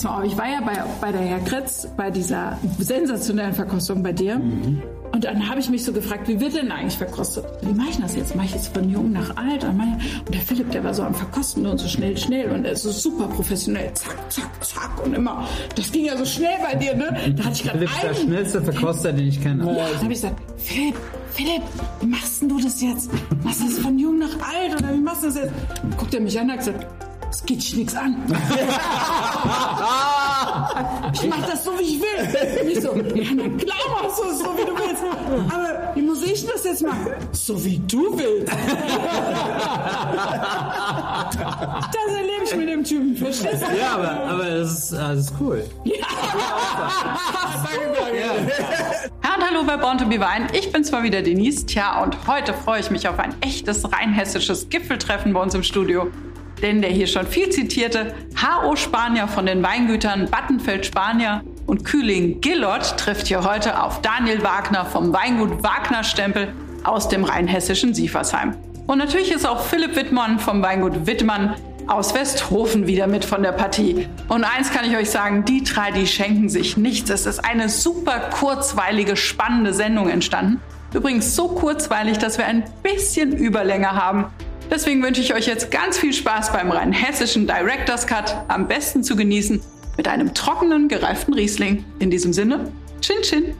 pass mal auf, ich war ja bei, bei der Herr Kretz, bei dieser sensationellen Verkostung bei dir. Mhm. Und dann habe ich mich so gefragt, wie wird denn eigentlich verkostet? Wie mache ich das jetzt? Mache ich jetzt von jung nach alt? Und der Philipp, der war so am Verkosten und so schnell, schnell und er ist so super professionell. Zack, zack, zack und immer. Das ging ja so schnell bei dir, ne? Da hatte ich gerade Philipp ist der schnellste Verkoster, den ich kenne. Ja, dann habe ich gesagt, Philipp, Philipp, wie machst denn du das jetzt? Machst du das von jung nach alt oder wie machst du das jetzt? Guckt er mich an und hat gesagt, es geht dich nichts an. ich mach das so, wie ich will. Und ich so, ja, na klar machst du es so, wie du willst. Aber wie muss ich das jetzt machen? So, wie du willst. das erlebe ich mit dem Typen, verstehst du? Ja, aber, aber das, ist, das ist cool. Ja, und hallo bei Born to be Wine. Ich bin zwar wieder Denise, tja, und heute freue ich mich auf ein echtes rheinhessisches Gipfeltreffen bei uns im Studio. Denn der hier schon viel zitierte HO Spanier von den Weingütern Battenfeld Spanier und Kühling Gillott trifft hier heute auf Daniel Wagner vom Weingut Wagner Stempel aus dem rheinhessischen Siefersheim. Und natürlich ist auch Philipp Wittmann vom Weingut Wittmann aus Westhofen wieder mit von der Partie. Und eins kann ich euch sagen, die drei, die schenken sich nichts. Es ist eine super kurzweilige, spannende Sendung entstanden. Übrigens so kurzweilig, dass wir ein bisschen Überlänge haben. Deswegen wünsche ich euch jetzt ganz viel Spaß beim rein hessischen Director's Cut, am besten zu genießen mit einem trockenen, gereiften Riesling. In diesem Sinne, Chin Chin.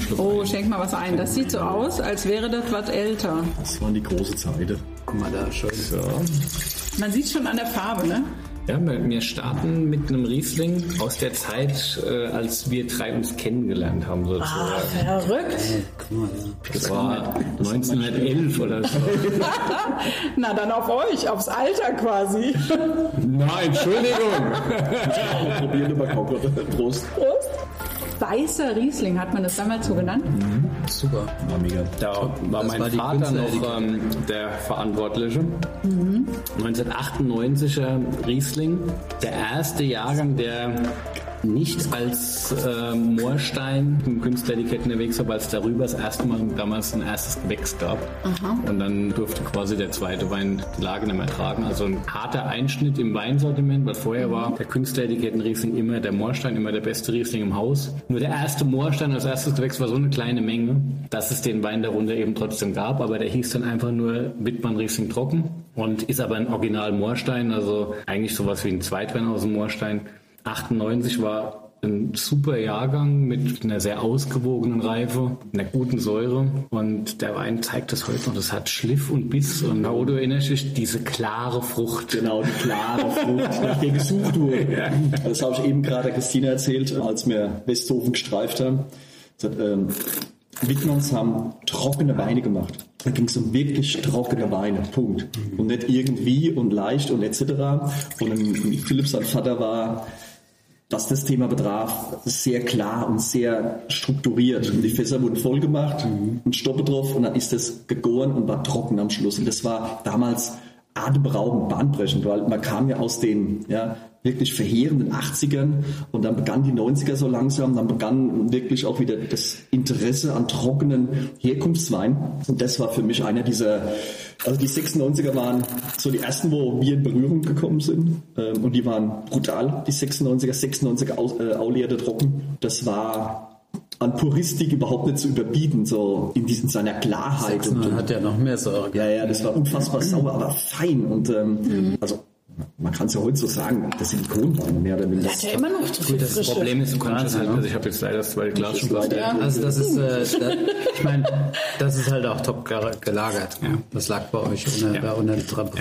Schluck. Oh, schenk mal was ein. Das sieht so aus, als wäre das was älter. Das waren die große Zeiten. Guck mal da, schön. So. Man sieht schon an der Farbe, ne? Ja, wir wir starten mit einem Riesling aus der Zeit, äh, als wir drei uns kennengelernt haben, sozusagen. Verrückt. das war 1911 oder so. Na, dann auf euch, aufs Alter quasi. Nein, Entschuldigung. Probieren über Kaugott. Prost. Prost. Weißer Riesling, hat man das damals so genannt? Super. War mega. Da war Das mein war Vater noch ähm, der Verantwortliche. 1998er Riesling, der erste Jahrgang, der nicht als äh, Moorstein im Künstleretiketten unterwegs war, weil es darüber das erste Mal damals ein erstes Gewächs gab. Und dann durfte quasi der zweite Wein die Lage nicht mehr tragen. Also ein harter Einschnitt im Weinsortiment, weil vorher war der Künstleretikettenriesling immer der Moorstein, immer der beste Riesling im Haus. Nur der erste Moorstein als erstes Gewächs war so eine kleine Menge, dass es den Wein darunter eben trotzdem gab, aber der hieß dann einfach nur Wittmann Riesling Trocken und ist aber ein Original Moorstein, also eigentlich sowas wie ein Zweitwein aus dem Moorstein. 98 war ein super Jahrgang mit einer sehr ausgewogenen Reife, einer guten Säure und der Wein zeigt das heute noch. Das hat Schliff und Biss und Paolo, du erinnerst dich, diese klare Frucht. Genau, die klare Frucht, nach der gesucht wurde. Das habe ich eben gerade der Christina erzählt, als wir Westhofen gestreift haben. Hat, ähm, Wittmanns haben trockene Weine gemacht. Da ging es um wirklich trockene Weine, Punkt. Und nicht irgendwie und leicht und etc. Und Philipp, sein Vater, war was das Thema betraf, sehr klar und sehr strukturiert. Und die Fässer wurden voll gemacht und Stoppe drauf und dann ist das gegoren und war trocken am Schluss. Und das war damals atemberaubend, bahnbrechend, weil man kam ja aus den ja, wirklich verheerenden 80ern und dann begann die 90er so langsam, dann begann wirklich auch wieder das Interesse an trockenen Herkunftswein. Und das war für mich einer dieser, also die 96er waren so die ersten, wo wir in Berührung gekommen sind. Ähm, Und die waren brutal, die 96er, 96er Au- äh, Aulierte trocken. Das war an Puristik überhaupt nicht zu überbieten, so in diesen seiner Klarheit. Und, Man hat ja noch mehr Säure. ja, ja, das war unfassbar sauer, aber fein. Und ähm, also man kann es ja heute so sagen, das sind Silikonweine mehr oder weniger. Hat ja immer noch zu viel das Frische. Problem ist, du kannst es Wahnsinn, halt, ne? also ich habe jetzt leider das zweite Glas schon leider- fast. Also das ist, äh, da, ich meine, das ist halt auch top ge- gelagert. Ja. Das lag bei euch unter, Ja. da unter der Treppe.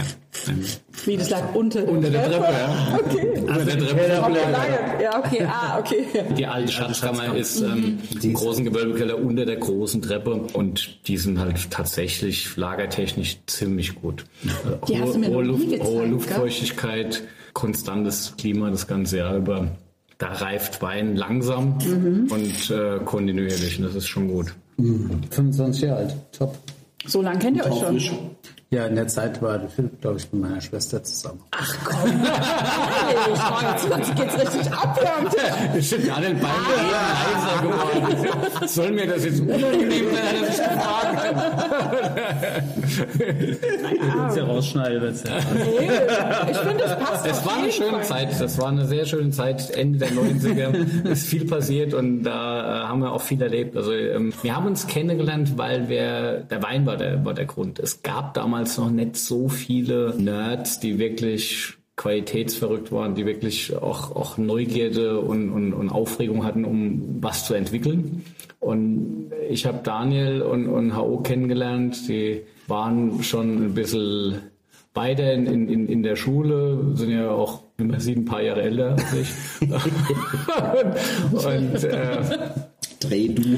Wie, das lag unter, Unter der Treppe, ja. Okay. Unter der Treppe. Gelagert. Ja, okay. Ah, okay. Die alte Schatzkammer ist ähm, im großen Gewölbekeller unter der großen Treppe und die sind halt tatsächlich lagertechnisch ziemlich gut. Äh, Die hast du mir noch hohe, nie Luft, gezeigt, hohe gell? Luftfeuchtigkeit, konstantes Klima das ganze Jahr über. Da reift Wein langsam Mhm. und äh, kontinuierlich und das ist schon gut. 25 Jahre alt. Top. So lange kennt ihr euch schon. Ja, in der Zeit war der Philipp, glaube ich, mit meiner Schwester zusammen. Ach komm, jetzt, jetzt geht's richtig ab hier am Tisch. Ich bin gerade beide eher leiser geworden. Soll mir das jetzt unangenehm sein, dass ich gefragt Kannst ja rausschneiden. Nee, ich finde, es passt Es war eine schöne Fall. Zeit. Das war eine sehr schöne Zeit. Ende der 90er ist viel passiert und da äh, haben wir auch viel erlebt. Also ähm, wir haben uns kennengelernt, weil wir der Wein war der war der Grund. Es gab damals noch nicht so viele Nerds, die wirklich qualitätsverrückt waren, die wirklich auch, auch Neugierde und, und, und Aufregung hatten, um was zu entwickeln. Und ich habe Daniel und, und HO kennengelernt, die waren schon ein bisschen beide in, in, in der Schule, sind ja auch, wie man sieht, ein paar Jahre älter als ich. und äh, Dreh du.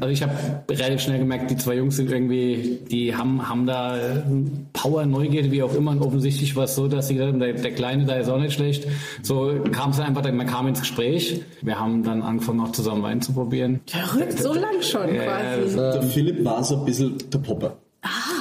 also ich habe relativ schnell gemerkt, die zwei Jungs sind irgendwie, die haben, haben da Power, Neugierde, wie auch immer. Und offensichtlich war es so, dass sie gesagt haben, der, der Kleine da ist auch nicht schlecht. So kam es einfach, man kam ins Gespräch. Wir haben dann angefangen, auch zusammen Wein zu probieren. Verrückt, so lang schon quasi. Der Philipp war so ein bisschen der Popper.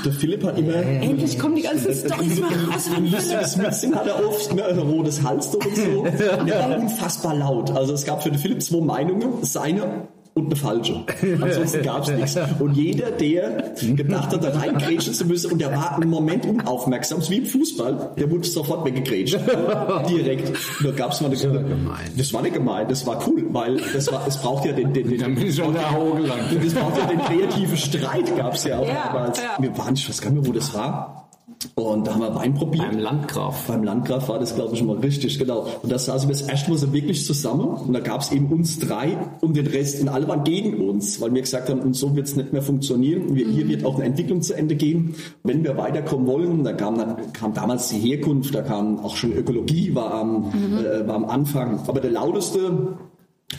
Der Philipp hat immer. Endlich kommen die ganzen Storys mal raus. Ein lustiges Mützchen hat er oft, ne, ein rotes Halstuch und so. Und er war unfassbar laut. Also es gab für den Philipp zwei Meinungen, seine und eine falsche. Ansonsten gab es nichts. Und jeder, der gedacht hat, da reingrätschen zu müssen, und der war im Moment unaufmerksam, so wie im Fußball, der wurde sofort weggegrätscht. Direkt. Und da gab es mal eine, das war gemein. Das war nicht gemein, das war cool, weil das war, es braucht ja den, den, den, Dann bin ich schon da hochgelangt. das braucht ja den kreativen Streit, gab es ja auch Ja, damals. ja. Wir waren, ich weiß gar nicht mehr, wo das war. Und da haben wir Wein probiert. Beim Landgraf. Beim Landgraf war das, glaube ich, mal richtig, genau. Und da saßen wir das erste Mal so wirklich zusammen. Und da gab es eben uns drei und den Rest. Und alle waren gegen uns, weil wir gesagt haben, und so wird es nicht mehr funktionieren. Und wir, hier wird auch eine Entwicklung zu Ende gehen. Wenn wir weiterkommen wollen, da kam, dann, kam damals die Herkunft, da kam auch schon Ökologie, war am, äh, war am Anfang. Aber der lauteste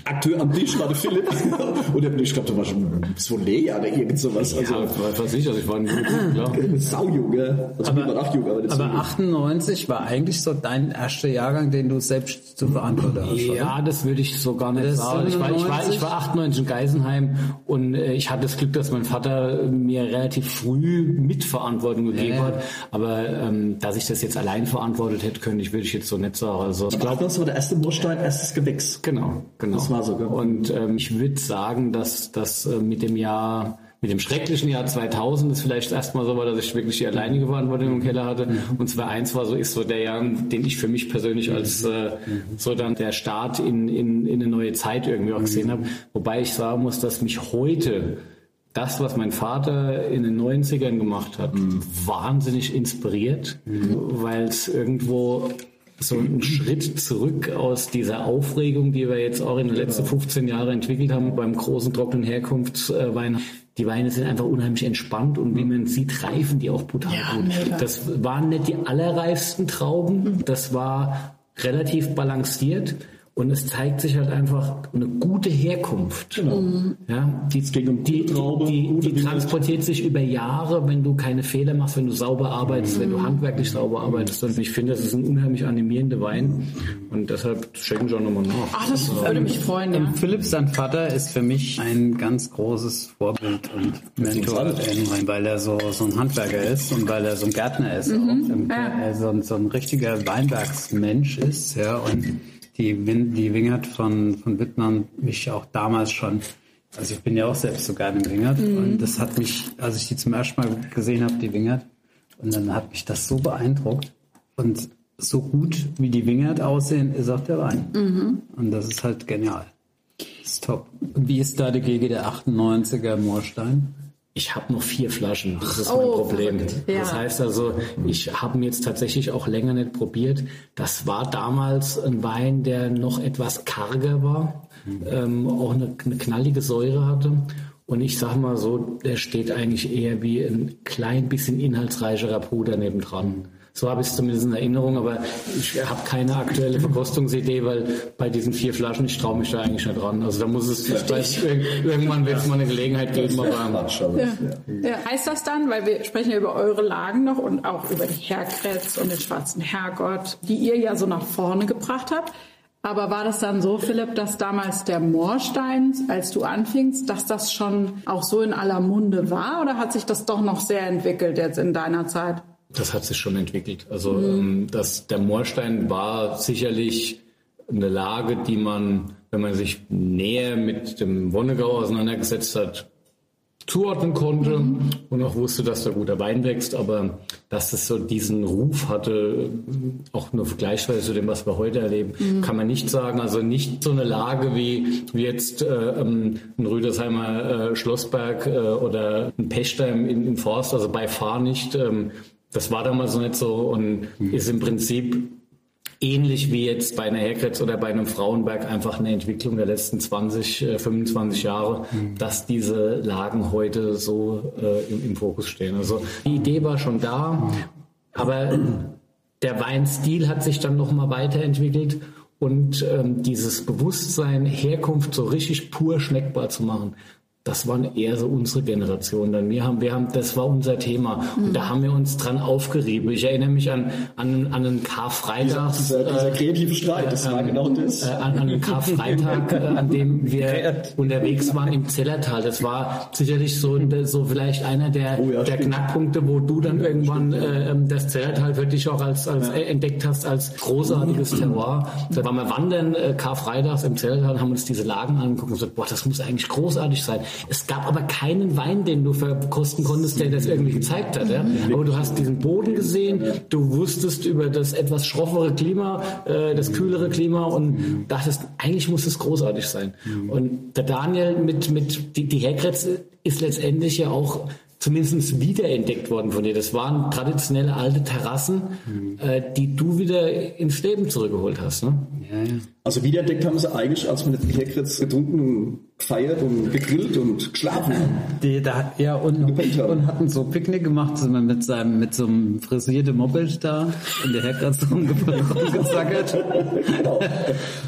Akteur am Tisch war der Philipp. und der, ich glaube, da war schon so leer oder irgend sowas. Also, Ja, weiß ich, also ich war ein ja. Saujunge. Also wir waren auch jung, aber, Aber 98 war eigentlich so dein erster Jahrgang, den du selbst zu verantworten hast, oder? Ja, das würde ich so gar nicht Das sagen. Ich war, ich, war, ich war 98 in Geisenheim und äh, ich hatte das Glück, dass mein Vater mir relativ früh Mitverantwortung gegeben Ja. hat. Aber ähm, dass ich das jetzt allein verantwortet hätte können, ich würde ich jetzt so nicht sagen. Also ich glaube, das war der erste Moorstein, erstes Gewächs. Genau, genau. Das war so, gell? Und ähm, ich würde sagen, dass das äh, mit dem Jahr, mit dem schrecklichen Jahr 2000 ist vielleicht erstmal so war, dass ich wirklich die alleinige Verantwortung im Keller hatte. Und 2001 war so, ist so der Jahr, den ich für mich persönlich als äh, so dann der Start in, in, in eine neue Zeit irgendwie auch gesehen habe. Wobei ich sagen muss, dass mich heute das, was mein Vater in den 90ern gemacht hat, wahnsinnig inspiriert, weil es irgendwo so ein Schritt zurück aus dieser Aufregung, die wir jetzt auch in den letzten 15 Jahren entwickelt haben beim großen trockenen Herkunftswein. Die Weine sind einfach unheimlich entspannt und wie man sieht, reifen die auch brutal gut. Das waren nicht die allerreifsten Trauben, das war relativ balanciert. Und es zeigt sich halt einfach eine gute Herkunft. Ja, die, ging um die, Traube, die, die, die transportiert sich über Jahre, wenn du keine Fehler machst, wenn du sauber arbeitest, wenn du handwerklich sauber arbeitest. Und ich finde, das ist ein unheimlich animierender Wein. Und deshalb schenken wir auch nochmal nach. Ach, das würde mich freuen, ja. Ähm, Philipp, sein Vater, ist für mich ein ganz großes Vorbild und Mentor, weil er so, so ein Handwerker ist und weil er so ein Gärtner ist. Auch. Ähm, Er so, ein- so ein richtiger Weinbergsmensch ist. Ja, und die, Win die Wingert von, von Wittmann mich auch damals schon, also ich bin ja auch selbst so gerne im Wingert und das hat mich, als ich die zum ersten Mal gesehen habe, die Wingert, und dann hat mich das so beeindruckt und so gut wie die Wingert aussehen, ist auch der Wein. Und das ist halt genial. Das ist top. Und wie ist da dagegen der 98er Moorstein? Ich habe noch vier Flaschen. Das ist mein Oh, Problem. Ja. Das heißt also, ich habe ihn jetzt tatsächlich auch länger nicht probiert. Das war damals ein Wein, der noch etwas karger war, ähm, auch eine, eine knallige Säure hatte. Und ich sag mal so, der steht eigentlich eher wie ein klein bisschen inhaltsreicherer Puder nebendran. So habe ich es zumindest in Erinnerung, aber ich habe keine aktuelle Verkostungsidee, weil bei diesen vier Flaschen, ich traue mich da eigentlich nicht dran. Also da muss es, ich weiß, irg- irgendwann wird es mal eine Gelegenheit geben, aber ja. Ja. Heißt das dann, weil wir sprechen ja über eure Lagen noch und auch über die Herrkretz und den schwarzen Herrgott, die ihr ja so nach vorne gebracht habt, Aber war das dann so, Philipp, dass damals der Moorstein, als du anfingst, dass das schon auch so in aller Munde war oder hat sich das doch noch sehr entwickelt jetzt in deiner Zeit? Das hat sich schon entwickelt. Also mhm. das, der Moorstein war sicherlich eine Lage, die man, wenn man sich näher mit dem Wonnegau auseinandergesetzt hat, zuordnen konnte mhm. und auch wusste, dass da guter Wein wächst, aber dass es so diesen Ruf hatte, auch nur vergleichsweise zu dem, was wir heute erleben, mhm. kann man nicht sagen. Also nicht so eine Lage wie, wie jetzt äh, ähm, ein Rüdersheimer äh, Schlossberg äh, oder ein Pechter im, im Forst, also bei Fahr nicht. Ähm, das war damals noch nicht so und mhm. ist im Prinzip ähnlich wie jetzt bei einer Herkretz oder bei einem Frauenberg einfach eine Entwicklung der letzten 20, 25 äh, Jahre, mhm. dass diese Lagen heute so äh, im, im, Fokus stehen. Also die Idee war schon da, aber der Weinstil hat sich dann nochmal weiterentwickelt und ähm, dieses Bewusstsein, Herkunft so richtig pur schmeckbar zu machen, das waren eher so unsere Generation. Dann wir haben, wir haben, das war unser Thema. Und da haben wir uns dran aufgerieben. Ich erinnere mich an, an, an einen Karfreitag. Dieser, dieser, dieser kreative Streit, das äh, war genau das. Äh, an, an einen Karfreitag, äh, an dem wir unterwegs waren im Zellertal. Das war sicherlich so, so vielleicht einer der, oh ja, der Knackpunkte, wo du dann irgendwann äh, das Zellertal wirklich auch als, als ja. entdeckt hast als großartiges Terroir. Da waren wir wandern, äh, Karfreitags im Zellertal, haben uns diese Lagen angeguckt und gesagt, boah, das muss eigentlich großartig sein. Es gab aber keinen Wein, den du verkosten konntest, der das irgendwie gezeigt hat. Ja? Aber du hast diesen Boden gesehen, du wusstest über das etwas schroffere Klima, äh, das kühlere Klima und dachtest, eigentlich muss es großartig sein. Und der Daniel mit, mit die, die Herkretz ist letztendlich ja auch zumindest wiederentdeckt worden von dir. Das waren traditionelle alte Terrassen, mhm. äh, die du wieder ins Leben zurückgeholt hast. Ne? Ja, ja. Also wiederentdeckt haben sie eigentlich, als wir mit Herkritz getrunken und gefeiert und gegrillt und geschlafen haben. Die, da, ja, und, und, hatten so Picknick gemacht, sind wir mit seinem, mit so einem frisierten Moped da in der Herkritz rumgezackert. genau.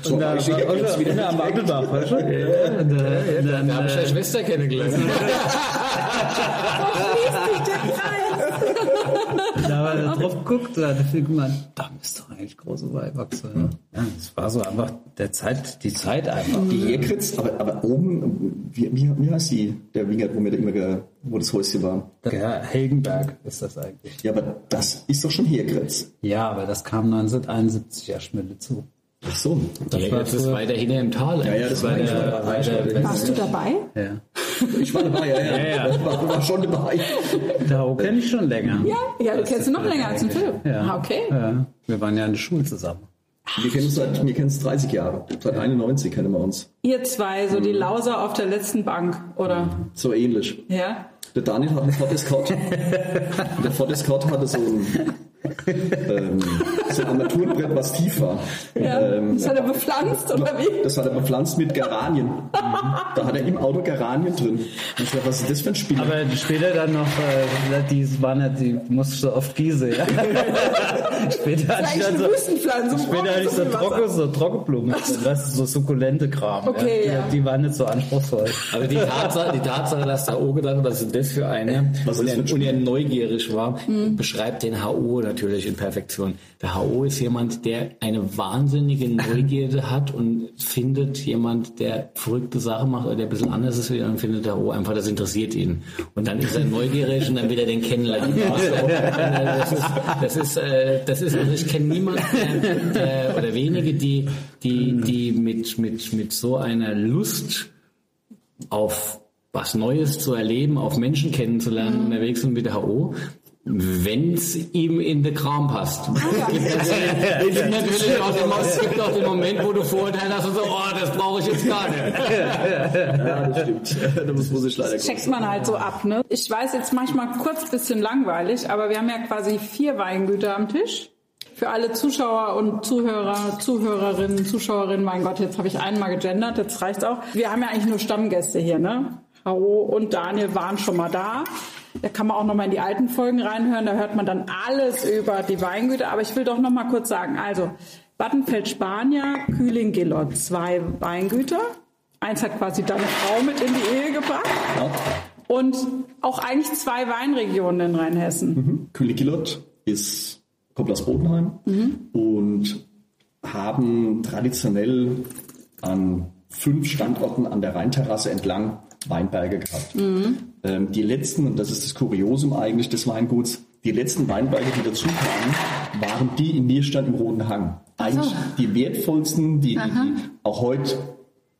So und da, ich war, oder, wieder in der weißt du? Ja, ja, da, ja, da, da habe ich deine Schwester kennengelernt. da war er drauf geguckt, da hat er gemeint, da müsste doch eigentlich große Weihwachse. Ja. ja, das war so einfach der Zeit, die Zeit einfach. Die Herkritz, aber, aber oben, wie, wie, wie heißt die, der Wingert, wo wir da immer, wo das Häuschen war? Ja, Helgenberg ist das eigentlich. Ja, aber das ist doch schon Herkritz. Ja, aber das kam 1971 erst mit dazu. Ach so. Das ja, war jetzt ist weiter hinten im Tal. Ja, ja, das war der, weiter, Warst du dabei? Ja. Ich war dabei, ja, ja. ja, ja. Ich war, war schon dabei. Da kenne ich schon länger. Ja, ja du das kennst ihn noch länger als den Philipp. Ja. Ah, okay. Ja. Wir waren ja in der Schule zusammen. Wir kennen uns seit, wir kennen es 30 Jahre. Seit 91 kennen wir uns. Ihr zwei, so die Lauser auf der letzten Bank, oder? So ähnlich. Ja. Der Daniel hat einen Ford Escort. der Ford Escort hatte so ein ähm, so ein Armaturenbrett, was tief war. Ja, ähm, das hat er bepflanzt, oder wie? Das hat er bepflanzt mit Geranien. da hat er im Auto Geranien drin. Und ich dachte, was ist das für ein Spiel? Aber später dann noch, äh, die waren ja, die musste so oft gießen, ja. später hatte ich dann so, später hatte ich so, Trocken, so Trockenblumen, das ist so sukkulente Kram. Okay, ja. ja. Die, die, waren nicht so anspruchsvoll. Aber die Tatsache, die Tatsache dass der O gedacht hat, was ist das für eine, was und, er, und er neugierig war, mhm. beschreibt den HO natürlich in Perfektion. Der HO ist jemand, der eine wahnsinnige Neugierde hat und findet jemand, der verrückte Sachen macht oder der ein bisschen anders ist, und findet der HO einfach, das interessiert ihn. Und dann ist er neugierig und dann will er den kennenlernen. Das ist, das ist, äh, das ist also ich kenne niemanden äh, oder wenige, die, die, die mit, mit, mit so einer Lust auf was Neues zu erleben, auf Menschen kennenzulernen, unterwegs sind wie der HO, wenn es ihm in den Kram passt. Ah, es, gibt natürlich auch den, es gibt auch den Moment, wo du Vorurteile hast und so, oh, das brauche ich jetzt gar nicht. ja, das stimmt. Da muss, muss ich leider das checkt man halt so ab. Ne? Ich weiß jetzt manchmal kurz ein bisschen langweilig, aber wir haben ja quasi vier Weingüter am Tisch. Für alle Zuschauer und Zuhörer, Zuhörerinnen, Zuschauerinnen, mein Gott, jetzt habe ich einmal gegendert, jetzt reicht's auch. Wir haben ja eigentlich nur Stammgäste hier, ne? Hao und Daniel waren schon mal da. Da kann man auch noch mal in die alten Folgen reinhören. Da hört man dann alles über die Weingüter. Aber ich will doch noch mal kurz sagen. Also, Wattenfeld Spanier, Kühling Gillot, zwei Weingüter. Eins hat quasi deine Frau mit in die Ehe gebracht. Ja. Und auch eigentlich zwei Weinregionen in Rheinhessen. Mhm. Kühling Gillot ist, kommt aus Bodenheim. Mhm. Und haben traditionell an fünf Standorten an der Rheinterrasse entlang Weinberge gehabt. Ähm, die letzten, und das ist das Kuriosum eigentlich des Weinguts, die letzten Weinberge, die dazu kamen, waren die in Nierstand im Roten Hang. Eigentlich die wertvollsten, die, die, die auch heute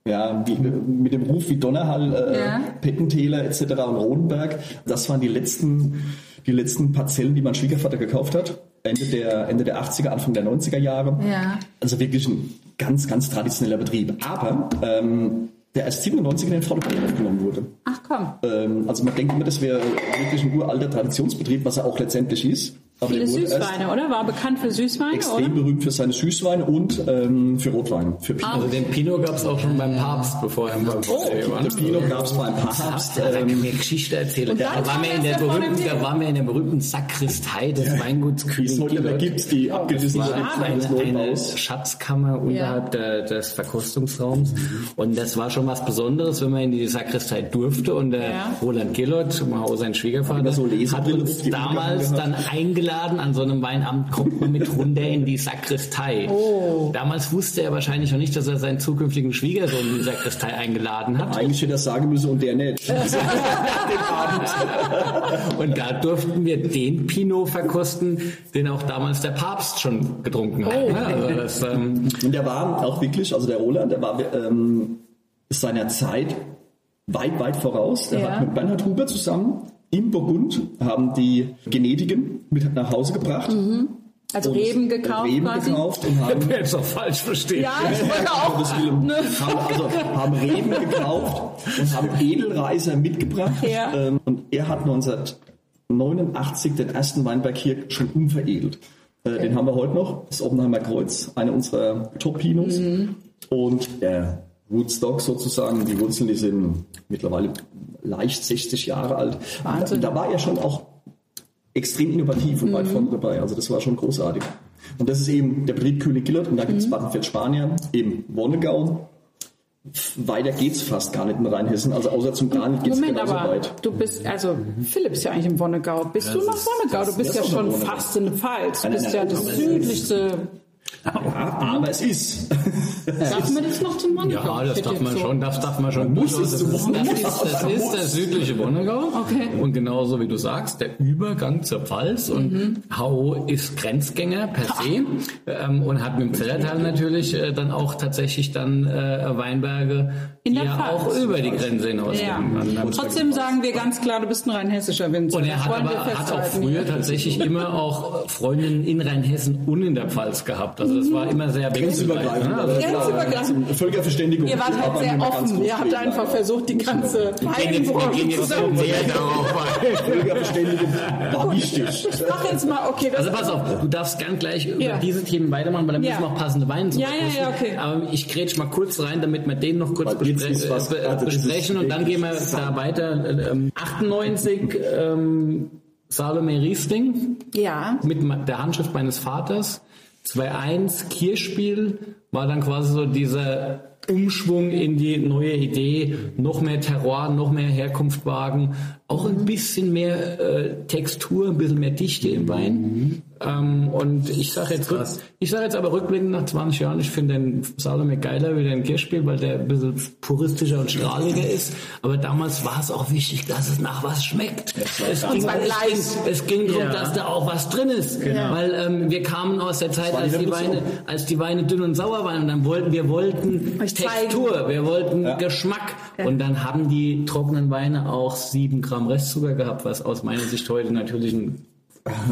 ja, wie, mit dem Ruf wie Donnerhall, äh, Ja. Pettentäler etc. und Rodenberg. Das waren die letzten, die letzten Parzellen, die mein Schwiegervater gekauft hat. Ende der, Ende der 80er, Anfang der 90er Jahre. Ja. Also wirklich ein ganz, ganz traditioneller Betrieb. Aber ähm, der erst 97 in den Protokoll aufgenommen wurde. Ach komm. Ähm, also man denkt immer, das wäre wirklich ein uralter Traditionsbetrieb, was er auch letztendlich ist. Aber Viele Süßweine, oder? War bekannt für Süßweine, extrem oder? berühmt für seine Süßweine und ähm, für Rotwein, für Pinot. Also den Pinot gab es auch schon beim Papst, bevor er beim Oh, der Pinot gab es beim Papst. Da kann Ähm, mir Geschichte erzählen. Da waren wir in der berühmten, da waren wir in der berühmten Sakristei des Weinguts heute immer Kühlen gibt, die abgerissen war eine, eine. Schatzkammer unterhalb der, des Verkostungsraums. Und das war schon was Besonderes, wenn man in die Sakristei durfte. Und der Ja. Roland Gillott, Mao sein Schwiegervater, so hat uns damals dann eingeladen. An so einem Weinamt kommt man mit runter in die Sakristei. Damals wusste er wahrscheinlich noch nicht, dass er seinen zukünftigen Schwiegersohn in die Sakristei eingeladen hat. Eigentlich hätte er sagen müssen und der nicht. Und da durften wir den Pinot verkosten, den auch damals der Papst schon getrunken hat. Oh. Also das, ähm, Und der war auch wirklich, also der Roland, der war ähm, seiner Zeit weit, weit voraus. Der Ja. hat mit Bernhard Huber zusammen im Burgund haben die Genetiken mit nach Hause gebracht. Also und Reben gekauft Reben quasi. gekauft und haben jetzt auch falsch versteht. Ja, ich wollte auch. Ne? haben, also, haben Reben gekauft und haben Edelreiser mitgebracht. Ja. Ähm, und er hat 1989 den ersten Weinberg hier schon unveredelt. Äh, Den haben wir heute noch, das Oppenheimer Kreuz, einer unserer Top-Pinos. Mhm. Und der Woodstock sozusagen, die Wurzeln, die sind mittlerweile leicht 60 Jahre alt. Da, da war er schon auch extrem innovativ und weit Mhm. vorne dabei. Also das war schon großartig. Und das ist eben der Betrieb König Gillert und da gibt es Mhm. Badenfeld Spanier, eben Wonnegau. Weiter geht's fast gar nicht in Rheinhessen, also außer zum Garnet geht's Moment, genauso aber weit. du bist, also Philipp ist ja eigentlich im Wonnegau. Bist du noch Wonnegau? Du bist das ja schon Wonnegau. fast in der Pfalz. Du bist ja das es südlichste. Ja, aber es ist. Darf man das noch zum Wonnegau? Ja, das darf man schon, das darf man schon. muss es das, zum ist, das, Wonnegau. ist, das ist der südliche Wonnegau. Okay. Und genauso wie du sagst, der Übergang zur Pfalz. Und Mhm. HO ist Grenzgänger per se ähm, und hat mit dem Zellertal natürlich äh, dann auch tatsächlich dann äh, Weinberge, In die ja Pfalz. auch über die Grenze hinaus Ja. gehen. Trotzdem sagen wir ganz klar, du bist ein rheinhessischer Winzer. Und er hat aber hat auch früher tatsächlich immer auch Freundinnen in Rheinhessen und in der Pfalz gehabt. Also das war immer sehr. Grenzübergreifend. ne? aber Also Grenzübergreifend. Völkerverständigung. Ihr wart halt sehr ganz offen. Ihr habt einfach versucht, die ganze wir gehen jetzt, wir gehen jetzt noch näher darauf ein. Völkerverständigung war wichtig. Ich mach jetzt mal, okay, Also pass auf, du darfst gern gleich über Ja. diese Themen weitermachen, weil dann müssen wir auch passende Weine Ja, ja, ja, okay. Aber ich grätsch mal kurz rein, damit wir den noch kurz bespre äh, also besprechen und dann gehen wir da weiter. Ähm, 98 ähm, Salome Riesling Ja. mit der Handschrift meines Vaters. 2-1 Kirchspiel war dann quasi so dieser Umschwung in die neue Idee, noch mehr Terroir, noch mehr Herkunft wagen, auch ein bisschen mehr äh, Textur, ein bisschen mehr Dichte im Wein. Ähm, und ich sage jetzt, rück- ich sage jetzt aber rückblickend nach 20 Jahren, ich finde den Salome geiler wie den Kirchspiel, weil der ein bisschen puristischer und strahliger ist. Aber damals war es auch wichtig, dass es nach was schmeckt. Es ging, es ging, es ging darum, dass da auch was drin ist. Weil ähm, wir kamen aus der Zeit, als die. Weine, als die Weine dünn und sauer waren. Und dann wollten wir wollten. Textur, wir wollten Geschmack. Und dann haben die trockenen Weine auch sieben Gramm Restzucker gehabt, was aus meiner Sicht heute natürlich ein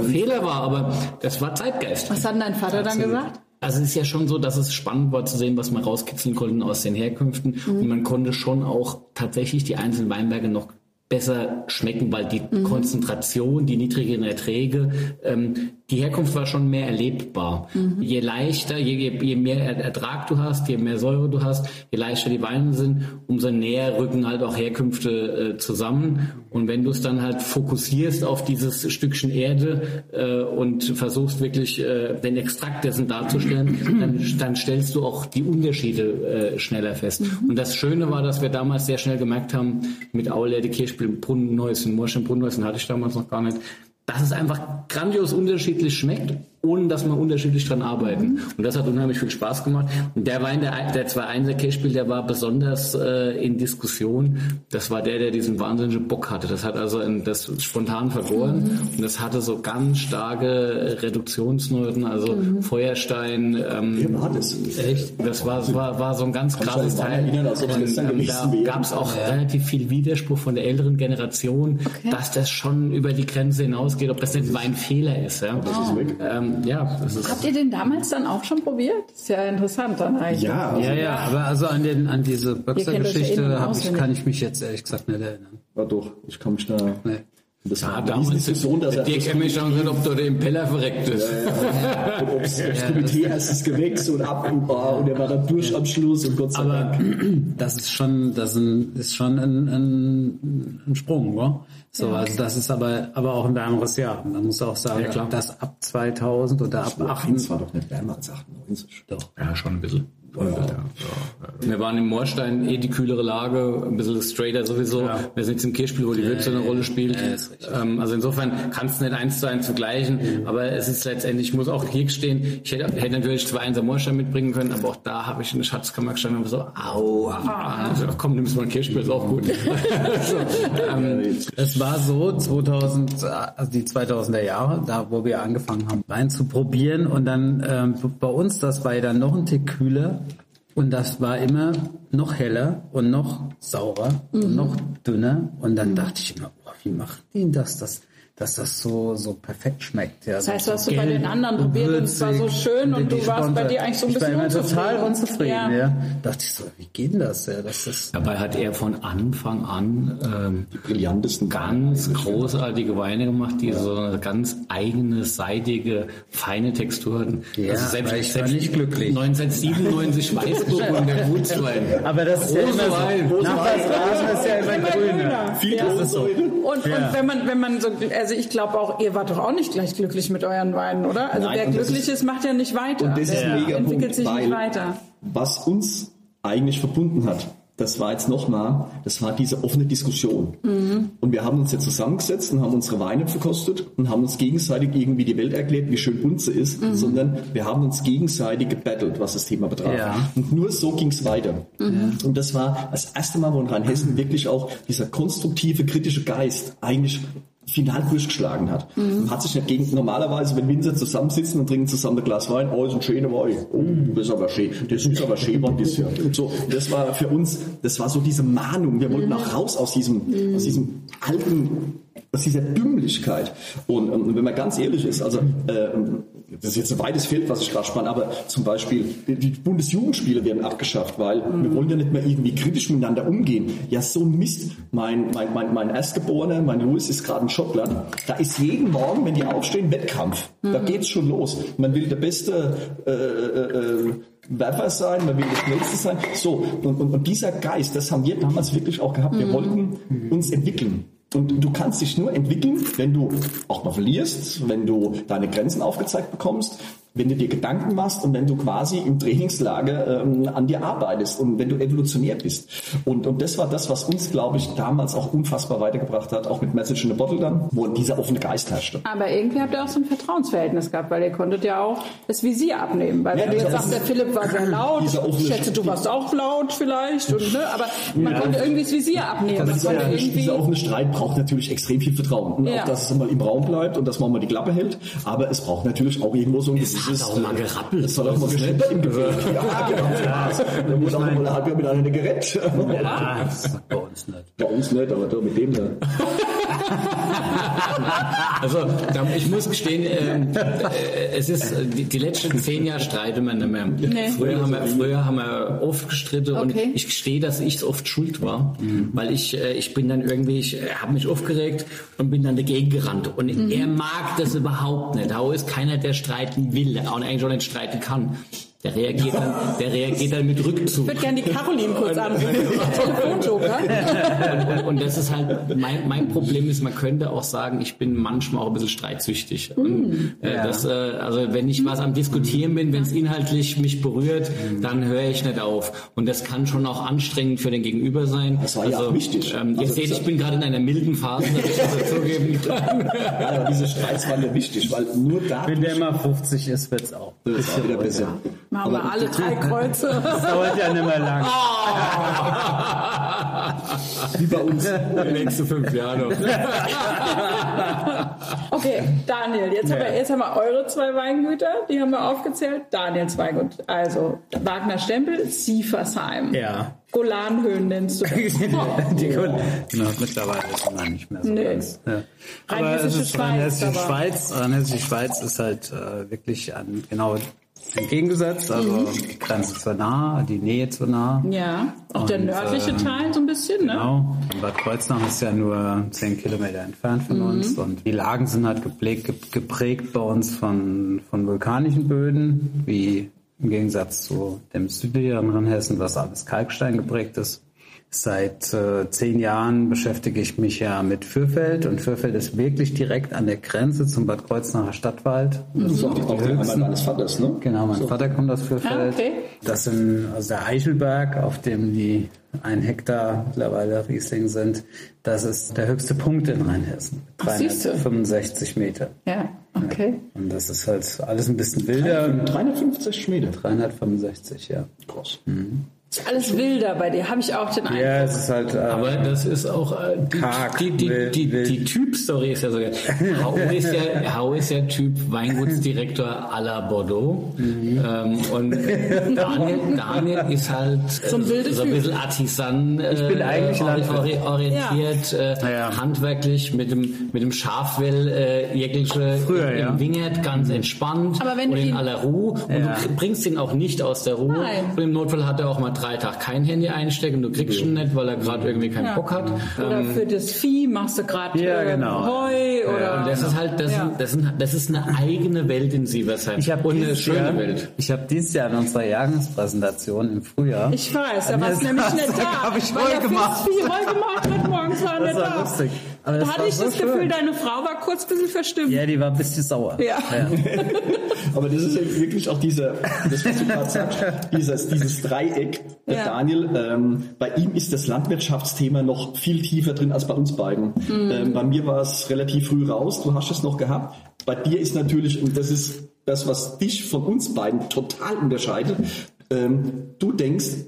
Fehler war. Aber das war Zeitgeist. Was hat denn dein Vater dann gesagt? Also es ist ja schon so, dass es spannend war zu sehen, was man rauskitzeln konnte aus den Herkünften. Und man konnte schon auch tatsächlich die einzelnen Weinberge noch besser schmecken, weil die Konzentration, die niedrigeren Erträge, ähm, die Herkunft war schon mehr erlebbar. Je leichter, je, je, je mehr Er- Ertrag du hast, je mehr Säure du hast, je leichter die Weine sind, umso näher rücken halt auch Herkünfte äh, zusammen. Und wenn du es dann halt fokussierst auf dieses Stückchen Erde äh, und versuchst wirklich äh, den Extrakt dessen darzustellen, dann, dann stellst du auch die Unterschiede äh, schneller fest. Und das Schöne war, dass wir damals sehr schnell gemerkt haben, mit Aulerde, Kirchspiel, Brunnenhäuschen, Morschen, Brunnenhäuschen hatte ich damals noch gar nicht, dass es einfach grandios unterschiedlich schmeckt ohne dass wir unterschiedlich dran arbeiten. Und das hat unheimlich viel Spaß gemacht. Und der Wein, der, der 2-1er Kirchspiel, der war besonders äh, in Diskussion. Das war der, der diesen wahnsinnigen Bock hatte. Das hat also in, das spontan vergoren. Mhm. Und das hatte so ganz starke Reduktionsnoten, also mhm. Feuerstein. Ähm, Wie war das? Echt? Das war, war, war so ein ganz krasses Teil. Erinnern, als und, ähm, da gab es auch ja. relativ viel Widerspruch von der älteren Generation, okay. dass das schon über die Grenze hinausgeht, ob das nicht Weinfehler ist. Ja? Das ist weg. Ähm, ja, ist Habt ihr den damals dann auch schon probiert? Das ist ja interessant dann eigentlich. Ja, also, ja, ja, aber also an, den, an diese Böxer-Geschichte ich, kann ich mich jetzt ehrlich gesagt nicht erinnern. Ja doch, ich kann mich da... Nee. Das war ja, damals Diskussion, dass er dir kann mich schon gesagt, ob du den Peller verreckt ist. Ja, ja. Und ob das Komitee erst das Gewächs und ab und, oh, und er war dann durch am Schluss und Gott sei Aber Dank. das ist schon, das ist schon ein, ein, ein Sprung, wa? So, ja. also das ist aber, aber auch ein wärmeres Jahr. Man muss auch sagen, ja, klar. dass ab 2000 oder ab 98 war doch nicht wärmer als 98. Doch. Ja, schon ein bisschen. Ja, ja. Wir waren im Moorstein eh die kühlere Lage, ein bisschen straighter sowieso. Ja. Wir sind jetzt im Kirchspiel, wo die Würze eine Rolle spielt. Ähm, also insofern kannst du nicht eins zu eins vergleichen, mhm. aber es ist letztendlich, ich muss auch hier stehen, ich hätte, hätte natürlich zwei Einser Moorstein mitbringen können, aber auch da habe ich eine Schatzkammer gestanden und so, au, also, komm, nimmst mal ein Kirchspiel, ist auch gut. so, ähm, es war so 2000, also die 2000er Jahre, da wo wir angefangen haben, Wein zu probieren und dann ähm, bei uns, das war ja dann noch ein Tick kühler, und das war immer noch heller und noch saurer mhm. und noch dünner. Und dann dachte ich immer, boah, wie macht die das? Das dass das so, so perfekt schmeckt. Ja, das heißt, du hast du bei den anderen probiert und es war so schön und, und du warst bei dir eigentlich so ein bisschen Ich war immer total unzufrieden. Ja. ja. Dachte ich so, wie geht denn das? Ja, das ist Dabei hat er von Anfang an ähm, die brillantesten, ganz großartige Weine gemacht, die ja. so eine ganz eigene, seidige, feine Textur hatten. Ja, also selbst, ich selbst war nicht glücklich. 1997 Weißburg der Gutswein. Aber das ist ja immer so. Nachbarsrasen ist ja immer grüner. Viel ja. so. Und, und wenn man, wenn man so, also ich glaube auch, ihr wart doch auch nicht gleich glücklich mit euren Weinen, oder? Also Nein, wer glücklich ist, ist, macht ja nicht weiter. Und das ist mega entwickelt Punkt, sich nicht weiter. Was uns eigentlich verbunden hat, das war jetzt nochmal, das war diese offene Diskussion. Mhm. Und wir haben uns jetzt zusammengesetzt und haben unsere Weine verkostet und haben uns gegenseitig irgendwie die Welt erklärt, wie schön Bunze ist, mhm. sondern wir haben uns gegenseitig gebettelt, was das Thema betraf. Ja. Und nur so ging es weiter. Mhm. Und das war das erste Mal, wo in Rheinhessen wirklich auch dieser konstruktive, kritische Geist eigentlich final durchgeschlagen hat. Mhm. Hat sich nicht gegen, normalerweise, wenn Winzer zusammensitzen und trinken zusammen ein Glas Wein, oh, ist ein schöner Wein, oh, das ist aber schön, das ist aber schön, man das ja. So, das war für uns, das war so diese Mahnung, wir wollten mhm. auch raus aus diesem, mhm. aus diesem alten, aus dieser Dümmlichkeit. Und, und wenn man ganz ehrlich ist, also, äh, das ist jetzt ein weites Feld, was ich gerade spanne, aber zum Beispiel die Bundesjugendspiele werden abgeschafft, weil mhm. wir wollen ja nicht mehr irgendwie kritisch miteinander umgehen. Ja, so ein Mist. Mein, mein, mein, mein Erstgeborener, mein Louis, ist gerade in Schottland. Da ist jeden Morgen, wenn die aufstehen, Wettkampf. Mhm. Da geht's schon los. Man will der beste äh, äh, äh, Werfer sein, man will das Schnellste sein. So, und, und, und dieser Geist, das haben wir damals wirklich auch gehabt. Wir mhm. wollten uns entwickeln. Und du kannst dich nur entwickeln, wenn du auch mal verlierst, wenn du deine Grenzen aufgezeigt bekommst, wenn du dir Gedanken machst und wenn du quasi im Trainingslager ähm, an dir arbeitest und wenn du evolutionär bist. Und, und das war das, was uns, glaube ich, damals auch unfassbar weitergebracht hat, auch mit Message in the Bottle dann, wo dieser offene Geist herrschte. Aber irgendwie habt ihr auch so ein Vertrauensverhältnis gehabt, weil ihr konntet ja auch das Visier abnehmen. Weil ja, wenn du jetzt sagst, der Philipp war sehr laut, ich schätze, du warst auch laut vielleicht, und, ne? aber man ja. konnte irgendwie das Visier abnehmen. Das dieser, irgendwie... dieser offene Streit braucht natürlich extrem viel Vertrauen. Und ja. auch, dass es immer im Raum bleibt und dass man mal die Klappe hält. Aber es braucht natürlich auch irgendwo so ein es hat auch mal gerappelt. Das soll auch mal geschnitten im Gefäß. Ja, genau. Ja. Da muss auch mal eine halbe miteinander gerettet. Ja, das ist bei uns nicht. Bei uns nicht, aber da mit dem da. also ich muss gestehen, ähm, äh, es ist die, die, letzten zehn Jahre streiten wir nicht mehr. Nee. Früher, haben wir, früher haben wir oft gestritten okay. und ich gestehe, dass ich oft schuld war, mhm. weil ich äh, ich bin dann irgendwie, ich äh, habe mich aufgeregt und bin dann dagegen gerannt und mhm. er mag das überhaupt nicht. Da ist keiner, der streiten will, auch eigentlich auch nicht streiten kann. Der reagiert dann, der reagiert dann mit Rückzug. Ich würde gerne die Caroline kurz anrufen. Telefonjoker. Und, und, und das ist halt, mein, mein Problem ist, man könnte auch sagen, ich bin manchmal auch ein bisschen streitsüchtig. Und, äh, das, äh, also wenn ich was am Diskutieren bin, wenn es inhaltlich mich berührt, dann höre ich nicht auf. Und das kann schon auch anstrengend für den Gegenüber sein. Das war ja also, auch wichtig. Ähm, ihr Also seht, das- ich bin gerade in einer milden Phase, dass ich das dazugeben kann. Ja, aber diese Streits waren ja wichtig, weil nur da Wenn der mal 50 ist, wird's auch. ein das war bisschen wieder besser. Machen wir alle drei Kreuze. Das dauert ja nicht mehr lang. Wie bei uns. Die nächsten fünf Jahre noch. Okay, Daniel, jetzt, haben wir, jetzt haben wir eure zwei Weingüter, die haben wir aufgezählt. Daniels Weingut, also Wagner Stempel, Siefersheim. Ja. Golanhöhen nennst du das. Die Kunden. Genau, mittlerweile ist man nicht mehr so Nee. ganz. Ja. Aber Rheinhessische Schweiz, Rheinhessische Schweiz. Rheinhessische Schweiz ist halt äh, wirklich an, genau entgegengesetzt. Also Mhm. die Grenze zu nah, die Nähe zu nah. Ja, auch der nördliche ähm, Teil so ein bisschen, ne? Genau. Bad Kreuznach ist ja nur 10 Kilometer entfernt von Mhm. uns. Und die Lagen sind halt geprägt, ge- geprägt bei uns von, von vulkanischen Böden, wie im Gegensatz zu dem südlicheren Rheinhessen, was alles Kalkstein geprägt ist. Seit äh, zehn Jahren beschäftige ich mich ja mit Fürfeld und Fürfeld ist wirklich direkt an der Grenze zum Bad Kreuznacher Stadtwald. Das ist auch die, auch Heimat deines Vaters, ne? Genau, mein Vater kommt aus Fürfeld. Ah, okay. Das sind also der Eichelberg, auf dem die ein Hektar mittlerweile Riesling sind. Das ist der höchste Punkt in Rheinhessen. Ach, siehste. 365 Meter. Ja, okay. Und das ist halt alles ein bisschen wilder. 350 Meter. 365, ja. Krass. Ist alles wilder bei dir, habe ich auch den Eindruck. Ja, es ist halt. Äh, Aber das ist auch äh, die, Karg, die, die, wild, die, wild. die Typ-Story ist ja so geil. Hau ist ja, Hau ist ja Typ Weingutsdirektor à la Bordeaux. Mhm. Ähm, und Daniel, Daniel ist halt äh, So ein so ein bisschen Artisan äh, Ich bin eigentlich ori- orientiert, äh, Ja. handwerklich mit dem, mit dem Schafwell äh, jegliche Früher, im ja. Wingert ganz entspannt Aber wenn und du in aller Ruhe. Und Ja. du bringst ihn auch nicht aus der Ruhe. Nein. Und im Notfall hat er auch mal drei Tage kein Handy einstecken. Du kriegst ihn nicht, weil er gerade irgendwie keinen Bock hat. Oder für das Vieh machst du gerade Ja, äh, genau. Heu oder. Und das ist halt, das, Ja. sind, das, sind, das ist eine eigene Welt in Sieversheim. ich habe und eine dieses, schöne Jahr, Welt. ich hab dieses Jahr in unserer Jahrespräsentation im Frühjahr. Ich weiß, da du der nämlich nicht da. hab ich Heu gemacht. Festvieh Heu gemacht hat, morgens war Das nicht war da. lustig. Aber Da hatte ich so das schön. Gefühl, deine Frau war kurz ein bisschen verstimmt. Ja, die war ein bisschen sauer. Ja. Aber das ist ja wirklich auch dieser, das was du gerade sagst, dieses, dieses Dreieck. Ja. Daniel, ähm, bei ihm ist das Landwirtschaftsthema noch viel tiefer drin als bei uns beiden. Ähm, bei mir war es relativ früh raus, du hast es noch gehabt. Bei dir ist natürlich, und das ist das, was dich von uns beiden total unterscheidet, ähm, du denkst,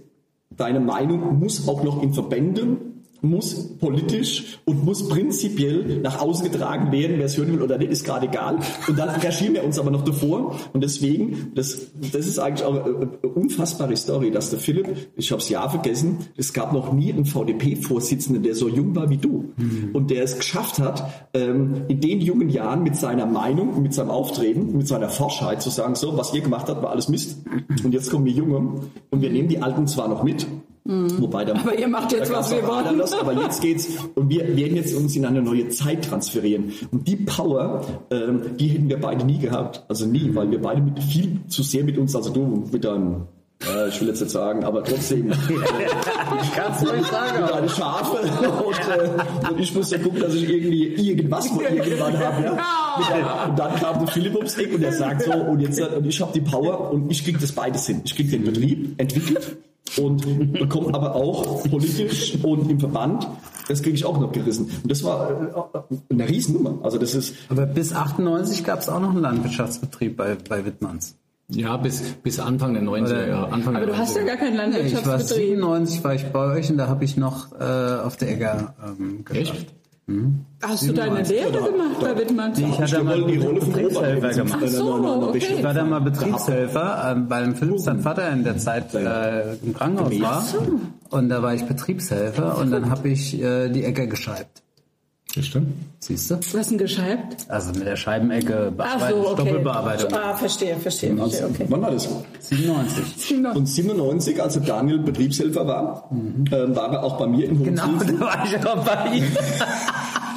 deine Meinung muss auch noch in Verbänden muss politisch und muss prinzipiell nach außen getragen werden, wer es hören will oder nicht, ist gerade egal. Und dann engagieren wir uns aber noch davor. Und deswegen, das, das ist eigentlich auch eine, unfassbare Story, dass der Philipp, ich habe es ja vergessen, es gab noch nie einen VDP-Vorsitzenden, der so jung war wie du. Und der es geschafft hat, ähm, in den jungen Jahren mit seiner Meinung, mit seinem Auftreten, mit seiner Forschheit zu sagen, so, was ihr gemacht habt, war alles Mist. Und jetzt kommen wir Junge und wir nehmen die Alten zwar noch mit, Wobei da, Aber ihr macht jetzt, was wir wollen. anders, aber jetzt geht's und wir werden jetzt uns in eine neue Zeit transferieren. Und die Power, ähm, die hätten wir beide nie gehabt. Also nie, weil wir beide mit viel zu sehr mit uns, also du mit deinem äh, ich will jetzt nicht sagen, aber trotzdem. Kannst du nicht sagen. mit deinen Schafe und, äh, und ich musste gucken, dass ich irgendwie irgendwas von irgendwann habe. Ja? Und dann kam der Philipp ums Eck und der sagt so, und jetzt und ich habe die Power und ich kriege das beides hin. Ich kriege den Betrieb entwickelt und bekomme aber auch politisch und im Verband, das kriege ich auch noch gerissen. Und das war äh, eine Riesennummer. Also das ist Aber bis 98 gab es auch noch einen Landwirtschaftsbetrieb bei, bei Wittmanns. Ja, bis, bis Anfang der 90er Jahre. Anfang Aber du hast ja 90er. gar keinen Ich war Landwirtschaftsbetrieb. 97 war ich bei euch und da habe ich noch äh, auf der Egger ähm, geschafft. Echt? Hast du deine Lehre gemacht bei Wittmann? Nee, ich hatte mal die Rolle von Betriebshelfer gemacht. Ach so, okay. Ich war da mal Betriebshelfer, ähm, weil Philipp sein Vater in der Zeit äh, im Krankenhaus war. Und da war ich Betriebshelfer und dann habe ich äh, die Ecke gescheibt. Das stimmt. Siehst du? Hast ihn gescheibt? Also mit der Scheibenecke Ach bearbeitet, so, okay. Doppelbearbeitung. Ah, verstehe, verstehe, verstehe, okay. Wann war das? 97. Und 97, als Daniel Betriebshelfer war, ähm, war er auch bei mir im Genau, Hohenschilfen. da war ich auch bei ihm.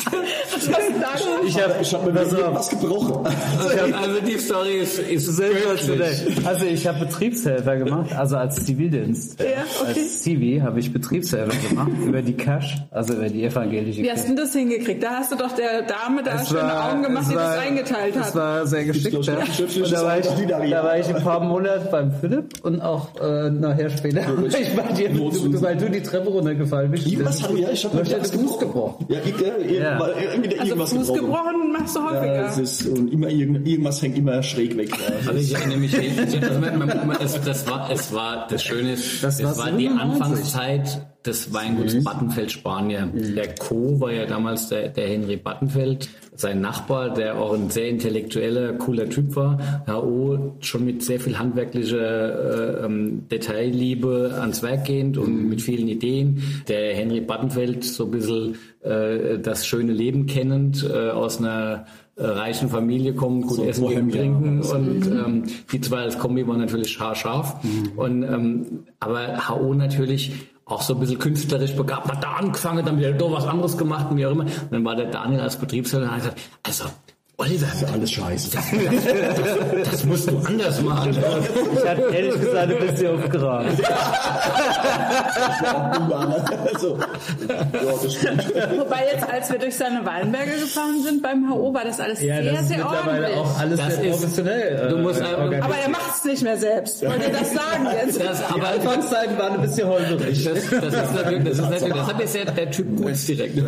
Ich habe Ich habe mir was gebrochen. Also die Story ist, ist Sensationell. Also ich habe Betriebshelfer gemacht, also als Zivildienst. Ja, okay. Als Zivi habe ich Betriebshelfer gemacht über die Cash, also über die evangelische Wie hast du denn das hingekriegt? Da hast du doch der Dame da Es schöne war- Augen gemacht, die das war- eingeteilt Das hat. war sehr geschickt. Ja. da war, ich, da war ich ein paar Monate beim Philipp und auch äh, nachher später war ich bei dir, du, weil du die Treppe runtergefallen bist. Irgendwas hat, ja, ich habe Du hast ja den Fuß gebrochen. Ja, ich, äh, Ja. mal irgendwie Also irgendwas Fuß gebrochen machst du Ja, häufiger. es ist, und immer irgend, irgendwas hängt immer schräg weg. Also ich erinnere mich, ich, das war, es war, das Schöne ist, Das es war war die 97. Anfangszeit des Weinguts Battenfeld Spanier. Der Co. war ja damals der, der Henry Battenfeld, sein Nachbar, der auch ein sehr intellektueller, cooler Typ war. HO schon mit sehr viel handwerklicher äh, ähm, Detailliebe ans Werk gehend und mit vielen Ideen. Der Henry Battenfeld so ein bisschen äh, das schöne Leben kennend, äh, aus einer reichen Familie kommen, gut So essen, gehen, trinken und ähm, die zwei als Kombi waren natürlich haarscharf. Und, ähm, aber HO natürlich auch so ein bisschen künstlerisch begabt, hat da angefangen, dann wieder was anderes gemacht und wie auch immer. Und dann war der Daniel als Betriebsleiter und hat gesagt, also Oliver, Alles scheiße. das, das musst du anders machen. Ich hatte ehrlich gesagt ein bisschen aufgeragt. also, ja, das stimmt. Wobei jetzt, als wir durch seine Weinberge gefahren sind beim HO, war das alles Ja, sehr, das ist sehr mittlerweile ordentlich. auch alles Das sehr ist- professionell. du äh, musst einfach- organisiert. Aber er macht es nicht mehr selbst. Wollt ihr das sagen jetzt? Das, Die aber Anfangszeiten waren ein bisschen holperig. Das, das ist natürlich, das ist natürlich, das hat jetzt der, der Typ Gutsdirektor.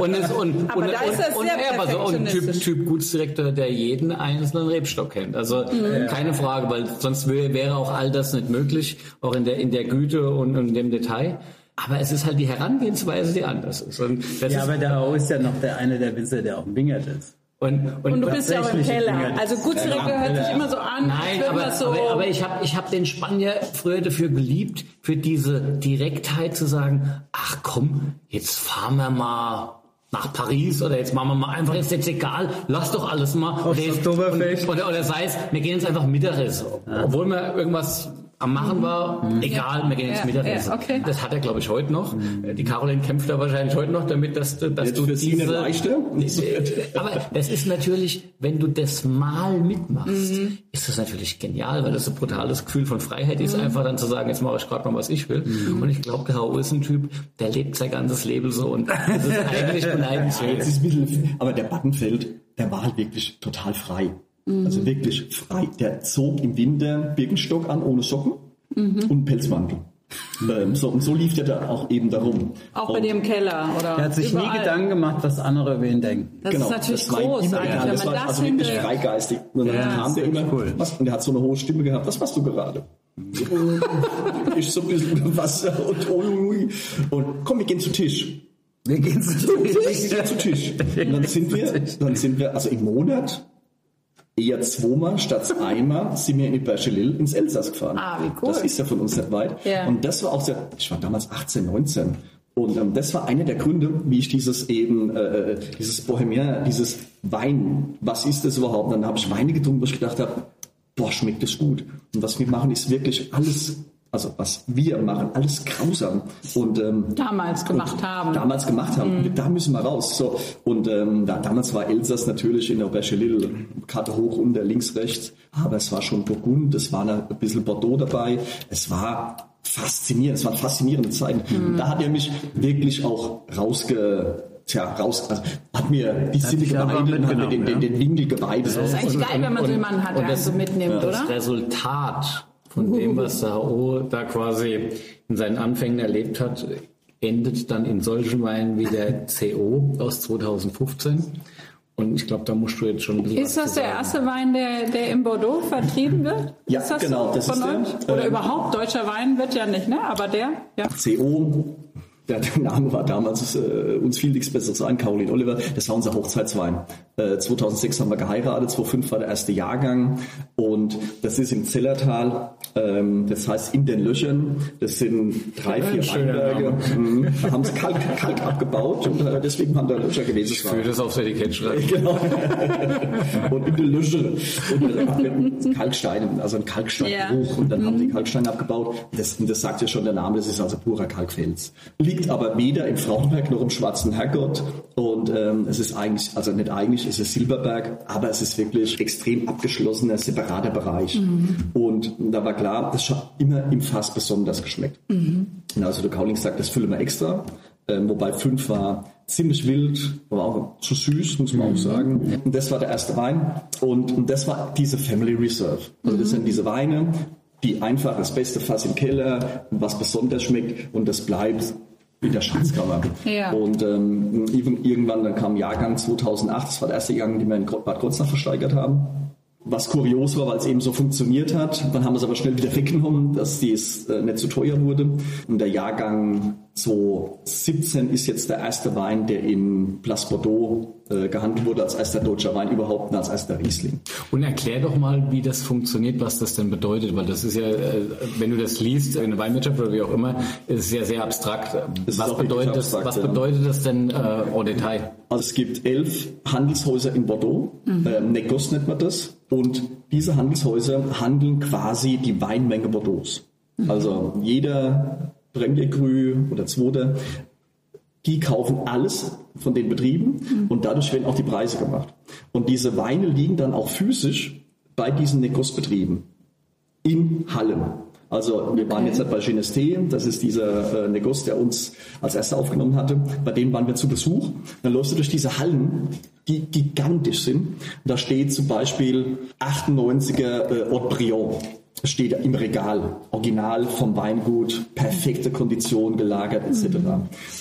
Und, es, und, Aber und, da ist er und, sehr und er war so ein Typ, typ Gutsdirektor, der jeden einzelnen Rebstock kennt. Also keine Frage, weil sonst wär- wäre auch all das nicht möglich, auch in der, in der Güte und, und dem Detail. Aber es ist halt die Herangehensweise, die anders ist. Und, das Ja, ist, aber der AO ist ja noch der eine der Winzer, der auch ein Wingert ist. und, und, Und du bist ja auch im Keller. Also Gutsdirektor hört sich immer so an, Nein, aber, das so... aber, aber ich habe ich hab den Spanier früher dafür geliebt, für diese Direktheit zu sagen, ach komm, jetzt fahren wir mal nach Paris oder jetzt machen wir mal einfach, ist jetzt egal, lass doch alles mal. Aufs Oder, jetzt- Oktoberfest. oder, oder sei es, wir gehen jetzt einfach Mittagessen. Obwohl wir irgendwas am Machen war, egal, wir gehen jetzt Ja, Mittagessen. ja, okay. Das hat er, glaube ich, heute noch. Die Caroline kämpft da wahrscheinlich heute noch damit, dass, du- dass Jetzt du diese... leichte. Aber das ist natürlich, wenn du das mal mitmachst, Mhm. ist das natürlich genial, weil das ein brutales Gefühl von Freiheit ist, Mhm. einfach dann zu sagen, jetzt mache ich gerade mal, was ich will. Und ich glaube, der H.O. ist ein Typ, der lebt sein ganzes Leben so und das ist eigentlich beneidenswert. Aber der Battenfeld, der war halt wirklich total frei. Also wirklich frei. Der zog im Winter Birkenstock an ohne Socken und einen Pelzmantel. So, und so lief der da auch eben darum. auch bei Und- dir im Keller oder Er hat sich überall. nie Gedanken gemacht, was andere über ihn denken. Das ist natürlich war ihm groß, immer wenn das man war das also wirklich freigeistig. Und dann Ja, kam das der immer, cool. was, und der hat so eine hohe Stimme gehabt. Was machst du gerade? ich so ein bisschen Wasser und ui, und komm, wir gehen zu Tisch. Wir gehen zu Wir gehen zu Tisch. Und dann sind wir, dann sind wir, also im Monat eher zweimal statt einmal sind wir in die Berchelil ins Elsass gefahren. Ah, wie cool. Das ist ja von uns nicht weit. Ja. Und das war auch sehr, ich war damals 18, 19. Und ähm, das war einer der Gründe, wie ich dieses eben, äh, dieses Bohemian, dieses Wein, was ist das überhaupt? Und dann habe ich Weine getrunken, wo ich gedacht habe, boah, schmeckt das gut. Und was wir machen, ist wirklich alles, also was wir machen, alles grausam. Und ähm, Damals gemacht haben. damals gemacht haben. Da müssen wir raus. So. Und ähm, da, damals war Elsass natürlich in der Berchelil, Karte hoch, unter, links, rechts. Aber es war schon Burgund, es war ein bisschen Bordeaux dabei. Es war faszinierend, es waren faszinierende Zeiten. Und Da hat er mich wirklich auch rausge... Tja, raus, also hat mir die Sinne dich einfach geweidet und hat mir den, mitgenommen, den, den Winkel geweidet. Das ist eigentlich geil, wenn man so jemanden hat, der so mitnimmt, das oder? Resultat von dem, was der H.O. da quasi in seinen Anfängen erlebt hat, endet dann in solchen Weinen wie der CO aus 2015. Und ich glaube, da musst du jetzt schon ein bisschen Ist das der erste Wein, der, der in Bordeaux vertrieben wird? Ja, ist das genau, so das von ist der. euch? Oder Ähm, überhaupt deutscher Wein wird ja nicht, ne? Aber der, ja. CO, der, der Name war damals, äh, uns fiel nichts Besseres ein, Caroline Oliver, das war unser Hochzeitswein. Äh, 2006 haben wir geheiratet, 2005 war der erste Jahrgang und das ist im Zellertal, ähm, das heißt in den Löchern, das sind drei, vier Weinberge, Mhm. da haben sie Kalk, Kalk abgebaut und äh, deswegen waren da Löcher gewesen. Ich würde das aufs Etikett schreiben. Genau. und in den Löchern. Und äh, Kalkstein, also ein Kalksteinbruch. Und dann haben sie Kalksteine abgebaut. Das, und das sagt ja schon der Name, das ist also purer Kalkfels. Liegt liegt aber weder im Frauenberg noch im Schwarzen Herrgott. Und ähm, es ist eigentlich, also nicht eigentlich, es ist Silberberg, aber es ist wirklich extrem abgeschlossener, separater Bereich. Mhm. Und da war klar, das hat immer im Fass besonders geschmeckt. Mhm. Also der Kauling sagt, das füllen wir extra. Ähm, wobei fünf war ziemlich wild, war auch zu süß, muss man auch sagen. Und das war der erste Wein. Und, und das war diese Family Reserve. Also das sind diese Weine, die einfach das beste Fass im Keller, was besonders schmeckt und das bleibt in der Schatzkammer. Ja. Und ähm, irgendwann dann kam Jahrgang 2008, das war der erste Jahrgang, den wir in Bad Kreuznach versteigert haben. Was kurios war, weil es eben so funktioniert hat. Dann haben wir es aber schnell wieder weggenommen, dass dies äh, nicht zu teuer wurde. Und der Jahrgang 2017 ist jetzt der erste Wein, der in Place Bordeaux äh, gehandelt wurde als erster deutscher Wein überhaupt und als erster Riesling. Und erklär doch mal, wie das funktioniert, was das denn bedeutet, weil das ist ja, äh, wenn du das liest in der Weinwirtschaft oder wie auch immer, ist es ja sehr abstrakt. Was bedeutet, wirklich das, abstrakt, was ja. bedeutet das denn äh, au Detail? Also es gibt elf Handelshäuser in Bordeaux, ähm, Negos nennt man das, und diese Handelshäuser handeln quasi die Weinmenge Bordeaux. Also jeder Premier Cru oder Zweite, die kaufen alles von den Betrieben und dadurch werden auch die Preise gemacht. Und diese Weine liegen dann auch physisch bei diesen Negos-Betrieben in Hallen. Also wir waren jetzt bei Genesté, das ist dieser äh, Negos, der uns als erster aufgenommen hatte. Bei dem waren wir zu Besuch. Dann läufst du durch diese Hallen, die gigantisch sind. Da steht zum Beispiel 98er äh, Haute Briand. Das steht im Regal, original vom Weingut, perfekte Kondition gelagert etc.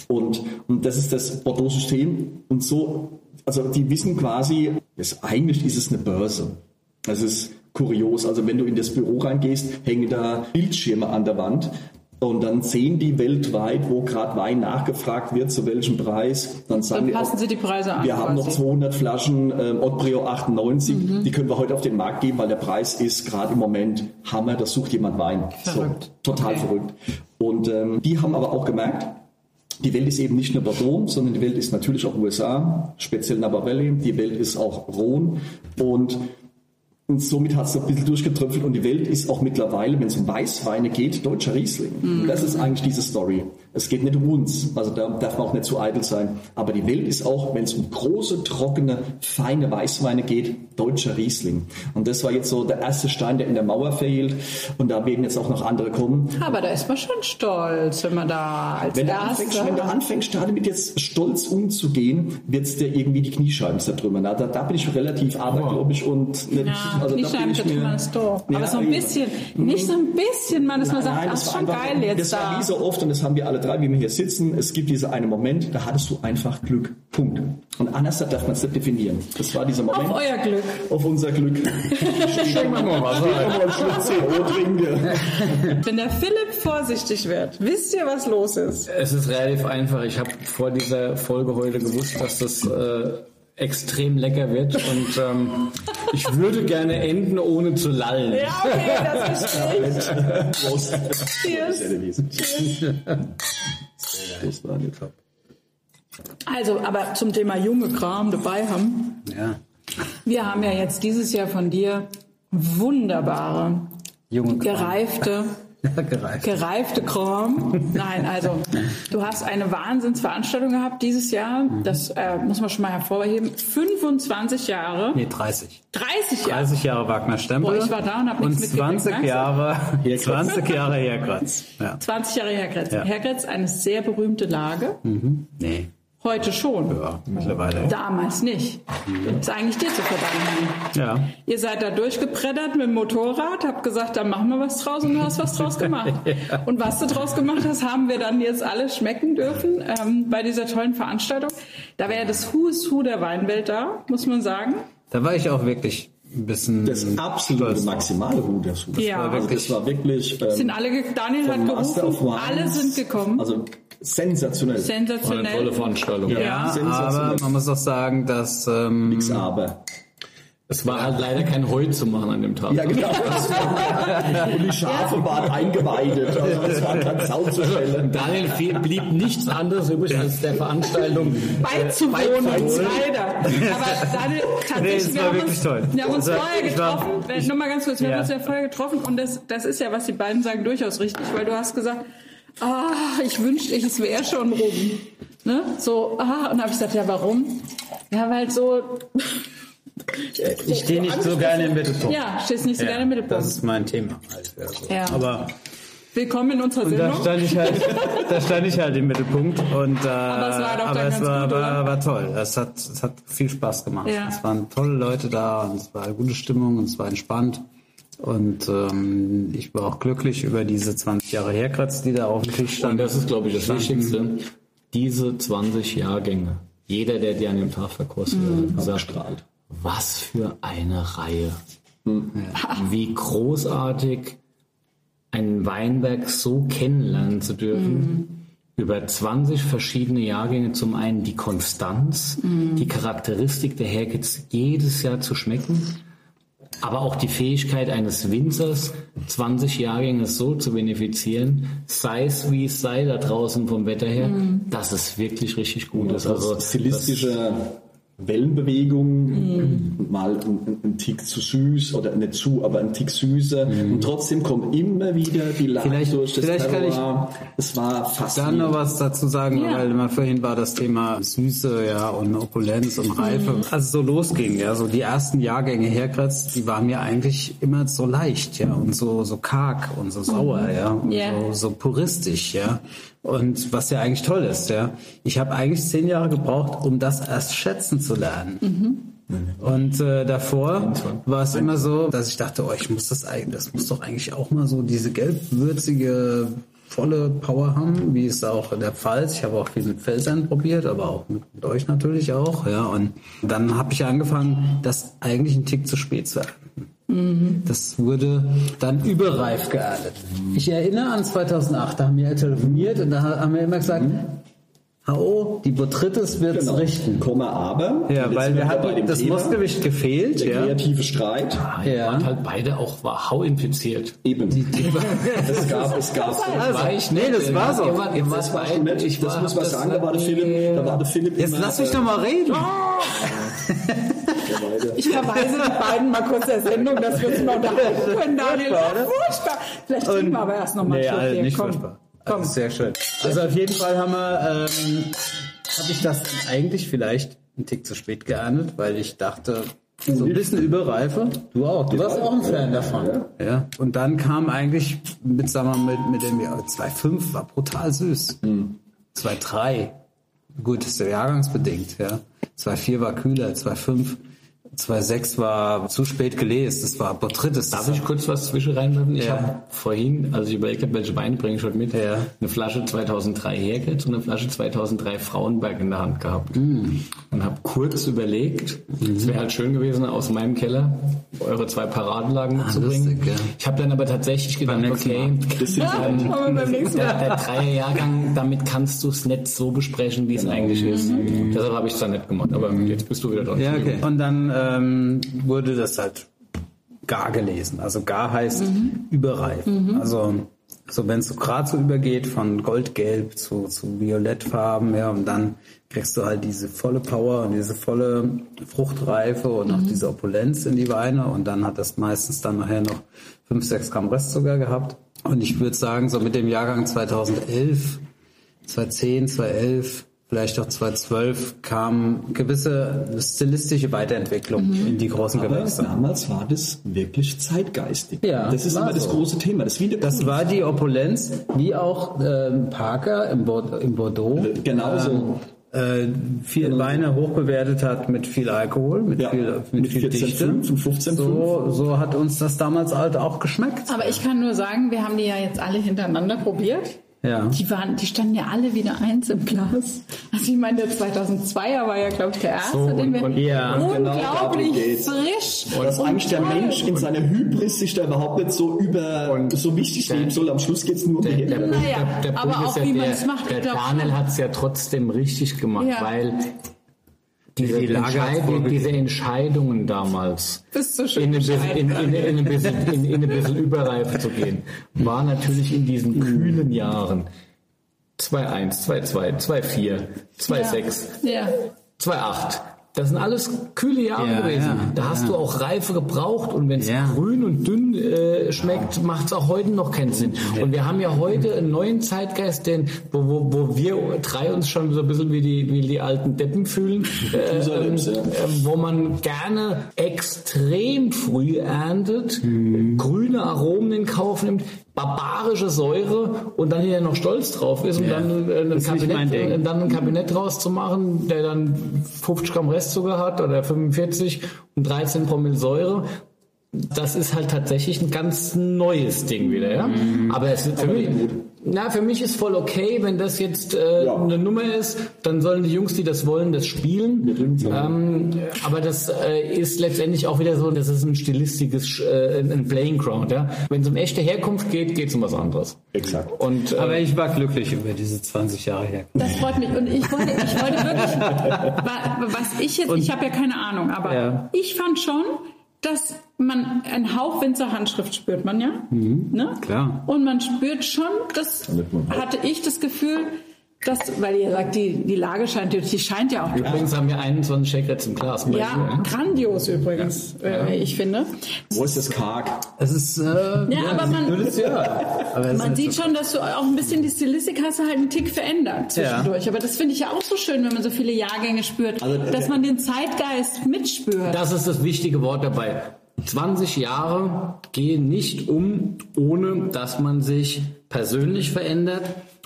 Und, und das ist das Bordeaux-System. Und so, also die wissen quasi, das, eigentlich ist es eine Börse. Das ist kurios. Also wenn du in das Büro reingehst, hängen da Bildschirme an der Wand. Und dann sehen die weltweit, wo gerade Wein nachgefragt wird, zu welchem Preis. Dann sagen Dann die, passen auch, sie die Preise an. wir haben noch quasi. 200 Flaschen Haute Briand 98, Mhm. die können wir heute auf den Markt geben, weil der Preis ist gerade im Moment Hammer, das sucht jemand Wein. Verrückt. So, total Okay. verrückt. Und ähm, die haben aber auch gemerkt, die Welt ist eben nicht nur Bordeaux, sondern die Welt ist natürlich auch USA, speziell Napa Valley, die Welt ist auch Rhone und und somit hat es ein bisschen durchgetröpfelt und die Welt ist auch mittlerweile, wenn es um Weißweine geht, deutscher Riesling. Und das ist eigentlich diese Story. Es geht nicht um uns, also da darf man auch nicht zu eitel sein. Aber die Welt ist auch, wenn es um große, trockene, feine Weißweine geht, deutscher Riesling. Und das war jetzt so der erste Stein, der in der Mauer fehlt. Und da werden jetzt auch noch andere kommen. Aber da ist man schon stolz, wenn man da als Wenn du, anfängst, wenn du Erster... anfängst, damit jetzt stolz umzugehen, wird's dir irgendwie die Kniescheiben zertrümmern. Da, da bin ich relativ abergläubisch und nicht, Ja, also da bin Kniescheiben ich tut mir- man es doch. Ja, Aber so ein bisschen, nicht so ein bisschen, man, dass man sagt, Nein, ach, das ist schon einfach, geil jetzt Das war wie so oft und das haben wir alle drei, wie wir hier sitzen. Es gibt diese eine Moment, da hattest du einfach Glück. Punkt. Und anders darf man es nicht definieren. Das war dieser Moment. Auf euer Glück. Auf unser Glück. Schenken wir mal was einen Schluck CO trinke. Wenn der Philipp vorsichtig wird, wisst ihr, was los ist? Es ist relativ einfach. Ich habe vor dieser Folge heute gewusst, dass das äh, extrem lecker wird und ähm, ich würde gerne enden, ohne zu lallen. Ja, okay, das verstehe ich. Prost. Cheers. War nicht top. Also, aber zum Thema junge Kram dabei haben. Ja. Wir haben ja jetzt dieses Jahr von dir wunderbare, Junge Kram. gereifte, Gereift. gereifte Kram. Nein, also du hast eine Wahnsinnsveranstaltung gehabt dieses Jahr. Das äh, muss man schon mal hervorheben. 25 Jahre, Nee, 30. 30 Jahre. 30 Jahre Wagner Stempel. Boah, ich war da und hab nichts Und mitgekriegt, 20 merkst du? Jahre, 20 Jahre Herkratz. Ja. 20 Jahre Hergrätz. Ja. Hergrätz, eine sehr berühmte Lage. Nee. Heute schon. Ja, mittlerweile. Damals nicht. Ist eigentlich dir zu verdanken. Ja. Ihr seid da durchgebrettert mit dem Motorrad, habt gesagt, da machen wir was draus und du hast was draus gemacht. Und was du draus gemacht hast, haben wir dann jetzt alle schmecken dürfen ähm, bei dieser tollen Veranstaltung. Da wäre das Who is Who der Weinwelt da, muss man sagen. Da war ich auch wirklich ein bisschen. Das absolute stolz. maximale Hut der Suche. Ja. Also das war wirklich. Ähm, Sind alle, ge Daniel hat gerufen, alle sind gekommen. Also sensationell. War eine tolle Sensationell. Veranstaltung. Ja. Ja, sensationell. aber man muss auch sagen, dass ähm, Nix aber. Es war halt leider kein Heu zu machen an dem Tag. Ja, genau. Und die Schafe waren eingeweidet. Also das war kein Sau zu stellen. Daniel blieb nichts anderes übrig, als der Veranstaltung beizuwohnen, beizuwohnen. leider. Aber Daniel, Nee, tatsächlich, es wir war haben wirklich uns, toll. wir haben uns vorher war- getroffen. Wenn- Nur mal ganz kurz, wir Ja. haben uns ja vorher getroffen und das, das ist ja, was die beiden sagen, durchaus richtig, weil du hast gesagt, ah, ich wünschte, es wäre schon rum. Ne? So, ah, und habe ich gesagt, ja, warum? Ja, weil so. Ich stehe nicht so gerne im Mittelpunkt. Ja, stehst nicht so gerne im Mittelpunkt. Das ist mein Thema halt. Ja, so. Ja. Aber Willkommen in unserer und da Sendung. stand ich halt, da stand ich halt im Mittelpunkt und äh, Aber es war doch aber es war, gut, war, war toll. Es hat, es hat viel Spaß gemacht. Ja. Es waren tolle Leute da und es war eine gute Stimmung und es war entspannt. Und ähm, ich war auch glücklich über diese 20 Jahre Herkratz, die da auf dem Tisch Und standen. das ist, glaube ich, das Wichtigste. Diese 20 Jahrgänge. Jeder, der die an dem Tag verkostet Mhm. hat, sagt, was für eine Reihe. Wie großartig ein Weinberg so kennenlernen zu dürfen. Über 20 verschiedene Jahrgänge. Zum einen die Konstanz, die Charakteristik der Herkits jedes Jahr zu schmecken. Aber auch die Fähigkeit eines Winzers, 20 Jahrgänge so zu benefizieren, sei es wie es sei da draußen vom Wetter her, dass es wirklich richtig gut ist. Also stilistische Wellenbewegung, mal ein, ein Tick zu süß oder nicht zu, aber ein Tick süßer. Und trotzdem kommen immer wieder die Lagen Vielleicht- durch das vielleicht kann ich. Es war fast Dann noch was dazu sagen, Ja. weil immer vorhin war das Thema Süße, ja, und Opulenz und Reife. Mhm. Als es so losging, ja, so die ersten Jahrgänge Herkratz, die waren mir eigentlich immer so leicht, ja, und so, so karg und so sauer, ja, und Mhm. Ja. so, so puristisch, ja. Und was ja eigentlich toll ist, ja. Ich habe eigentlich zehn Jahre gebraucht, um das erst schätzen zu lernen. Mhm. Und äh, davor war es immer so, dass ich dachte, oh, ich muss das eigentlich, das muss doch eigentlich auch mal so diese gelbwürzige volle Power haben, wie es auch in der Pfalz. Ich habe auch viel mit Feldern probiert, aber auch mit, mit euch natürlich auch. Ja, und dann habe ich angefangen, das eigentlich einen Tick zu spät zu ernten. Das wurde dann überreif geerntet. Ich erinnere an 2008, da haben wir telefoniert und da haben wir immer gesagt, HO, die Botrytis wird's Genau. richten. Komma aber. Ja, weil wir bei hatten dem das Thema, Mostgewicht gefehlt. Der Ja. kreative Streit. Ihr Ja. wart halt beide auch war hauinfiziert. Eben. es gab, es gab. Also, War ich nee, das war so. Ihr ihr Das war schon nett. ich das war- muss man sagen. Da war der Philipp, da war der Philipp. Jetzt immer, lass mich äh, doch mal reden. Ich verweise die beiden mal kurz der Sendung, dass wir uns mal unterhalten können, Daniel. Furchtbar. Vielleicht trinken wir aber erst noch mal nee, einen Schluck also hier. nicht Komm. furchtbar. Komm. Also sehr schön. Also auf jeden Fall haben wir, ähm, habe ich das dann eigentlich vielleicht einen Tick zu spät geerntet, weil ich dachte, so ein bisschen Überreife. Du auch. Du warst auch ein Fan davon. Ja. Und dann kam eigentlich mit, sagen wir mal, mit, mit dem Jahr 2,5 war brutal süß. 2,3. Gut, das ist ja jahrgangsbedingt, ja. 2,4 war kühler, 2,5. 2,6 war zu spät gelesen. Das war Botrytis. Darf ich kurz was zwischen reinwerfen? Ich Ja. habe vorhin, als ich überlegt habe, welche Weine bringe ich heute mit, Ja. eine Flasche 2003 Herkett und eine Flasche 2003 Frauenberg in der Hand gehabt. Mm. Und habe kurz überlegt, es wäre halt schön gewesen, aus meinem Keller eure zwei Paradenlagen mitzubringen. Ah, lustig, ja. Ich habe dann aber tatsächlich gedacht, okay, nächsten der, der Dreierjahrgang, damit kannst du es nicht so besprechen, wie es eigentlich ist. Deshalb habe ich es dann nicht gemacht. Aber jetzt bist du wieder dran. Ja, okay. Und dann ähm, wurde das halt gar gelesen. Also gar heißt überreif. Also so wenn es so gerade so übergeht von goldgelb zu, zu violettfarben, ja, und dann kriegst du halt diese volle Power und diese volle Fruchtreife und auch diese Opulenz in die Weine und dann hat das meistens dann nachher noch 5, 6 Gramm Restzucker gehabt. Und ich würde sagen, so mit dem Jahrgang 2011 2010, 2011, vielleicht auch 2012 kam gewisse stilistische Weiterentwicklung in die großen Aber Gewächse. damals war das wirklich zeitgeistig. Ja, das ist war immer das so. große Thema. Das, Das war die Opulenz, wie auch ähm, Parker im, Bord im Bordeaux. Genauso. Äh, viel Weine hochbewertet hat mit viel Alkohol, mit Ja, viel, mit mit viel 14,5 Dichte. und 15,5. So, so hat uns das damals halt auch geschmeckt. Aber ich kann nur sagen, wir haben die ja jetzt alle hintereinander probiert. Ja. Die waren, die standen ja alle wieder eins im Glas. Also ich meine, der 2002er war ja, glaube ich, der erste, So, den wir und- ja, genau unglaublich geht's. frisch dass und eigentlich der. Mensch in seiner Hybris sich da überhaupt nicht so über so wichtig nehmen soll. Am Schluss geht es nur um die Naja, aber Punkt auch ist ja, wie der, man's macht, der Daniel hat es ja trotzdem richtig gemacht, Ja. weil diese, Die Lage hat's Entscheid- vorgegeben. diese Entscheidungen damals, so in, ein bisschen, in, in, Daniel. in, ein bisschen, in, in ein bisschen Überreife zu gehen, war natürlich in diesen kühlen Jahren 2-1, 2-2, 2-4, 2-6, Ja. 2-8 Das sind alles kühle Jahre Ja, gewesen. ja, da hast ja. du auch Reife gebraucht und wenn es grün und dünn äh, schmeckt, macht es auch heute noch keinen Sinn. Und wir haben ja heute einen neuen Zeitgeist, den, wo, wo, wo wir drei uns schon so ein bisschen wie die, wie die alten Deppen fühlen, äh, äh, wo man gerne extrem früh erntet, Mhm. grüne Aromen in Kauf nimmt, barbarische Säure und dann hier noch stolz drauf ist und Ja. dann, äh, ein Kabinett, Ding. äh, dann ein Kabinett draus zu machen, der dann 50 Gramm Restzucker hat oder 45 und 13 Promille Säure. Das ist halt tatsächlich ein ganz neues Ding wieder, ja. Mhm. Aber es ist für mich, na, für mich ist voll okay, wenn das jetzt äh, Ja. eine Nummer ist, dann sollen die Jungs, die das wollen, das spielen. Ähm, aber das äh, ist letztendlich auch wieder so, das ist ein stilistisches, äh, ein Playing Ground, ja. Wenn es um echte Herkunft geht, geht es um was anderes. Exakt. Und äh, Aber ich war glücklich über diese 20 Jahre her. Das freut mich. Und ich wollte, ich wollte wirklich, wa- was ich jetzt, ich habe ja keine Ahnung, aber Ja. ich fand schon, dass man einen Hauch Winzer Handschrift spürt man ja. Ne? Klar. Und man spürt schon, das hatte ich das Gefühl, dass, weil ihr sagt, die, die Lage scheint, die scheint ja auch übrigens haben wir 21 Shakerets im Glas. ja, grandios übrigens, äh, ich finde. Wo ist das karg? Es ist, äh, Ja, aber man, aber man sieht schon, dass du auch ein bisschen die Stilistik hast du halt einen Tick verändert zwischendurch. Aber das finde ich ja auch so schön, wenn man so viele Jahrgänge spürt, Also, dass man den Zeitgeist mitspürt. Das ist das wichtige Wort dabei. 20 Jahre gehen nicht um, ohne dass man sich persönlich verändert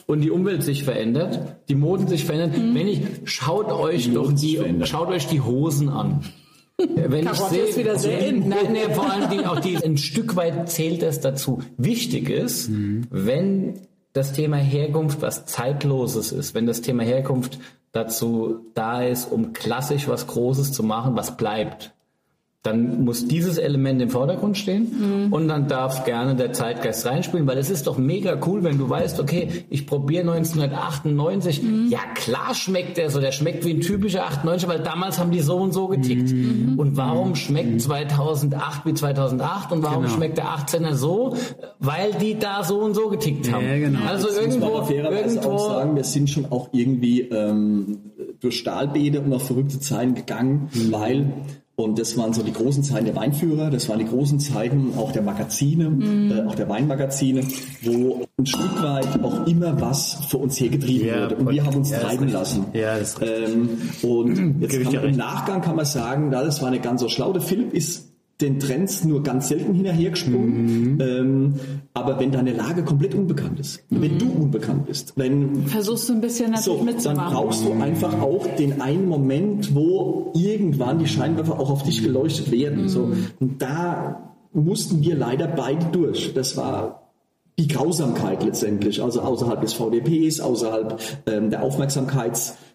und die Umwelt sich verändert, die Moden sich verändern. Mhm. Wenn ich, schaut euch doch die, schaut euch die Hosen an. Wenn Karotte ist wieder sehr in. Nein, nein, vor allem die, auch die, ein Stück weit zählt es dazu. Wichtig ist, wenn das Thema Herkunft was Zeitloses ist, wenn das Thema Herkunft dazu da ist, um klassisch was Großes zu machen, was bleibt, dann muss dieses Element im Vordergrund stehen und dann darf gerne der Zeitgeist reinspielen, weil es ist doch mega cool, wenn du weißt, okay, ich probiere 1998, ja klar schmeckt der so, der schmeckt wie ein typischer 98, weil damals haben die so und so getickt. Und warum schmeckt 2008 wie 2008 und warum Genau. schmeckt der 18er so? Weil die da so und so getickt haben. Ja, genau. Also muss man irgendwo, aber fairerweise irgendwo auch sagen, wir sind schon auch irgendwie ähm, durch Stahlbäder und auf verrückte Zeiten gegangen, Mhm. weil und das waren so die großen Zeiten der Weinführer, das waren die großen Zeiten auch der Magazine, Mhm. äh, auch der Weinmagazine, wo ein Stück weit auch immer was für uns hergetrieben Ja, wurde. Und wir haben uns ja, treiben lassen. Ja, das ist richtig. ähm, und jetzt kann im. Nachgang kann man sagen, na, das war nicht ganz so schlau. Der Philipp ist den Trends nur ganz selten hinterhergesprungen. Mhm. Ähm, aber wenn deine Lage komplett unbekannt ist, wenn du unbekannt bist, wenn Versuchst du ein bisschen natürlich so, dann mitzumachen. brauchst du einfach auch den einen Moment, wo irgendwann die Scheinwerfer auch auf dich geleuchtet werden. So. Und da mussten wir leider beide durch. Das war die Grausamkeit letztendlich, also außerhalb des VDPs, außerhalb ähm, der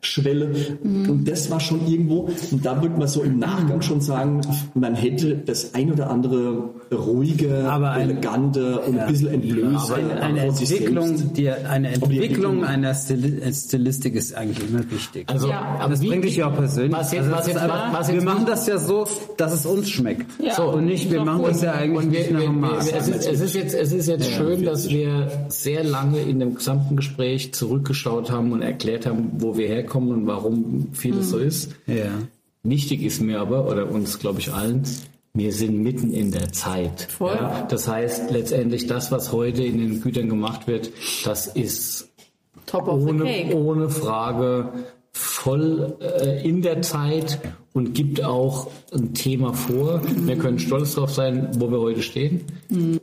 Aufmerksamkeitsschwelle. Und das war schon irgendwo, und da würde man so im Nachgang schon sagen, man hätte das ein oder andere ruhiger, Aber ein- eleganter und ein bisschen entblößter. eine, eine selbst. Entwicklung, die, eine Entwicklung einer Stili Stilistik ist eigentlich immer wichtig. Also, Ja. aber das wie- bringt dich ja auch persönlich. Was jetzt, Also was jetzt, einfach- was wir jetzt machen das ja so, dass es uns schmeckt. So, und nicht, wir machen das ja eigentlich und wir, nicht nach wir, dem wir, Maß. es, ist, es ist jetzt, es ist jetzt schön, dass wir sehr lange in dem gesamten Gespräch zurückgeschaut haben und erklärt haben, wo wir herkommen und warum vieles so ist. Ja. Wichtig ist mir aber, oder uns glaube ich allen, wir sind mitten in der Zeit. Voll. Ja, das heißt, letztendlich das, was heute in den Gütern gemacht wird, das ist ohne, ohne Frage voll äh, in der Zeit und gibt auch ein Thema vor. Wir können stolz darauf sein, wo wir heute stehen.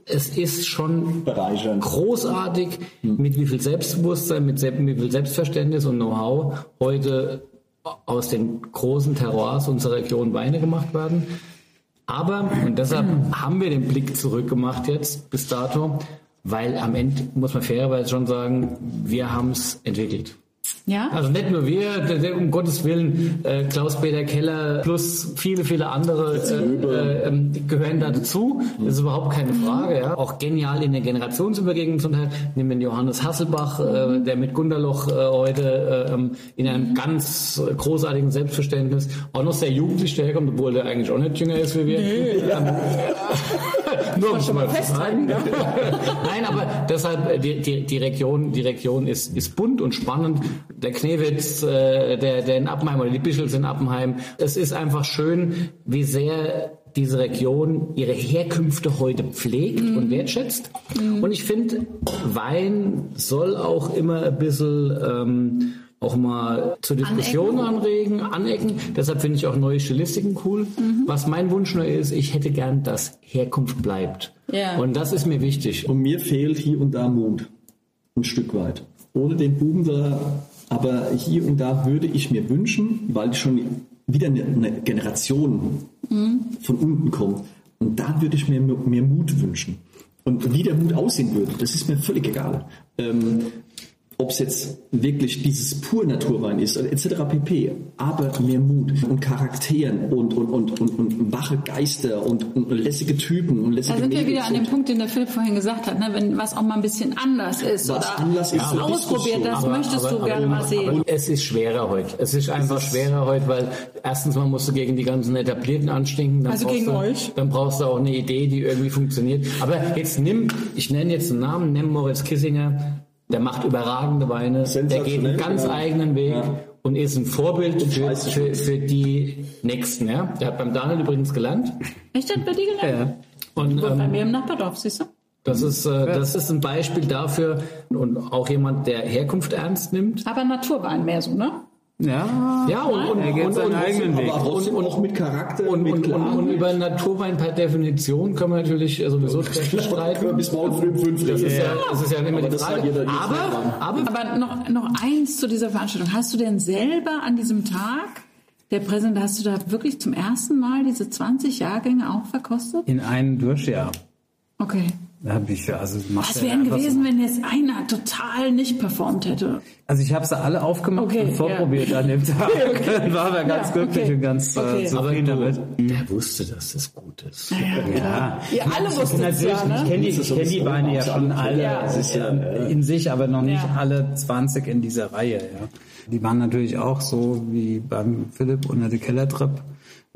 Es ist schon großartig, mit wie viel Selbstbewusstsein, mit, mit wie viel Selbstverständnis und Know-how heute aus den großen Terroirs unserer Region Weine gemacht werden. Aber, und deshalb haben wir den Blick zurückgemacht jetzt bis dato, weil am Ende muss man fairerweise schon sagen, wir haben es entwickelt. Ja? Also nicht nur wir, der, der, um Gottes Willen, äh, Klaus-Peter Keller plus viele, viele andere äh, äh, ähm, gehören da dazu. Das ist überhaupt keine Frage. Ja. Auch genial in der Generationsübergängen zum Teil. Nehmen wir Johannes Hasselbach, äh, der mit Gunderloch äh, heute äh, ähm, in einem ganz großartigen Selbstverständnis auch noch sehr jugendlich daherkommt, obwohl der eigentlich auch nicht jünger ist wie wir. Ähm, nur um mal zu sagen. Nein, aber deshalb, äh, die, die, die Region, die Region ist, ist bunt und spannend der Knewitz, äh, der, der in Appenheim oder die Bischels in Appenheim. Es ist einfach schön, wie sehr diese Region ihre Herkünfte heute pflegt Mhm. und wertschätzt. Und ich finde, Wein soll auch immer ein bisschen ähm, auch mal zur Diskussion anregen, anecken. Deshalb finde ich auch neue Stilistiken cool. Mhm. Was mein Wunsch nur ist, ich hätte gern, dass Herkunft bleibt. Ja. Und das ist mir wichtig. Und mir fehlt hier und da Mut. Ein Stück weit. Ohne den Buben da, aber hier und da würde ich mir wünschen, weil schon wieder eine, eine Generation von unten kommt. Und da würde ich mir mehr Mut wünschen. Und wie der Mut aussehen würde, das ist mir völlig egal. Ähm, ob es jetzt wirklich dieses pur Naturwein ist, etc. pp. Aber mehr Mut und Charakteren und, und, und, und, und wache Geister und, und lässige Typen und lässige Da sind wir wieder an dem und- Punkt, den der Philipp vorhin gesagt hat, ne? wenn was auch mal ein bisschen anders ist Was oder anders ist, du ausprobiert, das Aber- möchtest aber- du gerne aber- mal sehen. aber Es ist schwerer heute. Es ist einfach schwerer heute, weil erstens mal musst du gegen die ganzen Etablierten anstinken. Dann Also brauchst gegen du, euch? Dann brauchst du auch eine Idee, die irgendwie funktioniert. Aber jetzt nimm, ich nenne jetzt einen Namen, nimm Moritz Kissinger. Der macht überragende Weine. Der geht einen ganz ja. eigenen Weg. Ja. Und ist ein Vorbild für, für, für die Nächsten. Ja? Der hat beim Daniel übrigens gelernt. Echt, hat bei dir gelernt? Und, Wohnt bei ähm, mir im Nachbardorf, siehst du? das, ist, äh, das ist ein Beispiel dafür und auch jemand, der Herkunft ernst nimmt. Aber Naturwein mehr so, ne? Ja, Ja, und, und, er geht und, seinen und, eigenen Weg. Aber trotzdem auch mit Charakter, Und, mit und, und, und über Naturwein per Definition können wir natürlich sowieso schlecht streiten. bis morgen früh um fünf Das ist ja, das ist ja immer Aber die Frage. Aber, aber Aber noch, noch eins zu dieser Veranstaltung. Hast du denn selber an diesem Tag der Präsident, hast du da wirklich zum ersten Mal diese 20 Jahrgänge auch verkostet? In einem Durchjahr. Okay. Da hab ich, also Was wäre denn einfach gewesen, wenn jetzt einer total nicht performt hätte? So. Also ich habe sie alle aufgemacht Okay, und vorprobiert an dem Tag. War aber ganz Ja, glücklich okay. und ganz Okay. äh, aber zufrieden du, damit. der wusste, dass das gut ist. Ja, Ihr alle wusstet es Natürlich, ja, ne? ich kenne die, ich kenn die Weine ja schon alle Ja. es ist ja in sich, aber noch nicht Ja. alle 20 in dieser Reihe. Ja. Die waren natürlich auch so wie beim Philipp unter die Kellertreppe.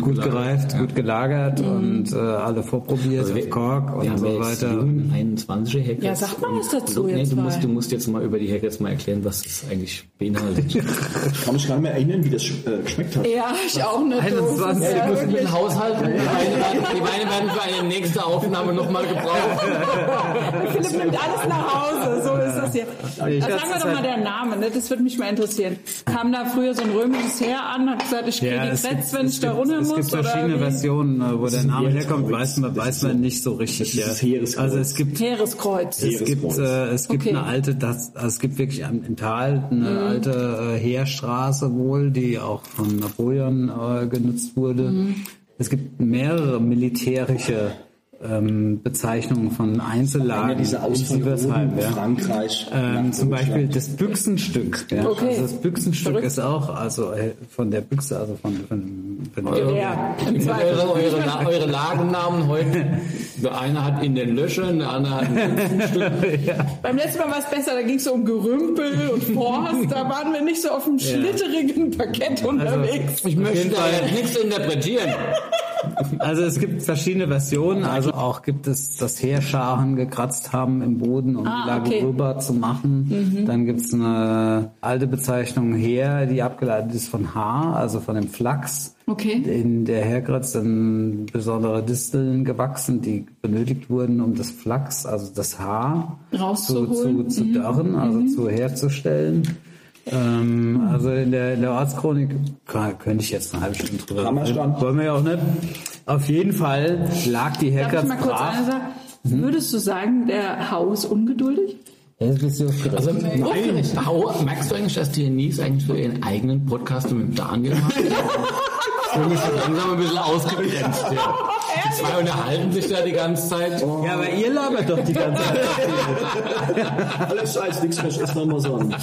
Gut gereift, gut gelagert und äh, alle vorprobiert Also wir- Kork und wir haben so ja jetzt weiter. jungen 21er Hecke. Ja, sag mal was dazu Du, nee, jetzt du musst, du musst jetzt mal über die Hecke jetzt mal erklären, was das eigentlich beinhaltet. Ich kann mich gar nicht mehr erinnern, wie das äh, geschmeckt hat. Ja, ich auch nicht. 21. Ja, ein wirklich. bisschen haushalten. Die Weine, werden, die für eine nächste Aufnahme nochmal gebraucht. Philipp nimmt alles nach Hause, so ist das hier. Hab's sagen wir doch halt- mal der Name, ne? das würde mich mal interessieren. Kam da früher so ein römisches Heer an, hat gesagt, ich kriege die es Kretz, wenn ich da runter es muss? gibt verschiedene? Versionen, äh, wo der Name herkommt, weiß man, weiß man nicht so richtig. ja. Also es gibt Heereskreuz. Es gibt, Heereskreuz. äh, es gibt Okay. eine alte, das, also es gibt wirklich im Tal eine Mhm. alte äh, Heerstraße wohl, die auch von Napoleon äh, genutzt wurde. Mhm. Es gibt mehrere militärische ähm, Bezeichnungen von Einzellagen Einer dieser in Siebersheim. Ausfallrouten, Ja. Frankreich, Ähm, zum Beispiel das Büchsenstück. Ja. Okay. Also das Büchsenstück Verrückt. ist auch also äh, von der Büchse, also von, von, von Ja. Eure, eure, eure Lagennamen heute. Der eine hat in den Löchern, der andere hat ein Stück. Beim letzten Mal war es besser, da ging es so um Gerümpel und Forst, da waren wir nicht so auf dem schlitterigen Parkett Also, unterwegs. Ich möchte da jetzt nichts interpretieren. Also es gibt verschiedene Versionen. Also auch gibt es das Heerscharen gekratzt haben im Boden, um Ah, die Lage okay. Mhm. rüber zu machen. Dann gibt es eine alte Bezeichnung Heer, die abgeleitet ist von Haar, also von dem Flachs. Okay. In der Herkratz sind besondere Disteln gewachsen, die benötigt wurden, um das Flachs, also das Haar, zu, zu, Rauszuholen. zu dörren, also zu herzustellen. Ähm, also in der, in der Ortschronik kann- könnte ich jetzt eine halbe Stunde drüber Hammerstand. Wollen wir ja auch nicht. Auf jeden Fall lag die Darf ich Herkratz mal kurz eine sagen? Würdest du sagen, der Hau ist ungeduldig? Also, nein, Hau, merkst du eigentlich, dass die Denise eigentlich so ihren eigenen Podcast mit dem Daniel macht? Mich schon langsam ein bisschen ausgegrenzt. Ja. Die zwei unterhalten sich da die ganze Zeit. Ja, aber ihr labert doch die ganze Zeit. Alles scheiß, nichts mehr, ist nochmal so ein.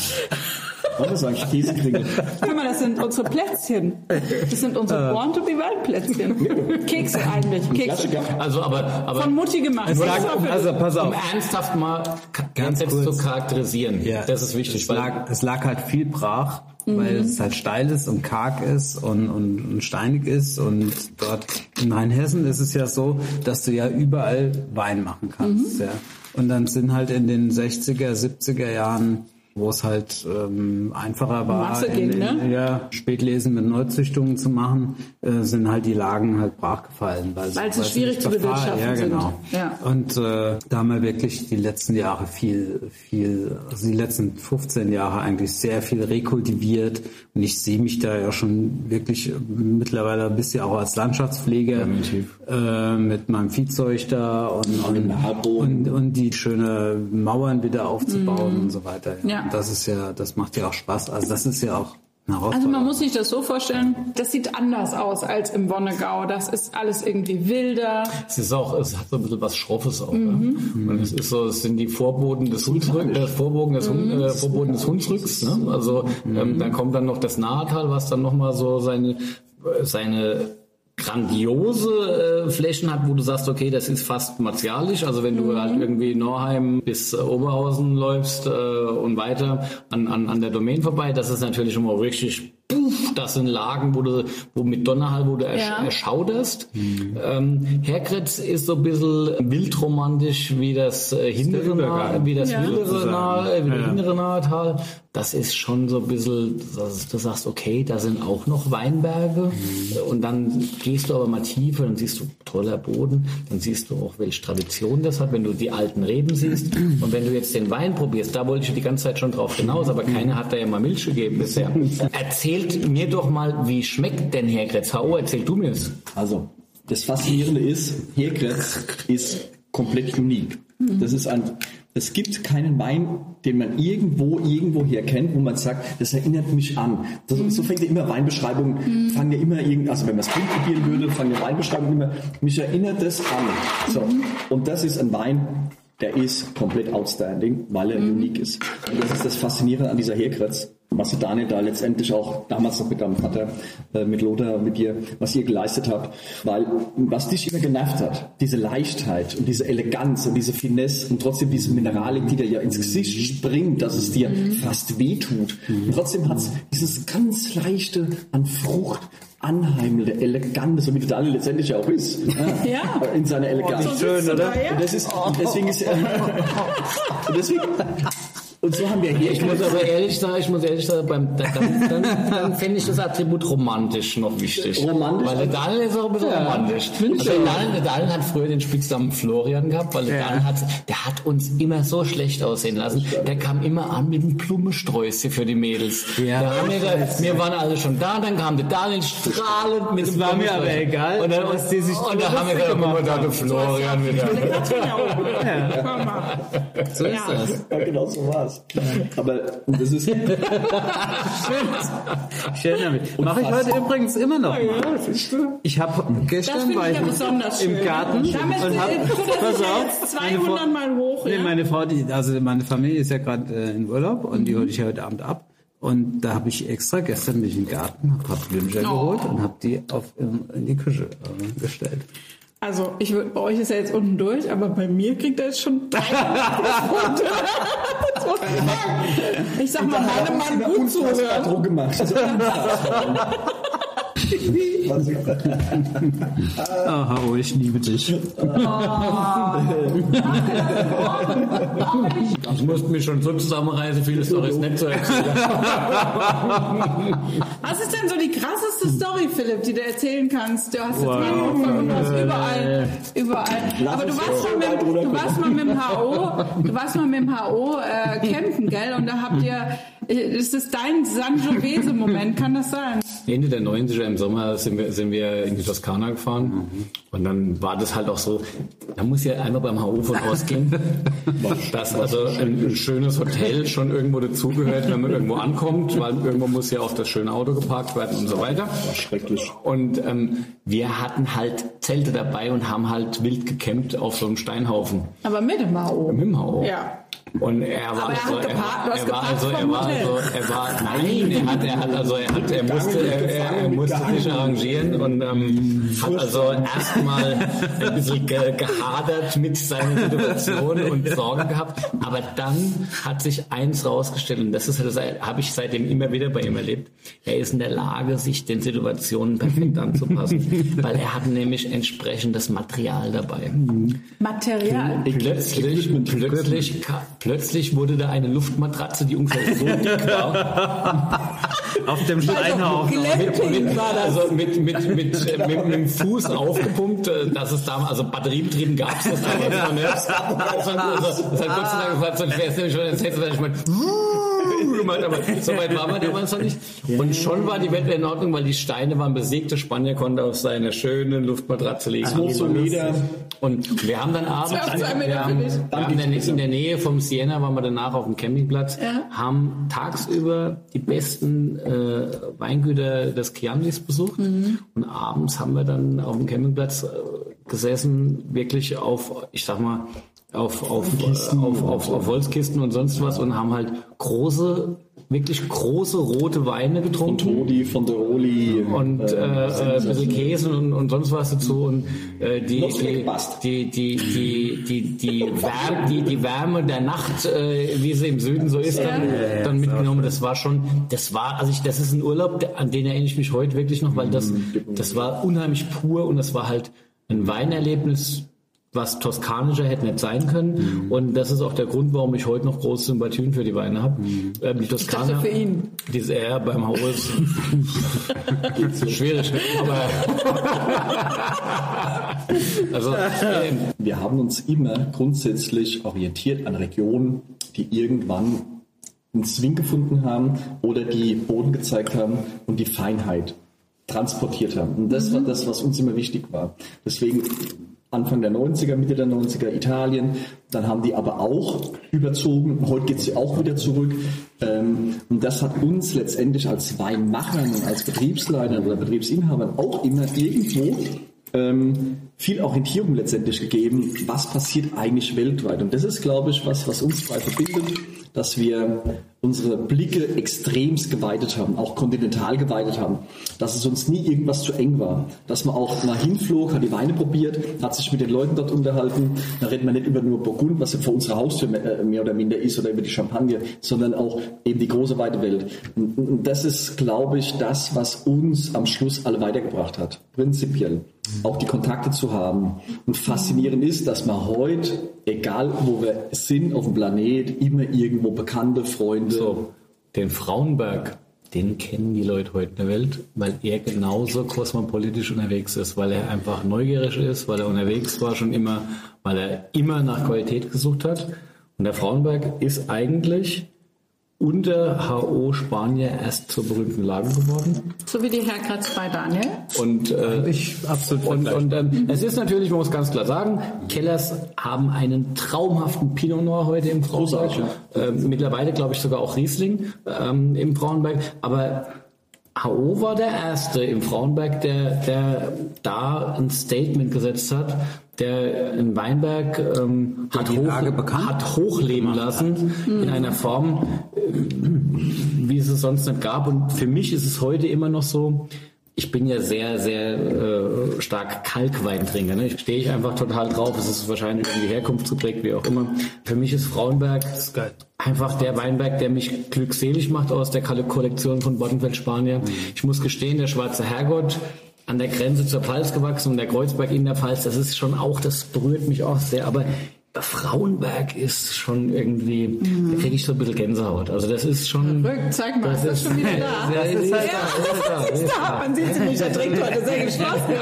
Was sag ich? Käsekringel. Guck mal, das sind unsere Plätzchen. Das sind unsere Born to be Wild Plätzchen. Kekse eigentlich. Kekse. Also, aber, aber Von Mutti gemacht. Für- also pass um auf. ernsthaft mal Ganz jetzt kurz. zu charakterisieren. Ja, das ist wichtig. Es weil- lag, es lag halt viel brach, weil es halt steil ist und karg ist und, und, und steinig ist. Und dort in Rheinhessen ist es ja so, dass du ja überall Wein machen kannst. Ja. Und dann sind halt in den 60er, 70er Jahren wo es halt ähm, einfacher war, Masse ging, in, in, ne? ja, Spätlesen mit Neuzüchtungen zu machen, äh, sind halt die Lagen halt brachgefallen. Weil, Weil sie schwierig zu bewirtschaften Ja, sind. genau. Ja. Und äh, da haben wir wirklich die letzten Jahre viel, viel, also die letzten 15 Jahre eigentlich sehr viel rekultiviert. Und ich sehe mich da ja schon wirklich mittlerweile ein bisschen auch als Landschaftspfleger äh, mit meinem Viehzeug da und, und, und, und die schöne Mauern wieder aufzubauen und so weiter. Mhm. Ja. Und Das ist ja, das macht ja auch Spaß. Also das ist ja auch eine Also man muss sich das so vorstellen, das sieht anders aus als im Wonnegau. Das ist alles irgendwie wilder. Es ist auch, es hat so ein bisschen was Schroffes auch. Ne? Und es ist so, es sind die Vorboten des Hunsrücks, der Vorbogen des, Hund, äh, Vorboten des Hunsrücks. Ne? Also ähm, dann kommt dann noch das Nahetal, was dann nochmal so seine, seine grandiose äh, Flächen hat, wo du sagst, okay, das ist fast martialisch. Also wenn du halt irgendwie Norheim bis äh, Oberhausen läufst äh, und weiter an, an, an der Domain vorbei, das ist natürlich immer richtig puff, das sind Lagen, wo du, wo mit Donnerhall, wo du ersch Ja. erschauderst. Ähm, Herkretz ist so ein bisschen wildromantisch wie das äh, hintere, Nahe, wie das Ja. sozusagen. Nahe, äh, wie Ja. hintere Nahetal. Das ist schon so ein bisschen, dass du sagst, okay, da sind auch noch Weinberge. Und dann gehst du aber mal tiefer, dann siehst du toller Boden, dann siehst du auch, welche Tradition das hat, wenn du die alten Reben siehst. Und wenn du jetzt den Wein probierst, da wollte ich die ganze Zeit schon drauf hinaus, aber keiner hat da ja mal Milch gegeben bisher. Erzählt mir doch mal, wie schmeckt denn Hergretz? H.O., erzähl du mir's. Also, das Faszinierende ist, Herkretz ist komplett unique. Das ist ein, es gibt keinen Wein, den man irgendwo, irgendwo her kennt, wo man sagt, das erinnert mich an. Das, So fängt ja immer Weinbeschreibungen, fangen ja immer irgend, also wenn man es probieren würde, fangen ja Weinbeschreibungen immer, mich erinnert das an. So. Und das ist ein Wein, der ist komplett outstanding, weil er unique ist. Und das ist das Faszinierende an dieser Herkretz. Was die Daniel da letztendlich auch damals noch mit deinem Vater, äh, mit Lothar, mit dir, was ihr geleistet habt. Weil was dich immer genervt hat, diese Leichtheit und diese Eleganz und diese Finesse und trotzdem diese Mineralik, die dir ja ins Gesicht springt, dass es dir fast wehtut. Und trotzdem hat es dieses ganz leichte an Frucht, anheimende, elegante, so wie Daniel letztendlich ja auch ist. Ja. In seiner Eleganz. So schön, oder? Und das ist, deswegen ist, und deswegen, und so haben wir hier, Ich muss aber ehrlich sagen, ich muss ehrlich sagen, beim, dann, dann, dann, dann finde ich das Attribut romantisch noch wichtig. Romantisch? Weil der Daniel ist auch ein bisschen romantisch. Also der, Daniel, der Daniel hat früher den Spitznamen Florian gehabt, weil der Daniel hat, der hat uns immer so schlecht aussehen lassen. Der kam immer an mit einem Blumensträußchen für die Mädels. Ja. Da haben wir, wir waren alle schon da, dann kam der Daniel strahlend mit Es dem war mir aber egal, Und dann, dass die sich und da haben wir gesagt, guck mal, da der Florian wieder. Mal. So ist das. Ja, genau so war's. Aber das ist, Ich erinnere mich. Mache ich heute übrigens immer noch. mal. Ich habe Das gestern war ich ja im. Garten Damit und habe pass ja auf, jetzt meine 200 Frau- Mal hoch. Nee, Ja? meine Frau, die, also meine Familie ist ja gerade äh, in Urlaub und die hole ich ja heute Abend ab. Und da habe ich extra gestern mich den Garten, habe Blümchen geholt und habe die auf in, in die Küche äh, gestellt. Also, ich würd, bei euch ist er jetzt unten durch, aber bei mir kriegt er jetzt schon drei Punkte. Ich sag mal, meinem Mann gut zuhören. Druck gemacht. Aha, oh, ich liebe dich. Ich musste mich schon so zusammenreißen, viele Storys nicht zu erzählen. Was ist denn so die krasseste Story, Philipp, die du erzählen kannst? Du hast jetzt Wow. du hast überall, überall. Aber du warst, mal mit, du warst mal mit dem HO, du warst mal mit dem HO äh, campen, gell? Und da habt ihr, äh, ist das dein Sangiovese-Moment, kann das sein? Ende der 90er im Sommer sind wir, sind wir in die Toskana gefahren. Und dann war das halt auch so, da muss ja einmal beim HO von ausgehen, dass also ein, ein schönes Hotel schon irgendwo dazugehört, wenn man irgendwo ankommt, weil irgendwo muss ja auch das schöne Auto geparkt werden und so weiter. Schrecklich. Und ähm, wir hatten halt Zelte dabei und haben halt wild gecampt auf so einem Steinhaufen. Aber mit dem HO. Mit dem HO. Ja. Und er war Aber er also, hast er, war also, er war Hotel. also, er war, nein, er hat, er hat also, er hat, er musste, er, er, er musste sich arrangieren und ähm, hat also erstmal ein bisschen ge, gehadert mit seiner Situation und Sorgen gehabt. Aber dann hat sich eins rausgestellt und das ist, das habe ich seitdem immer wieder bei ihm erlebt. Er ist in der Lage, sich den Situationen perfekt anzupassen, weil er hat nämlich entsprechendes Material dabei. Material. Plötzlich, plötzlich Plötzlich wurde da eine Luftmatratze, die ungefähr so dick war, Auf dem Steinhaufen. mit, mit, also mit, mit, mit, äh, mit, mit dem Fuß aufgepumpt, äh, dass es da, also batteriebetrieben gab es das damals noch nicht. Das hat, also, das hat Gott sei Dank gefallen, sonst wäre es nämlich schon, jetzt hätte es mal gemacht, aber so weit war man damals noch nicht. Und schon war die Welt in Ordnung, weil die Steine waren besiegt, der Spanier konnte auf seine schöne Luftmatratze liegen. Und wir haben dann abends, wir haben, der, in der Nähe vom Siena waren wir danach auf dem Campingplatz, haben tagsüber die besten äh, Weingüter des Chiantis besucht. Mhm. und abends haben wir dann auf dem Campingplatz äh, gesessen, wirklich auf, ich sag mal, auf, auf, auf, auf, auf Holzkisten und sonst was und haben halt große, wirklich große rote Weine getrunken. Todi von der Oli. und äh, äh, ein bisschen Käse und, und sonst was dazu. Und äh, die, die, die, die, die, die, die, Wärme, die, die Wärme der Nacht, äh, wie sie im Süden so ist, dann, dann mitgenommen. Das war schon, das war, also ich, das ist ein Urlaub, an den erinnere ich mich heute wirklich noch, weil das, das war unheimlich pur und das war halt ein Weinerlebnis, was toskanischer hätte nicht sein können. Und das ist auch der Grund, warum ich heute noch große Sympathien für die Weine habe. Ähm, die Toskana, für ihn. Die ist eher beim Haus schwierig. Aber also ähm, Wir haben uns immer grundsätzlich orientiert an Regionen, die irgendwann einen Swing gefunden haben oder die Boden gezeigt haben und die Feinheit transportiert haben. Und das war das, was uns immer wichtig war. Deswegen Anfang der 90er, Mitte der 90er Italien, dann haben die aber auch überzogen, heute geht sie auch wieder zurück. Ähm, Und das hat uns letztendlich als Weinmachern und als Betriebsleitern oder Betriebsinhabern auch immer irgendwo ähm, viel Orientierung letztendlich gegeben, was passiert eigentlich weltweit. Und das ist, glaube ich, was, was uns zwei verbindet, dass wir unsere Blicke extremst geweitet haben, auch kontinental geweitet haben, dass es uns nie irgendwas zu eng war, dass man auch mal hinflog, hat die Weine probiert, hat sich mit den Leuten dort unterhalten, da reden wir nicht über nur Burgund, was ja vor unserer Haustür mehr äh, oder minder ist, oder über die Champagne, sondern auch eben die große weite Welt. Und das ist, glaube ich, das, was uns am Schluss alle weitergebracht hat, prinzipiell. Auch die Kontakte zu haben. Und faszinierend ist, dass man heute, egal wo wir sind auf dem Planet, immer irgendwo bekannte Freunde, so, den Frauenberg, den kennen die Leute heute in der Welt, weil er genauso kosmopolitisch unterwegs ist, weil er einfach neugierig ist, weil er unterwegs war schon immer, weil er immer nach Qualität gesucht hat. Und der Frauenberg ist eigentlich unter HO Spanier erst zur berühmten Lage geworden. So wie die Herkratz bei Daniel. Und, äh, Ich absolut und, und ähm, es ist natürlich, man muss ganz klar sagen, Kellers haben einen traumhaften Pinot Noir heute im Frauenberg. Ähm, mittlerweile glaube ich sogar auch Riesling ähm, im Frauenberg. Aber HO war der Erste im Frauenberg, der, der da ein Statement gesetzt hat, der in Weinberg ähm, hat, bekannt hat hochleben lassen in einer Form, wie es es sonst nicht gab. Und für mich ist es heute immer noch so, ich bin ja sehr, sehr äh, stark Kalkweintrinker. Ne? Ich stehe ich einfach total drauf. Es ist wahrscheinlich irgendwie herkunftsgeprägt, wie auch immer. Für mich ist Frauenberg geil. einfach der Weinberg, der mich glückselig macht aus der Kolle- Kollektion von Bottenfeld Spanier. Ich muss gestehen, der Schwarze Herrgott an der Grenze zur Pfalz gewachsen und der Kreuzberg in der Pfalz, das ist schon auch, das berührt mich auch sehr. Aber Frauenberg ist schon irgendwie, da kriege ich so ein bisschen Gänsehaut. Also das ist schon... Rück, zeig mal, ist das schon wieder da? Das ist halt da, das ist da, das ist Da, da. man sieht sie nicht, er trinkt heute sehr geschlossen.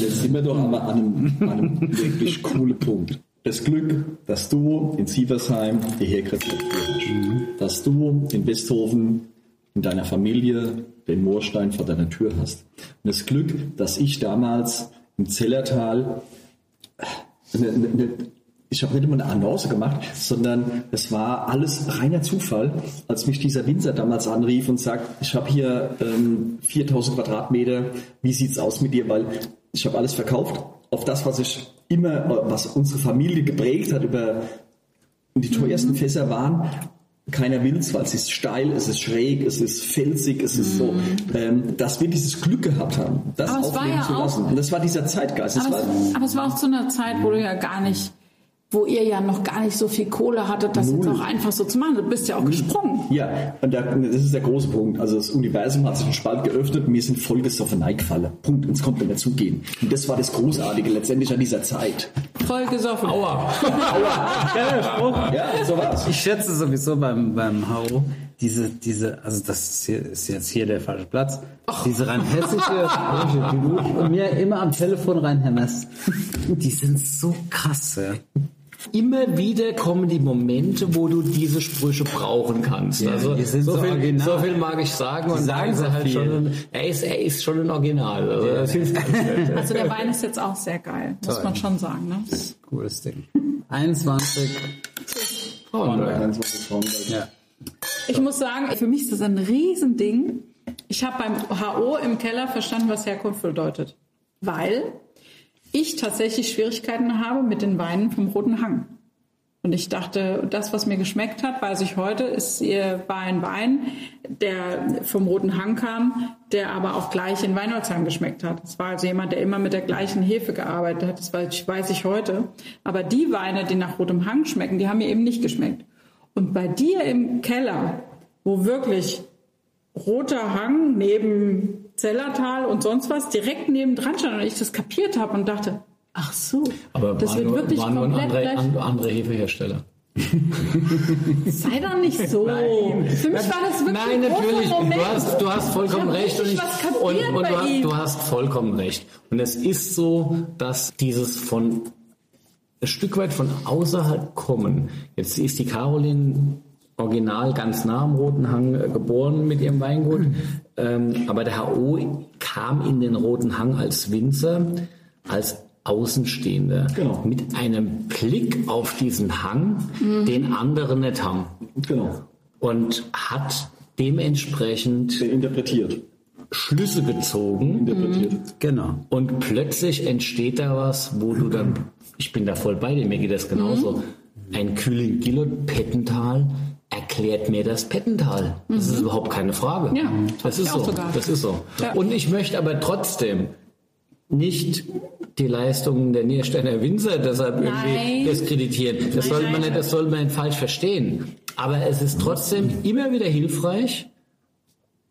Jetzt sind wir doch mal an einem, an einem wirklich coolen Punkt. Das Glück, dass du in Sieversheim die Herkräfte hast. Dass du in Westhofen in deiner Familie den Moorstein vor deiner Tür hast. Und das Glück, dass ich damals im Zellertal eine, eine, eine, ich habe nicht immer eine Annonce gemacht, sondern es war alles reiner Zufall, als mich dieser Winzer damals anrief und sagt, ich habe hier ähm, 4000 Quadratmeter, wie sieht's aus mit dir? Weil ich habe alles verkauft auf das, was ich immer, was unsere Familie geprägt hat über und die teuersten Fässer waren, keiner will's, weil es ist steil, es ist schräg, es ist felsig, es ist so, ähm, dass wir dieses Glück gehabt haben, das Aber aufleben ja zu auch- lassen. Und das war dieser Zeitgeist. Aber war, es, aber es war auch zu einer Zeit, wo du ja gar nicht, wo ihr ja noch gar nicht so viel Kohle hattet, das jetzt Null. auch einfach so zu machen. Du bist ja auch gesprungen. Ja, und da, das ist der große Punkt. Also das Universum hat sich einen Spalt geöffnet und wir sind vollgesoffen eingefallen. Punkt. Uns konnte nicht mehr zugehen. Und das war das Großartige letztendlich an dieser Zeit. voll gesoffen. Aua. Ja, so war's. Ich schätze sowieso beim, beim HO diese, diese, also das ist, hier, ist jetzt hier der falsche Platz, diese rein hessische die du mir immer am Telefon reinhämmerst, die sind so krass. Ja. Immer wieder kommen die Momente, wo du diese Sprüche brauchen kannst. Ja, also die sind so, so viel, original. so viel mag ich sagen Die und sagen sagen so halt viel. schon, er ist, er ist schon ein Original. Also das hilft nicht. Also der Wein ist jetzt auch sehr geil, muss Toll. man schon sagen. Ne? Cooles Ding. 21. Ganz was Frauenwelt. Ja. Ich muss sagen, für mich ist das ein Riesending. Ich habe beim HO im Keller verstanden, was Herkunft bedeutet. Weil ich tatsächlich Schwierigkeiten habe mit den Weinen vom Roten Hang. Und ich dachte, das, was mir geschmeckt hat, weiß ich heute, ist, war ein Wein, der vom Roten Hang kam, der aber auch gleich in Weinholzheim geschmeckt hat. Es war also jemand, der immer mit der gleichen Hefe gearbeitet hat. Das weiß ich heute. Aber die Weine, die nach Rotem Hang schmecken, die haben mir eben nicht geschmeckt. Und bei dir im Keller, wo wirklich roter Hang neben Zellertal und sonst was direkt neben dran stand und ich das kapiert habe und dachte, ach so, Aber das wird nur, wirklich war nur ein komplett andere, gleich. an, andere Hefehersteller. Sei doch nicht so. Für mich war das wirklich Nein, natürlich. Moment. Du hast, du hast vollkommen recht. Und, ich, und, und du, hast, du hast vollkommen recht. Und es ist so, dass dieses von ein Stück weit von außerhalb kommen. Jetzt ist die Caroline original ganz nah am Roten Hang äh, geboren mit ihrem Weingut. Ähm, aber der HO kam in den Roten Hang als Winzer, als Außenstehender. Genau. Mit einem Blick auf diesen Hang, den andere nicht haben Genau. und hat dementsprechend interpretiert. Schlüsse gezogen Interpretiert. Genau. und plötzlich entsteht da was, wo du dann, ich bin da voll bei dir, mir geht das genauso. Ein Kühling Gillot Pettental erklärt mir das Pettental. Das ist überhaupt keine Frage. Ja, das ist so. sogar. Das ist so. Ja. Und ich möchte aber trotzdem nicht die Leistungen der Niersteiner Winzer deshalb irgendwie Nein. diskreditieren. Das Nein, sollte man nein. nicht, das sollte man nicht falsch verstehen. Aber es ist trotzdem immer wieder hilfreich,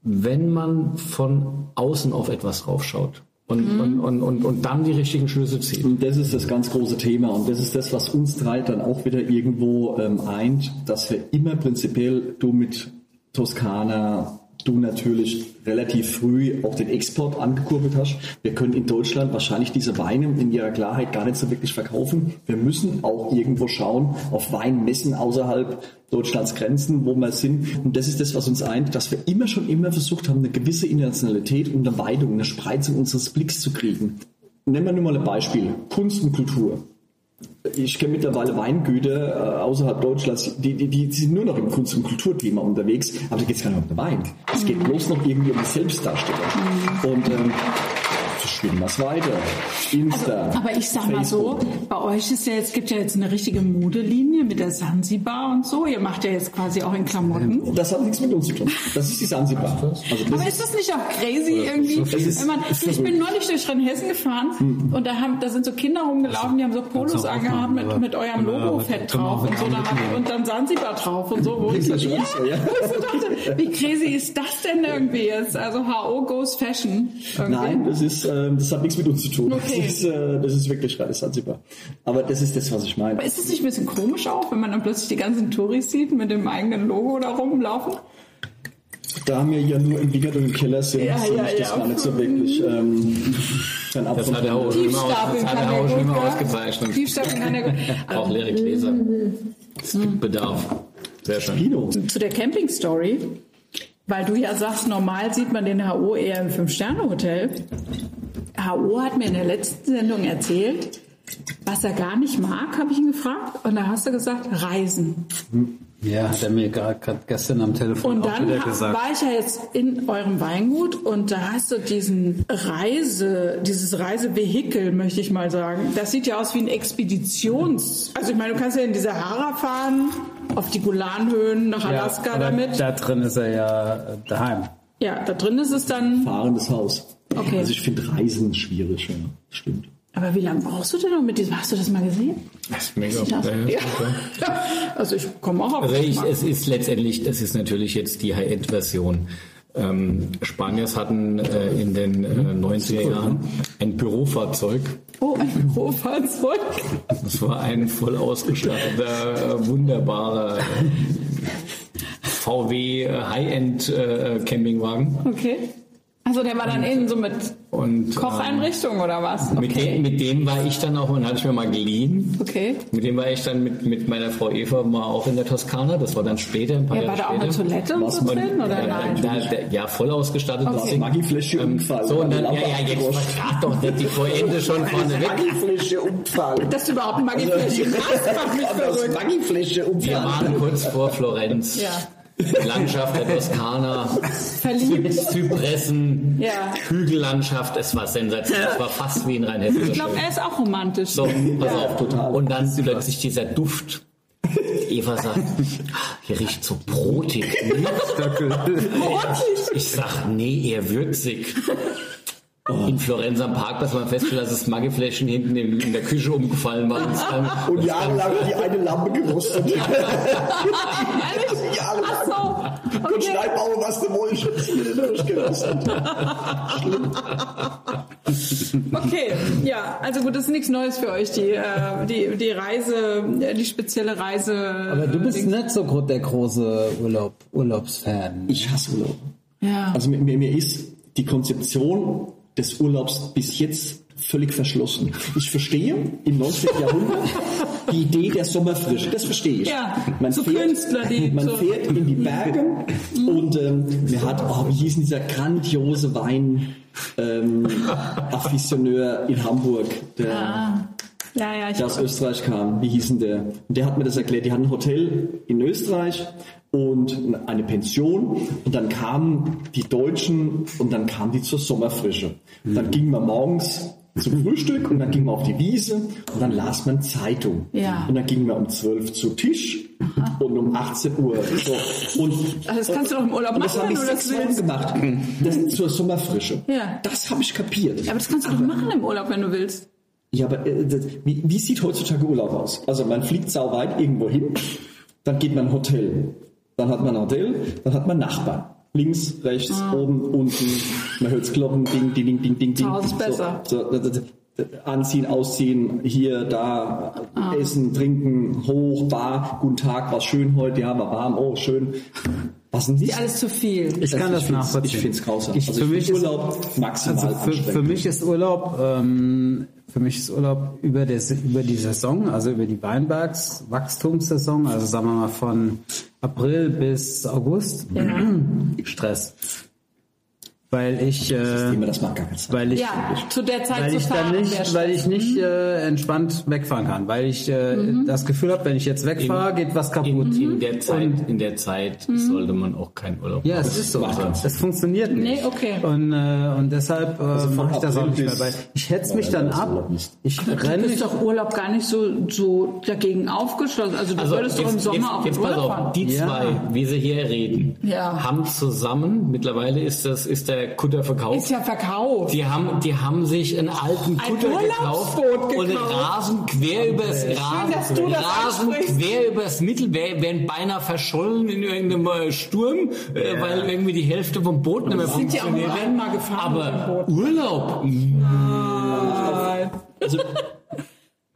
wenn man von außen auf etwas raufschaut und, und, und, und, und dann die richtigen Schlüsse zieht. Und das ist das ganz große Thema und das ist das, was uns drei dann auch wieder irgendwo ähm, eint, dass wir immer prinzipiell, du mit Toskana, du natürlich relativ früh auch den Export angekurbelt hast. Wir können in Deutschland wahrscheinlich diese Weine in ihrer Klarheit gar nicht so wirklich verkaufen. Wir müssen auch irgendwo schauen auf Weinmessen außerhalb Deutschlands Grenzen, wo wir sind. Und das ist das, was uns eint, dass wir immer schon immer versucht haben, eine gewisse Internationalität und eine Weidung, eine Spreizung unseres Blicks zu kriegen. Nehmen wir nur mal ein Beispiel. Kunst und Kultur. Ich kenne mittlerweile Weingüter äh, außerhalb Deutschlands, die, die, die sind nur noch im Kunst- und Kulturthema unterwegs, aber da geht es gar nicht um den Wein. Es geht bloß noch irgendwie um die Selbstdarstellung. Und ähm, spielen wir es weiter. Insta. Also, Aber ich sag mal so, Facebook. bei euch ist ja jetzt, gibt ja jetzt eine richtige Modelinie mit der Sansibar und so. Ihr macht ja jetzt quasi auch in Klamotten. Das hat nichts mit uns zu tun. Das ist die Sansibar. Also Aber ist das nicht auch crazy irgendwie? Es ist- Wenn man, ich bin neulich durch Rheinhessen gefahren und da, haben, da sind so Kinder rumgelaufen, die haben so Polos angehabt mit, mit eurem Logo fett drauf und so da, mitnehmen. und dann Sansibar drauf und so. Wo ich, so, ja, ja. wo ich so dachte, wie crazy ist das denn irgendwie jetzt? Also HO goes Fashion. Irgendwie. Nein, das ist, ähm, das hat nichts mit uns zu tun. Okay. Das, ist, äh, das ist wirklich reines Sansibar. Aber das ist das, was ich meine. Aber ist es nicht ein bisschen komisch auch, wenn man dann plötzlich die ganzen Touris sieht mit dem eigenen Logo da rumlaufen? Da wir ja nur im Wigert und im Keller sind, Ja, sehe ja, ich das ja. gar nicht so wirklich. Ähm, ein Das hat der Hau schon immer, das hat er schon ausgezeichnet. Tiefstapeln kann er gut. Auch leere Gläser. Es gibt Bedarf. Sehr schön. Pino. Zu der Camping-Story, weil du ja sagst, normal sieht man den HO eher im Fünf-Sterne-Hotel. HO hat mir in der letzten Sendung erzählt, was er gar nicht mag, habe ich ihn gefragt. Und da hast du gesagt, Reisen. Ja, hat er mir gerade gestern am Telefon Und auch dann wieder gesagt. war ich ja jetzt in eurem Weingut und da hast du diesen Reise, dieses Reisevehikel, möchte ich mal sagen. Das sieht ja aus wie ein Expeditions... Also ich meine, du kannst ja in die Sahara fahren, auf die Golanhöhen, nach Alaska aber damit. Da drin ist er ja daheim. Ja, da drin ist es dann... Fahrendes Haus. Okay. Also ich finde Reisen schwierig, ja. Stimmt. Aber wie lange brauchst du denn noch mit diesem? Hast du das mal gesehen? Das ist mega. Ja. Ja, Ja. Also ich komme auch auf Also das ich, es ist letztendlich, das ist natürlich jetzt die High-End-Version. ähm, Spaniers hatten äh, in den äh, 90er Jahren ein Bürofahrzeug. Oh, ein Bürofahrzeug. Das war ein voll ausgestatteter, äh, wunderbarer VW äh, High-End äh, Campingwagen. Okay. Also der war dann innen so mit Und Kocheinrichtung oder was? ähm, mit, dem, mit dem war ich dann auch, und hatte ich mir mal geliehen. Okay. Mit dem war ich dann mit, mit meiner Frau Eva mal auch in der Toskana. Das war dann später, ein paar Ja, Jahre war da auch eine später. Toilette und so drin oder äh, nein? Da, da, ja, voll ausgestattet. das Okay. Ding. Maggi-Fläche Ähm, Unfall. So, und dann, ja, ja, jetzt verrat doch nicht die Vorende schon vorne weg. Maggi-Fläche Unfall. Dass du überhaupt ein Magiefläschchen hast, macht mich verrückt. Maggi-Fläche Wir waren kurz vor Florenz. Ja. Landschaft der Toskana, Verliebt. Zypressen, Ja. Hügellandschaft, es war sensationell. Es war fast wie in Rheinhessen. Ich glaube, er ist auch romantisch. So, pass auf, total. Und dann plötzlich dieser Duft. Eva sagt, "Ah, hier riecht so brotig. Ich sag, nee, eher würzig. In Florenz am Parkplatz haben wir festgestellt, dass das Maggefläschchen hinten in, in der Küche umgefallen war. Und Und jahrelang die eine Lampe gerostet. Ehrlich? Jahrelang. Ach so. Und Okay. schneid bauen, was du willst. Jede durchgerostet. Okay, ja, also gut, das ist nichts Neues für euch, die, äh, die, die Reise, äh, die spezielle Reise. Aber du bist nicht so der große Urlaub, Urlaubsfan. Ich hasse Urlaub. Ja. Also mir, mir, mir ist die Konzeption des Urlaubs bis jetzt völlig verschlossen. Ich verstehe im 19. Jahrhundert die Idee der Sommerfrische, das verstehe ich. Ja, so Künstler, die man so- fährt in die Berge und ähm, mir hat, oh, wie hieß denn dieser grandiose Wein ähm, Afficioneur in Hamburg, der, Ah. Ja, ja, der aus Österreich kam. Wie hieß denn der? Und der hat mir das erklärt. Die hatten ein Hotel in Österreich und eine Pension und dann kamen die Deutschen und dann kamen die zur Sommerfrische. Und dann ging man morgens zum Frühstück und dann ging man auf die Wiese und dann las man Zeitung. Ja. Und dann ging man um 12 zu Tisch und um 18 Uhr. So. Und, Also das kannst du doch im Urlaub und das machen, habe ich sechs Wochen gemacht. Das ist zur Sommerfrische. Ja. Das habe ich kapiert. Aber das kannst du doch machen im Urlaub, wenn du willst. Ja, aber äh, das, wie, wie sieht heutzutage Urlaub aus? Also man fliegt sauweit irgendwo hin, dann geht man in ein Hotel, dann hat man ein Hotel, dann hat man Nachbarn. Links, rechts, oben, unten, man hört kloppen, ding, ding, ding, ding, ding, ding. Ist besser. So, so, d- d- anziehen, ausziehen, hier, da, essen, trinken, hoch, bar, guten Tag, war schön heute, ja, war warm, oh, schön. Was denn Ist nicht? alles zu viel. Ich kann das nachvollziehen. Ich finde es grausam. Ich- also für ich mich ist- Urlaub maximal Also für, für mich ist Urlaub, ähm, für mich ist Urlaub über, des, über die Saison, also über die Weinbergswachstumssaison, also sagen wir mal von April bis August, Stress. Weil ich, äh, das mag gar nicht sein. weil ich, Ja, zu der Zeit weil zu ich fahren. dann nicht, weil ich nicht Mhm. äh, entspannt wegfahren kann, weil ich äh, das Gefühl habe, wenn ich jetzt wegfahre, geht was kaputt. In, in der Zeit, in der Zeit sollte man auch keinen Urlaub Ja, machen. es ist so. macht keinen Es funktioniert nicht. Nee, okay. Und, äh, und deshalb äh, von mache ich das auch nicht mehr. Weil ich hetze mich Ja, dann ab. Urlaub. Ich Du renne bist doch Urlaub gar nicht so, so dagegen aufgeschlossen. Also du würdest doch im Sommer jetzt, auch jetzt in pass Urlaub auf, fahren. die Ja. zwei, wie sie hier reden, Ja. haben zusammen, mittlerweile ist das, ist der Kutter verkauft. Ist ja verkauft. Die haben, die haben sich einen alten Ein Kutter gekauft Urlaubsboot und gekauft. rasen quer übers Rasen, Rasen quer übers Mittel, wär- wären beinahe verschollen in irgendeinem äh, Sturm, äh, weil irgendwie die Hälfte vom Boot nicht mehr sind ja auch nur funktioniert. Aber. Urlaub, Also,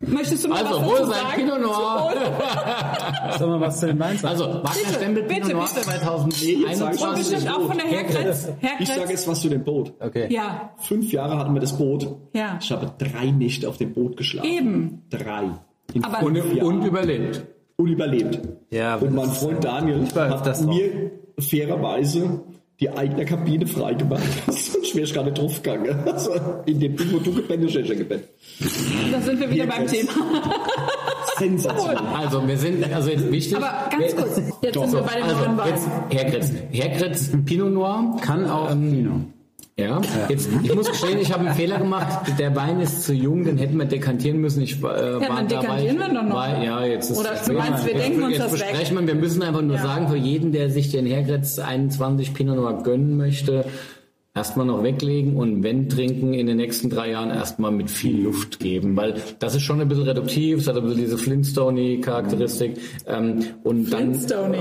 Möchtest du mal also was wo dazu sagen? Pinot Noir? Sag mal was zu den Wein sagen. Also Wagner-Stempel bitte, Pinot Noir bitte. 2021. Und bestimmt auch von der Herkretz. ich sage jetzt was zu dem Boot. Okay. Ja, Fünf Jahre hatten wir das Boot. Ja. Ich habe drei Nächte auf dem Boot geschlafen. Eben. Drei. In Aber- Und, und überlebt. Und überlebt. Ja, und mein Freund Daniel hat mir fairerweise die eigene Kabine freigemacht. Sonst wäre ich gar nicht draufgegangen. Also in dem Ding, wo du gepennt hast, hätte ich gepennt. da sind wir wieder beim. Thema. Sensationell. Also wir sind, also jetzt wichtig. Aber ganz kurz, jetzt Doch, sind wir bei den also neuen Weinen. jetzt Herkretz. Herkretz Pinot Noir. Kann auch Ähm, Pinot. Ja, jetzt, ich muss gestehen, ich habe einen Fehler gemacht. Der Wein ist zu jung, den hätten wir dekantieren müssen. Ich, äh, war dann dabei. dekantieren wir doch noch. War, ja, jetzt ist Oder du meinst, wir jetzt, denken uns jetzt das weg? besprechen Wir, wir müssen einfach nur Ja. sagen, für jeden, der sich den Herkretz 21 Pinot Noir gönnen möchte, erstmal noch weglegen und wenn trinken in den nächsten drei Jahren erstmal mit viel Luft geben, weil das ist schon ein bisschen reduktiv, es hat ein bisschen diese Flintstone-Charakteristik ähm, und dann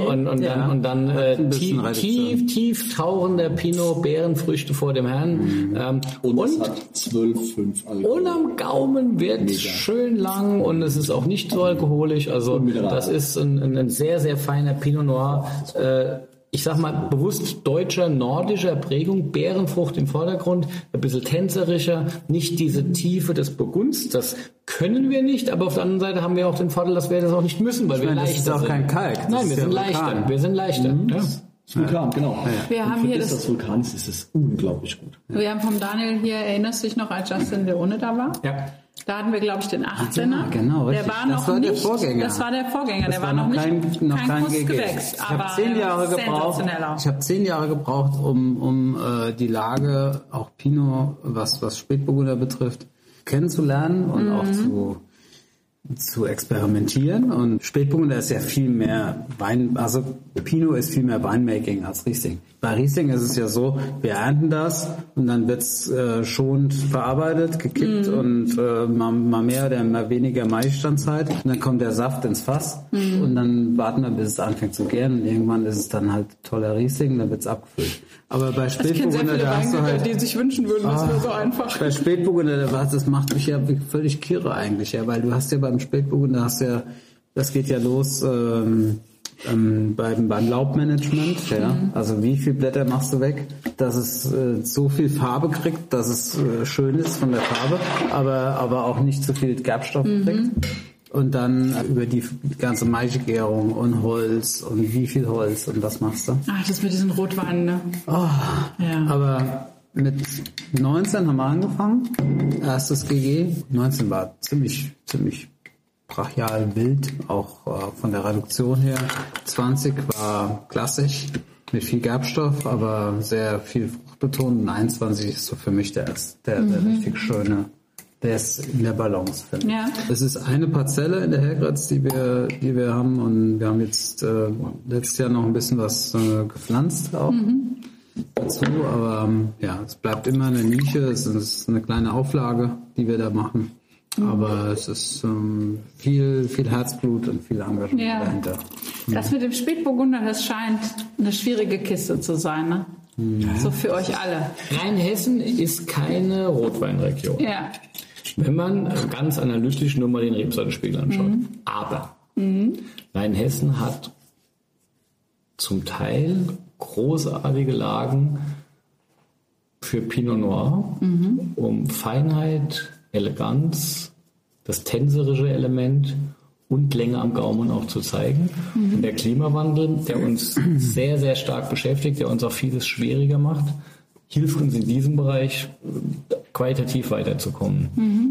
und, und Ja. dann und dann äh, tief, tief tief tauchender Pinot Beerenfrüchte vor dem Herrn Mhm. ähm, Und, und es hat 12, 5 Alkohol. und am Gaumen wird schön lang und es ist auch nicht so alkoholisch. Also das ist ein, ein, ein sehr, sehr feiner Pinot Noir. Äh, ich sag mal bewusst deutscher, nordischer Prägung, Bärenfrucht im Vordergrund, ein bisschen tänzerischer, nicht diese Tiefe des Burgunds, das können wir nicht, aber auf der anderen Seite haben wir auch den Vorteil, dass wir das auch nicht müssen, weil wir meine, das leichter ist auch sind. kein Kalk, das Nein, wir ja sind Vulkan. leichter, wir sind leichter. Das Vulkan, genau. Wir Und haben für hier das, das- Vulkan ist, ist es unglaublich gut. Wir haben vom Daniel hier, erinnerst du dich noch, als Justin Leone da war? Ja. Da hatten wir, glaube ich, den 18er. ja, genau, Der richtig. war Das noch war der nicht, Vorgänger. Das war der Vorgänger. Das der war noch nicht kein, noch kein, kein. Kussgewächs. Ich habe aber zehn Jahre gebraucht. Ich habe zehn Jahre gebraucht, um, um äh, die Lage, auch Pinot, was was Spätburgunder betrifft, kennenzulernen und auch zu zu experimentieren und Spätburgunder ist ja viel mehr Wein, also Pinot ist viel mehr Weinmaking als Riesling. Bei Riesling ist es ja so, wir ernten das und dann wird's äh, schonend verarbeitet, gekippt und äh, mal, mal mehr oder mal weniger Maistandzeit und dann kommt der Saft ins Fass und dann warten wir, bis es anfängt zu gären und irgendwann ist es dann halt toller Riesling, dann wird's abgefüllt. Aber bei Spätburgunder, da hast du halt die sich wünschen würden, das wäre so einfach. bei Spätburgunder, das macht mich ja völlig kirre eigentlich, ja, weil du hast ja beim Spätburgunder hast ja, das geht ja los ähm, ähm, beim, beim Laubmanagement, ja. Also wie viel Blätter machst du weg, dass es äh, so viel Farbe kriegt, dass es äh, schön ist von der Farbe, aber aber auch nicht zu viel Gerbstoff kriegt. Und dann über die ganze Maisegärung und Holz und wie viel Holz und was machst du? Ach, das mit diesen Rotweinen, ne? Oh, Ja. aber mit 19 haben wir angefangen. Erstes GG. 19 war ziemlich, ziemlich brachial wild, auch äh, von der Reduktion her. 20 war klassisch mit viel Gerbstoff, aber sehr viel fruchtbetont. Und 21 ist so für mich der, der, der richtig schöne. Der ist in der Balance, finde ich. Ja. Es ist eine Parzelle in der Hergratz, die wir, die wir haben und wir haben jetzt äh, letztes Jahr noch ein bisschen was äh, gepflanzt auch dazu, aber ähm, ja, es bleibt immer eine Nische, es ist eine kleine Auflage, die wir da machen. Aber es ist ähm, viel, viel Herzblut und viel Engagement Ja. dahinter. Das mit dem Spätburgunder, das scheint eine schwierige Kiste zu sein, ne? So für euch alle. Rheinhessen ist keine Rotweinregion. Ja. Wenn man ganz analytisch nur mal den Rebsortenspiegel anschaut. Aber Rheinhessen hat zum Teil großartige Lagen für Pinot Noir, um Feinheit, Eleganz, das tänzerische Element und Länge am Gaumen auch zu zeigen. Und der Klimawandel, der uns sehr, sehr stark beschäftigt, der uns auch vieles schwieriger macht, hilft uns in diesem Bereich äh, qualitativ weiterzukommen.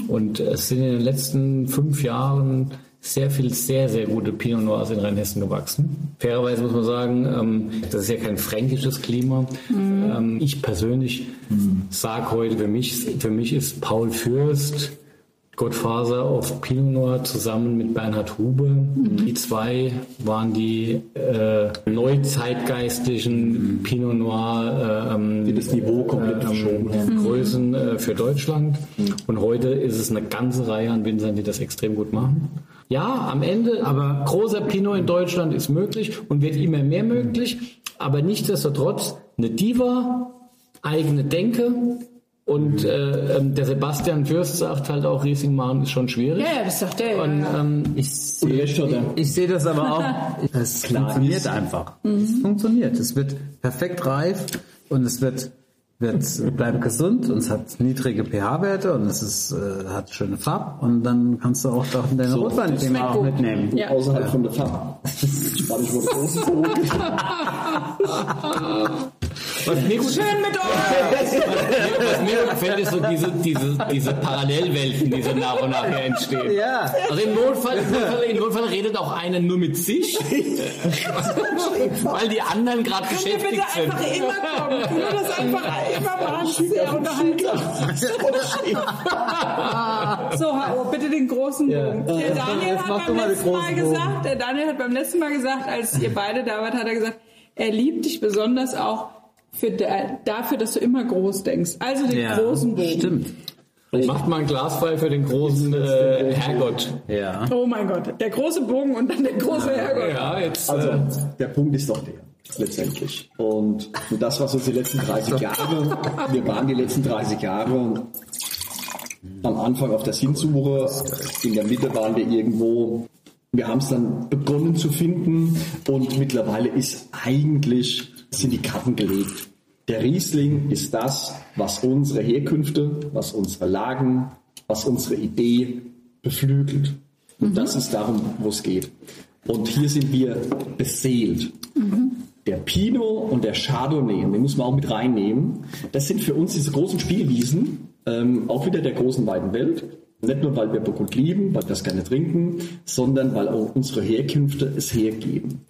Und es sind in den letzten fünf Jahren sehr viel, sehr, sehr gute Pinot Noirs in Rheinhessen gewachsen. Fairerweise muss man sagen, ähm, das ist ja kein fränkisches Klima. Ähm, ich persönlich sage heute, für mich, für mich ist Paul Fürst Gottfaser auf Pinot Noir zusammen mit Bernhard Hube. Die zwei waren die äh, neuzeitgeistlichen Pinot Noir äh, ähm, Die das Niveau komplett verschoben haben. Größen äh, für Deutschland. Und heute ist es eine ganze Reihe an Winzern, die das extrem gut machen. Ja, am Ende, aber großer Pinot in Deutschland ist möglich und wird immer mehr möglich. Aber nichtsdestotrotz eine Diva, eigene Denke. Und äh, ähm, der Sebastian Fürst sagt halt auch, Riesling machen ist schon schwierig. Ja, ja, das sagt der. Und ja. ähm, Ich er. ich sehe das aber auch. Es funktioniert einfach. Es funktioniert. Es wird perfekt reif und es wird, wird bleibt gesund und es hat niedrige pH-Werte und es ist, äh, hat schöne Farbe und dann kannst du auch doch deine So, schmeckt auch gut. mitnehmen. Ja. Außerhalb von der Farbe. Spanisch wurde Brot. Was mir gut Schön mit euch! was mir gefällt, ist so diese, diese, diese Parallelwelten, die so nach und nach hier entstehen. Ja. Also im Notfall, im Notfall, im Notfall redet auch einer nur mit sich, weil die anderen gerade Könnt ihr beschäftigt bitte sind. einfach immer kommen? Können wir das einfach immer machen? Sehr unterhaltsam. So, bitte den großen Bogen. Der Jetzt mach- Daniel jetzt hat beim letzten Mal gesagt, der Daniel hat beim letzten Mal gesagt, als ihr beide da wart, hat er gesagt, er liebt dich besonders auch für da, dafür, dass du immer groß denkst. Also den großen Bogen. Stimmt. Macht mal ein Glas frei für den großen äh, Herrgott. Ja. Oh mein Gott, der große Bogen und dann der große Herrgott. Ja, jetzt. Also, äh, der Punkt ist doch der, letztendlich. Und das, was uns die letzten 30 Jahre, wir waren die letzten 30 Jahre am Anfang auf der Sinnsuche, in der Mitte waren wir irgendwo, wir haben es dann begonnen zu finden und mittlerweile ist eigentlich, sind die Karten gelegt. Der Riesling ist das, was unsere Herkünfte, was unsere Lagen, was unsere Idee beflügelt. Und das ist darum, wo es geht. Und hier sind wir beseelt. Der Pinot und der Chardonnay, den muss man auch mit reinnehmen, das sind für uns diese großen Spielwiesen, ähm, auch wieder der großen weiten Welt. Nicht nur, weil wir Burgund lieben, weil wir das gerne trinken, sondern weil auch unsere Herkünfte es hergeben.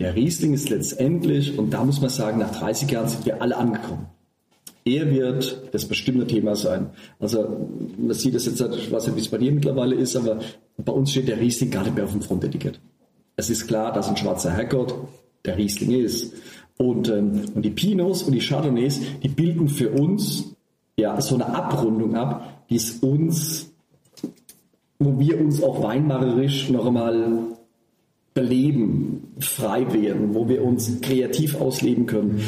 Der Riesling ist letztendlich, und da muss man sagen, nach 30 Jahren sind wir alle angekommen. Er wird das bestimmte Thema sein. Also man sieht das jetzt, ich weiß nicht, wie es bei dir mittlerweile ist, aber bei uns steht der Riesling gar nicht mehr auf dem Frontetikett. Es ist klar, dass ein schwarzer Herrgott der Riesling ist. Und, ähm, und die Pinots und die Chardonnays, die bilden für uns ja so eine Abrundung ab, die es uns, wo wir uns auch weinmacherisch noch einmal beleben, frei werden, wo wir uns kreativ ausleben können.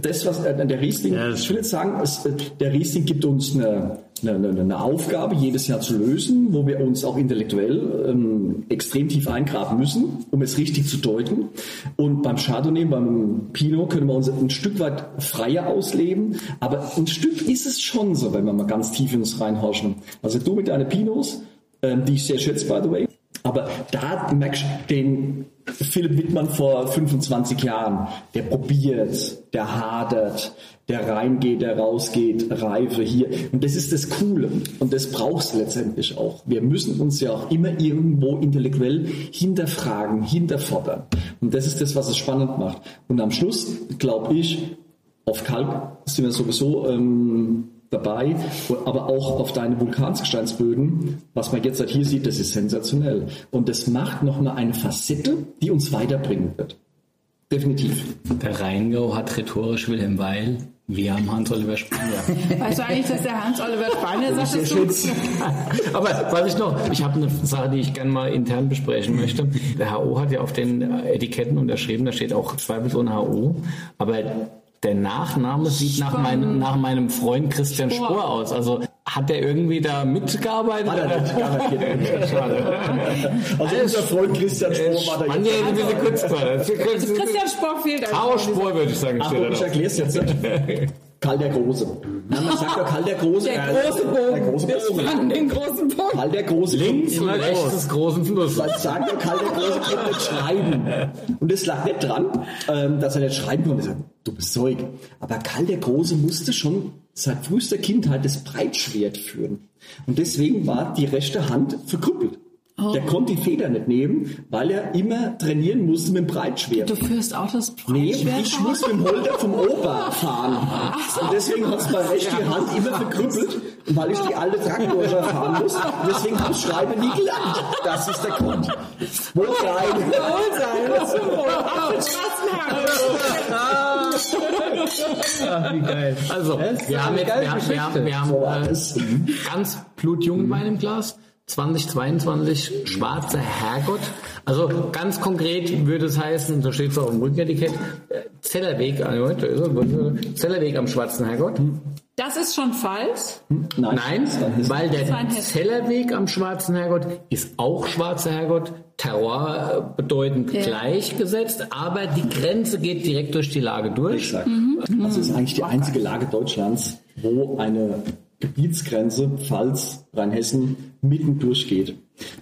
Das, was äh, der Riesling, Ja, ich will jetzt sagen, es, äh, der Riesling gibt uns eine, eine, eine- eine Aufgabe, jedes Jahr zu lösen, wo wir uns auch intellektuell ähm, extrem tief eingraben müssen, um es richtig zu deuten. Und beim Chardonnay, beim Pinot können wir uns ein Stück weit freier ausleben, aber ein Stück ist es schon so, wenn wir mal ganz tief in uns reinhorchen. Also du mit deinen Pinots, ähm, die ich sehr schätze, by the way, aber da merkst du den Philipp Wittmann vor 25 Jahren, der probiert, der hadert, der reingeht, der rausgeht, Reife hier. Und das ist das Coole. Und das brauchst du letztendlich auch. Wir müssen uns ja auch immer irgendwo intellektuell hinterfragen, hinterfordern. Und das ist das, was es spannend macht. Und am Schluss, glaube ich, auf Kalk sind wir sowieso ähm, dabei, aber auch auf deine Vulkansgesteinsböden, was man jetzt halt hier sieht, das ist sensationell. Und das macht nochmal eine Facette, die uns weiterbringen wird. Definitiv. der Rheingau hat rhetorisch Wilhelm Weil, wir haben Hans-Oliver Spanier. Weißt du eigentlich, dass der Hans-Oliver Spanier sagt, schön. du... Aber was ich noch, ich habe eine Sache, die ich gerne mal intern besprechen möchte. Der HO hat ja auf den Etiketten unterschrieben, da steht auch zweifelsohne HO, aber der Nachname sieht nach, mein, nach meinem Freund Christian Spohr. Spohr aus. Also hat der irgendwie da mitgearbeitet? Hat er nicht. Schade. Also unser Freund Christian Spohr war da Mann, jetzt. ja, diese Kurzquader. Christian Spohr fehlt einfach. Spohr würde ich sagen, Ach, da ich erkläre es jetzt. Karl der Große. Na, man sagt ja Karl der Große. Der äh, große Bogen. Der große Wir Bogen. fanden den großen Bogen. Karl der Große. Links und rechts groß. des großen Flusses. Weil sagen wir, Karl der Große konnte nicht schreiben. Und es lag nicht dran, ähm, dass er nicht schreiben konnte. Du bist Zeug. Aber Karl der Große musste schon seit frühester Kindheit das Breitschwert führen. Und deswegen war die rechte Hand verkrüppelt. Der konnte die Feder nicht nehmen, weil er immer trainieren musste mit dem Breitschwert. Du führst auch das Nee, Breitschwert ich aus? muss mit dem Holder vom Opa fahren. Und deswegen hat es meine rechte Hand immer verkrüppelt, weil ich die alte Traktor fahren muss. Und deswegen habe ich Schreiben nie gelernt. Das ist der Grund. Wohl rein. Wie geil. Also, wir haben jetzt, wir haben, wir haben, wir haben So war äh, ganz blutjungen Wein im Glas. 2022 schwarzer Herrgott. Also ganz konkret würde es heißen, so steht es auch im Rückenetikett, äh, Zellerweg, ah, Moment, da ist er, Zellerweg am schwarzen Herrgott. Das ist schon falsch. Nein, weil der. Zellerweg am Schwarzen Herrgott ist auch Schwarzer Herrgott, Terroir äh, bedeutend Ja. gleichgesetzt, aber die Grenze geht direkt durch die Lage durch. Also es ist eigentlich die einzige Lage Deutschlands, wo eine Gebietsgrenze Pfalz, Rheinhessen mitten durchgeht.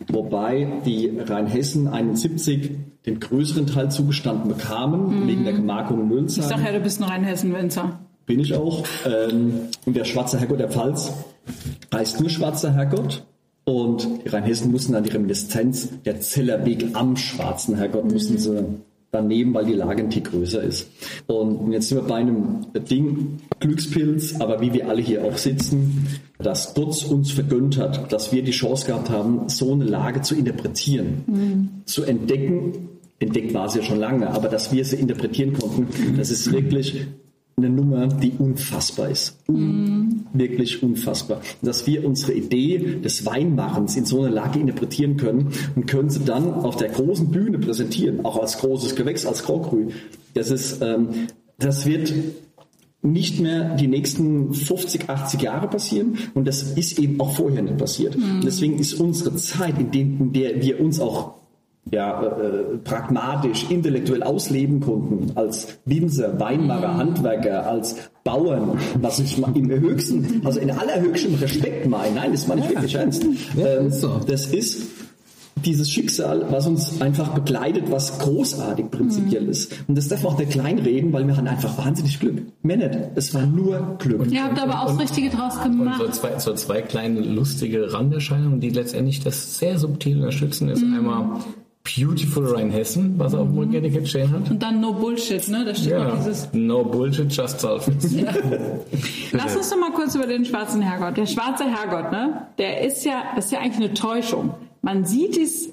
Wobei die Rheinhessen 71 den größeren Teil zugestanden bekamen, wegen der Gemarkung Mülsheim. Ich sag ja, du bist ein Rheinhessen-Winzer. Bin ich auch. Ähm, und der schwarze Herrgott der Pfalz heißt nur schwarzer Herrgott. Und die Rheinhessen mussten dann die Reminiszenz der Zellerweg am schwarzen Herrgott mussten sie dann nehmen, weil die Lage ein Tick größer ist. Und jetzt sind wir bei einem Ding, Glückspilz, aber wie wir alle hier auch sitzen, dass Gott uns vergönnt hat, dass wir die Chance gehabt haben, so eine Lage zu interpretieren, zu entdecken. Entdeckt war es ja schon lange, aber dass wir sie interpretieren konnten, das ist wirklich eine Nummer, die unfassbar ist. Un Wirklich unfassbar. Dass wir unsere Idee des Weinmachens in so einer Lage interpretieren können und können sie dann auf der großen Bühne präsentieren, auch als großes Gewächs, als Cru. Das ist, ähm, das wird nicht mehr die nächsten 50, 80 Jahre passieren und das ist eben auch vorher nicht passiert. Deswegen ist unsere Zeit, in, dem, in der wir uns auch ja, äh, pragmatisch, intellektuell ausleben konnten, als Winzer, Weinmacher, Handwerker, als Bauern, was ich im höchsten, also in allerhöchstem Respekt meine. Nein, das meine ich wirklich ernst. Ähm. Das ist dieses Schicksal, was uns einfach begleitet, was großartig prinzipiell ist. Und das darf man auch nicht kleinreden, weil wir hatten einfach wahnsinnig Glück. Mehr nicht. Es war nur Glück. Ihr habt aber auch das Richtige draus Und gemacht. so zwei, so zwei kleine lustige Randerscheinungen, die letztendlich das sehr subtil unterstützen, ist einmal Beautiful Rheinhessen, was auf dem Etikett stehen hat. Und dann No Bullshit, ne? Da steht Ja, auch dieses. no bullshit, just sulfates. Lass uns doch mal kurz über den schwarzen Herrgott. Der schwarze Herrgott, ne? Der ist ja, das ist ja eigentlich eine Täuschung. Man sieht es, äh,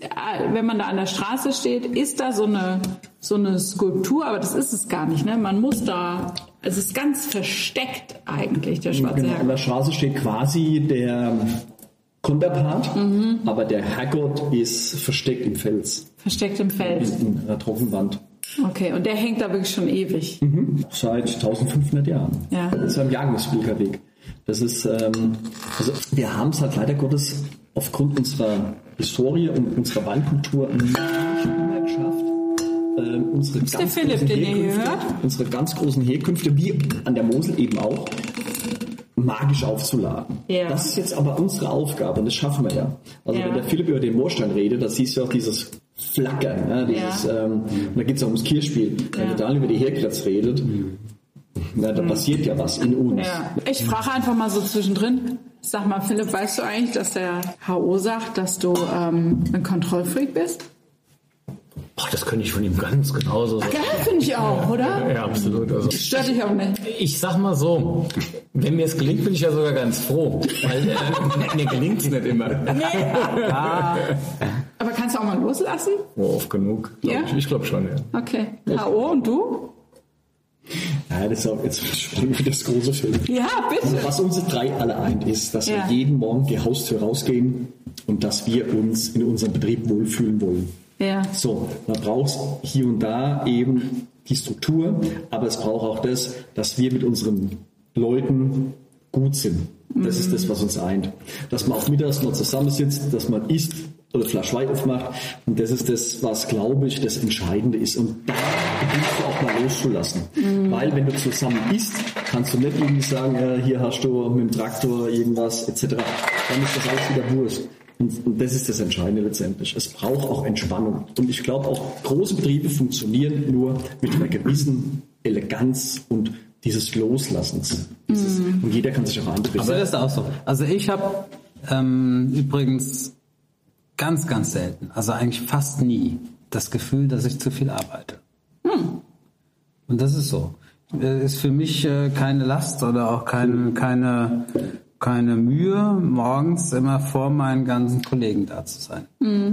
wenn man da an der Straße steht, ist da so eine, so eine Skulptur, aber das ist es gar nicht, ne? Man muss da, es ist ganz versteckt eigentlich, der schwarze Genau, an Herrgott. der Straße steht quasi der Konterpart, aber der Herrgott ist versteckt im Fels, Versteckt im Feld. in einer Trockenwand. Okay, und der hängt da wirklich schon ewig. Seit 1500 Jahren. Ja. Das ist am Jagdspilkerweg. Das ist, ähm, also wir haben es halt leider Gottes aufgrund unserer Historie und unserer Weinkultur nicht immer geschafft, ähm, unsere ganz Philipp, Herkünfte, unsere ganz großen Herkünfte, wie an der Mosel eben auch, magisch aufzuladen. Ja. Das ist jetzt aber unsere Aufgabe und das schaffen wir ja. Also Ja. wenn der Philipp über den Moorstein redet, da siehst du auch dieses Flackern, ne? dieses, Ja. ähm, und da geht es auch ums Kirchspiel. Wenn der Daniel über die Herklatz redet, na, da passiert ja was in uns. Ja. Ich frage einfach mal so zwischendrin. Sag mal, Philipp, weißt du eigentlich, dass der HO sagt, dass du ähm, ein Kontrollfreak bist? Boah, das könnte ich von ihm ganz genauso sagen. Geil, finde ich auch, oder? Ja, absolut. Also, Stört dich auch nicht. ich sag mal so, wenn mir es gelingt, bin ich ja sogar ganz froh, weil äh, mir gelingt es nicht immer. Aber kannst du auch mal loslassen? Oh, oft genug. Glaub Ja? Ich, ich glaube schon, ja. Okay. HO und du? Ja, das ist auch jetzt springen wir das große Feld. Ja, bitte. Was uns drei alle eint, ist, dass Ja. wir jeden Morgen die Haustür rausgehen und dass wir uns in unserem Betrieb wohlfühlen wollen. Ja. So, da braucht hier und da eben die Struktur, aber es braucht auch das, dass wir mit unseren Leuten gut sind. Das ist das, was uns eint. Dass man auch mittags noch zusammensitzt, dass man isst oder Flasch Wein aufmacht. Und das ist das, was, glaube ich, das Entscheidende ist. Und da beginnst du auch mal loszulassen. Weil wenn du zusammen isst, kannst du nicht irgendwie sagen, ja, hier hast du mit dem Traktor irgendwas etc. Dann ist das alles wieder Wurst. Und, und das ist das Entscheidende letztendlich. Es braucht auch Entspannung. Und ich glaube auch, große Betriebe funktionieren nur mit einer gewissen Eleganz und dieses Loslassens. Dieses, Und jeder kann sich auch antreten. Aber das ist auch so. Also ich habe ähm, übrigens ganz, ganz selten, also eigentlich fast nie, das Gefühl, dass ich zu viel arbeite. Und das ist so. Äh, Ist für mich äh, keine Last oder auch keine, keine, keine Mühe, morgens immer vor meinen ganzen Kollegen da zu sein.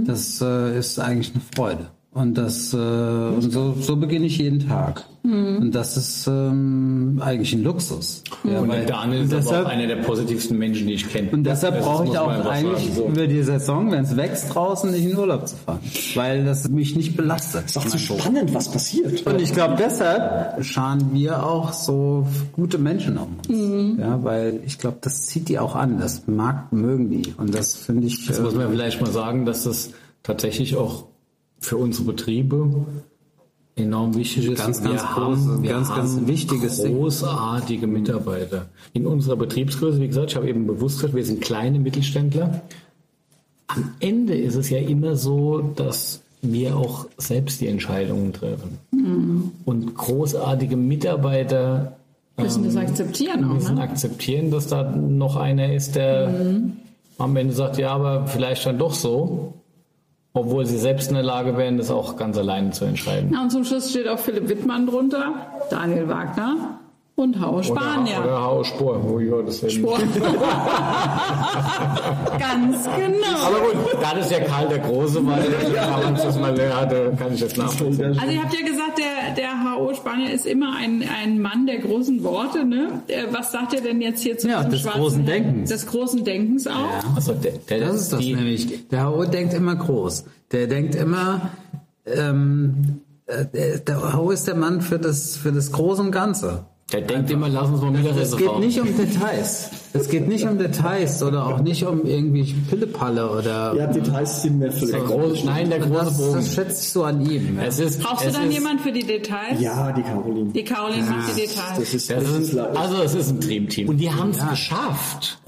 Das äh, ist eigentlich eine Freude. Und das äh, und so, so beginne ich jeden Tag. Und das ist ähm, eigentlich ein Luxus. Ja, Und weil- Daniel ist und aber deshalb- auch einer der positivsten Menschen, die ich kenne. und deshalb Das brauche ich auch eigentlich sagen, so. über die Saison, wenn es wächst draußen, nicht in Urlaub zu fahren. Weil das mich nicht belastet. ist auch zu spannend, was passiert. Und ich glaube, deshalb scharen wir auch so gute Menschen um uns. Ja, weil ich glaube, das zieht die auch an. Das mag, mögen die. Und das finde ich. Jetzt äh, muss man vielleicht mal sagen, dass das tatsächlich auch für unsere Betriebe enorm wichtig ist. Ganz, ganz wir groß- haben, wir ganz, ganz haben wichtiges Ding. großartige Mitarbeiter. In unserer Betriebsgröße, wie gesagt, ich habe eben bewusst gesagt, wir sind kleine Mittelständler. Am Ende ist es ja immer so, dass wir auch selbst die Entscheidungen treffen. Mhm. Und großartige Mitarbeiter Müssen das akzeptieren auch, müssen ne? akzeptieren, dass da noch einer ist, der Mhm. am Ende sagt, ja, aber vielleicht dann doch so, obwohl sie selbst in der Lage wären, das auch ganz alleine zu entscheiden. Ja, und zum Schluss steht auch Philipp Wittmann drunter, Daniel Wagner Und Hau Spanier. Oder, oder Hau Spor. Oh ja, das ist Spor. Ganz genau. Aber gut, da das ja Karl der Große war, der uns das mal hatte, kann ich das nachvollziehen. Also ihr habt ja gesagt, der, der H.O. Spanier ist immer ein, ein Mann der großen Worte. Ne? Äh, Was sagt ihr denn jetzt hier zu Ja, diesem des großen? Denkens. Des großen Denkens auch. Also der, der, Das ist das die, nämlich. Der HO denkt immer groß. Der denkt immer, ähm, äh, der, der HO ist der Mann für das, für das Große und Ganze. Der denkt immer, lass uns mal wieder Es geht nicht um Details. Es geht nicht um Details oder auch nicht um irgendwie Pillepalle oder. Ja, Details sind mir völlig Der große, nein, der große das, Bogen. das schätze ich so an ihm. Ja. Es ist, Brauchst du es dann ist, jemand für die Details? Ja, die Caroline. Die Caroline macht die Details. Das ist, Das das ist also es ist ein Dreamteam. Und die haben es geschafft,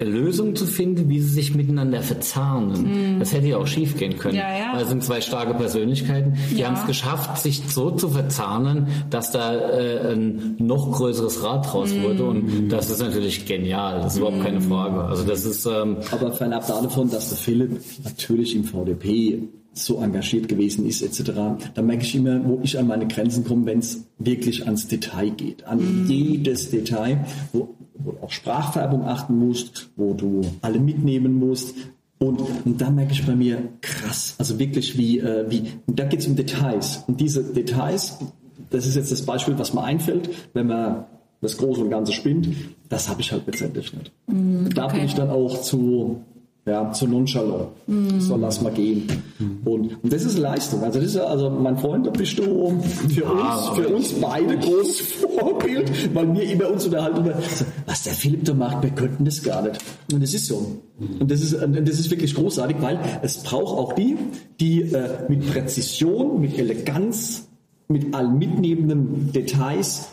Lösungen zu finden, wie sie sich miteinander verzahnen. Das hätte ja auch schief gehen können. Ja, ja. Weil es sind zwei starke Persönlichkeiten. Die Ja. haben es geschafft, sich so zu verzahnen, dass da äh, ein noch größeres Rad draus wurde. Und das ist natürlich genial. Das ist überhaupt keine Frage. Also das ist ähm, Aber fernab davon, dass der Philipp natürlich im VDP so engagiert gewesen ist etc., da merke ich immer, wo ich an meine Grenzen komme, wenn es wirklich ans Detail geht, an jedes Detail, wo, wo du auf Sprachfärbung achten musst, wo du alle mitnehmen musst. Und, und da merke ich bei mir krass, also wirklich wie, äh, wie und da geht es um Details. Und diese Details, das ist jetzt das Beispiel, was mir einfällt, wenn man das Große und Ganze spinnt, das habe ich halt letztendlich nicht. da bin ich dann auch zu, ja, zu nonchalant. So, lass mal gehen. Und, und das ist Leistung. Also, das ist also mein Freund, da bist du für uns, für uns beide großes Vorbild, weil wir immer uns unterhalten über, was der Philipp da macht, wir könnten das gar nicht. Und das ist so. Und das ist, und das ist wirklich großartig, weil es braucht auch die, die äh, mit Präzision, mit Eleganz, mit allen mitnehmenden Details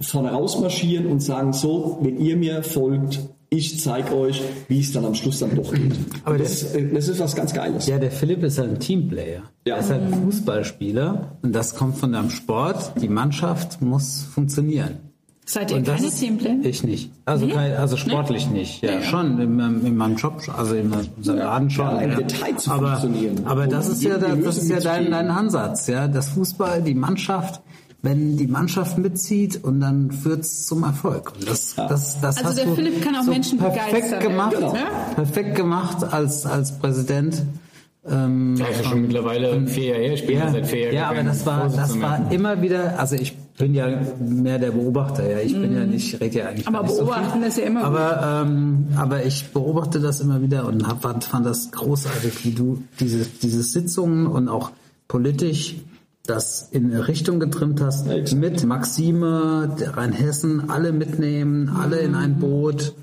vorne rausmarschieren und sagen, so, wenn ihr mir folgt, ich zeige euch, wie es dann am Schluss dann doch geht. Aber das, ist, äh, das ist was ganz Geiles. Ja, der Philipp ist halt ein Teamplayer. Ja. Er ist halt ein Fußballspieler und das kommt von deinem Sport. Die Mannschaft muss funktionieren. Seid ihr Und das keine ist- Teamplayer? Ich nicht. Also, Nee? kein, also sportlich nicht. Ja, Ja. schon. In, meinem- in meinem Job, also in unserem Laden schon. Ja, im ja. Detail zu aber, funktionieren. aber das ist ja, die da- das Lösung ist ja dein, dein Ansatz. Ja, das Fußball, die Mannschaft, wenn die Mannschaft mitzieht und dann führt's zum Erfolg. Und das, das, das Also hast der du Philipp kann auch so Menschen perfekt begeistern, gemacht, Genau. perfekt gemacht als als Präsident. Ähm, ja, ist schon mittlerweile vier Jahre her. Ich bin ja, seit vier Jahren ja, aber das war, das war immer wieder, also ich bin ja mehr der Beobachter, ja, ich bin ja nicht, rede ja eigentlich Mhm. Aber so beobachten viel. ist ja immer gut. aber, ähm, aber ich beobachte das immer wieder und hab, fand, fand das großartig, wie du diese, diese Sitzungen und auch politisch das in eine Richtung getrimmt hast, mit Maxime, Rheinhessen, alle mitnehmen, alle in ein Boot,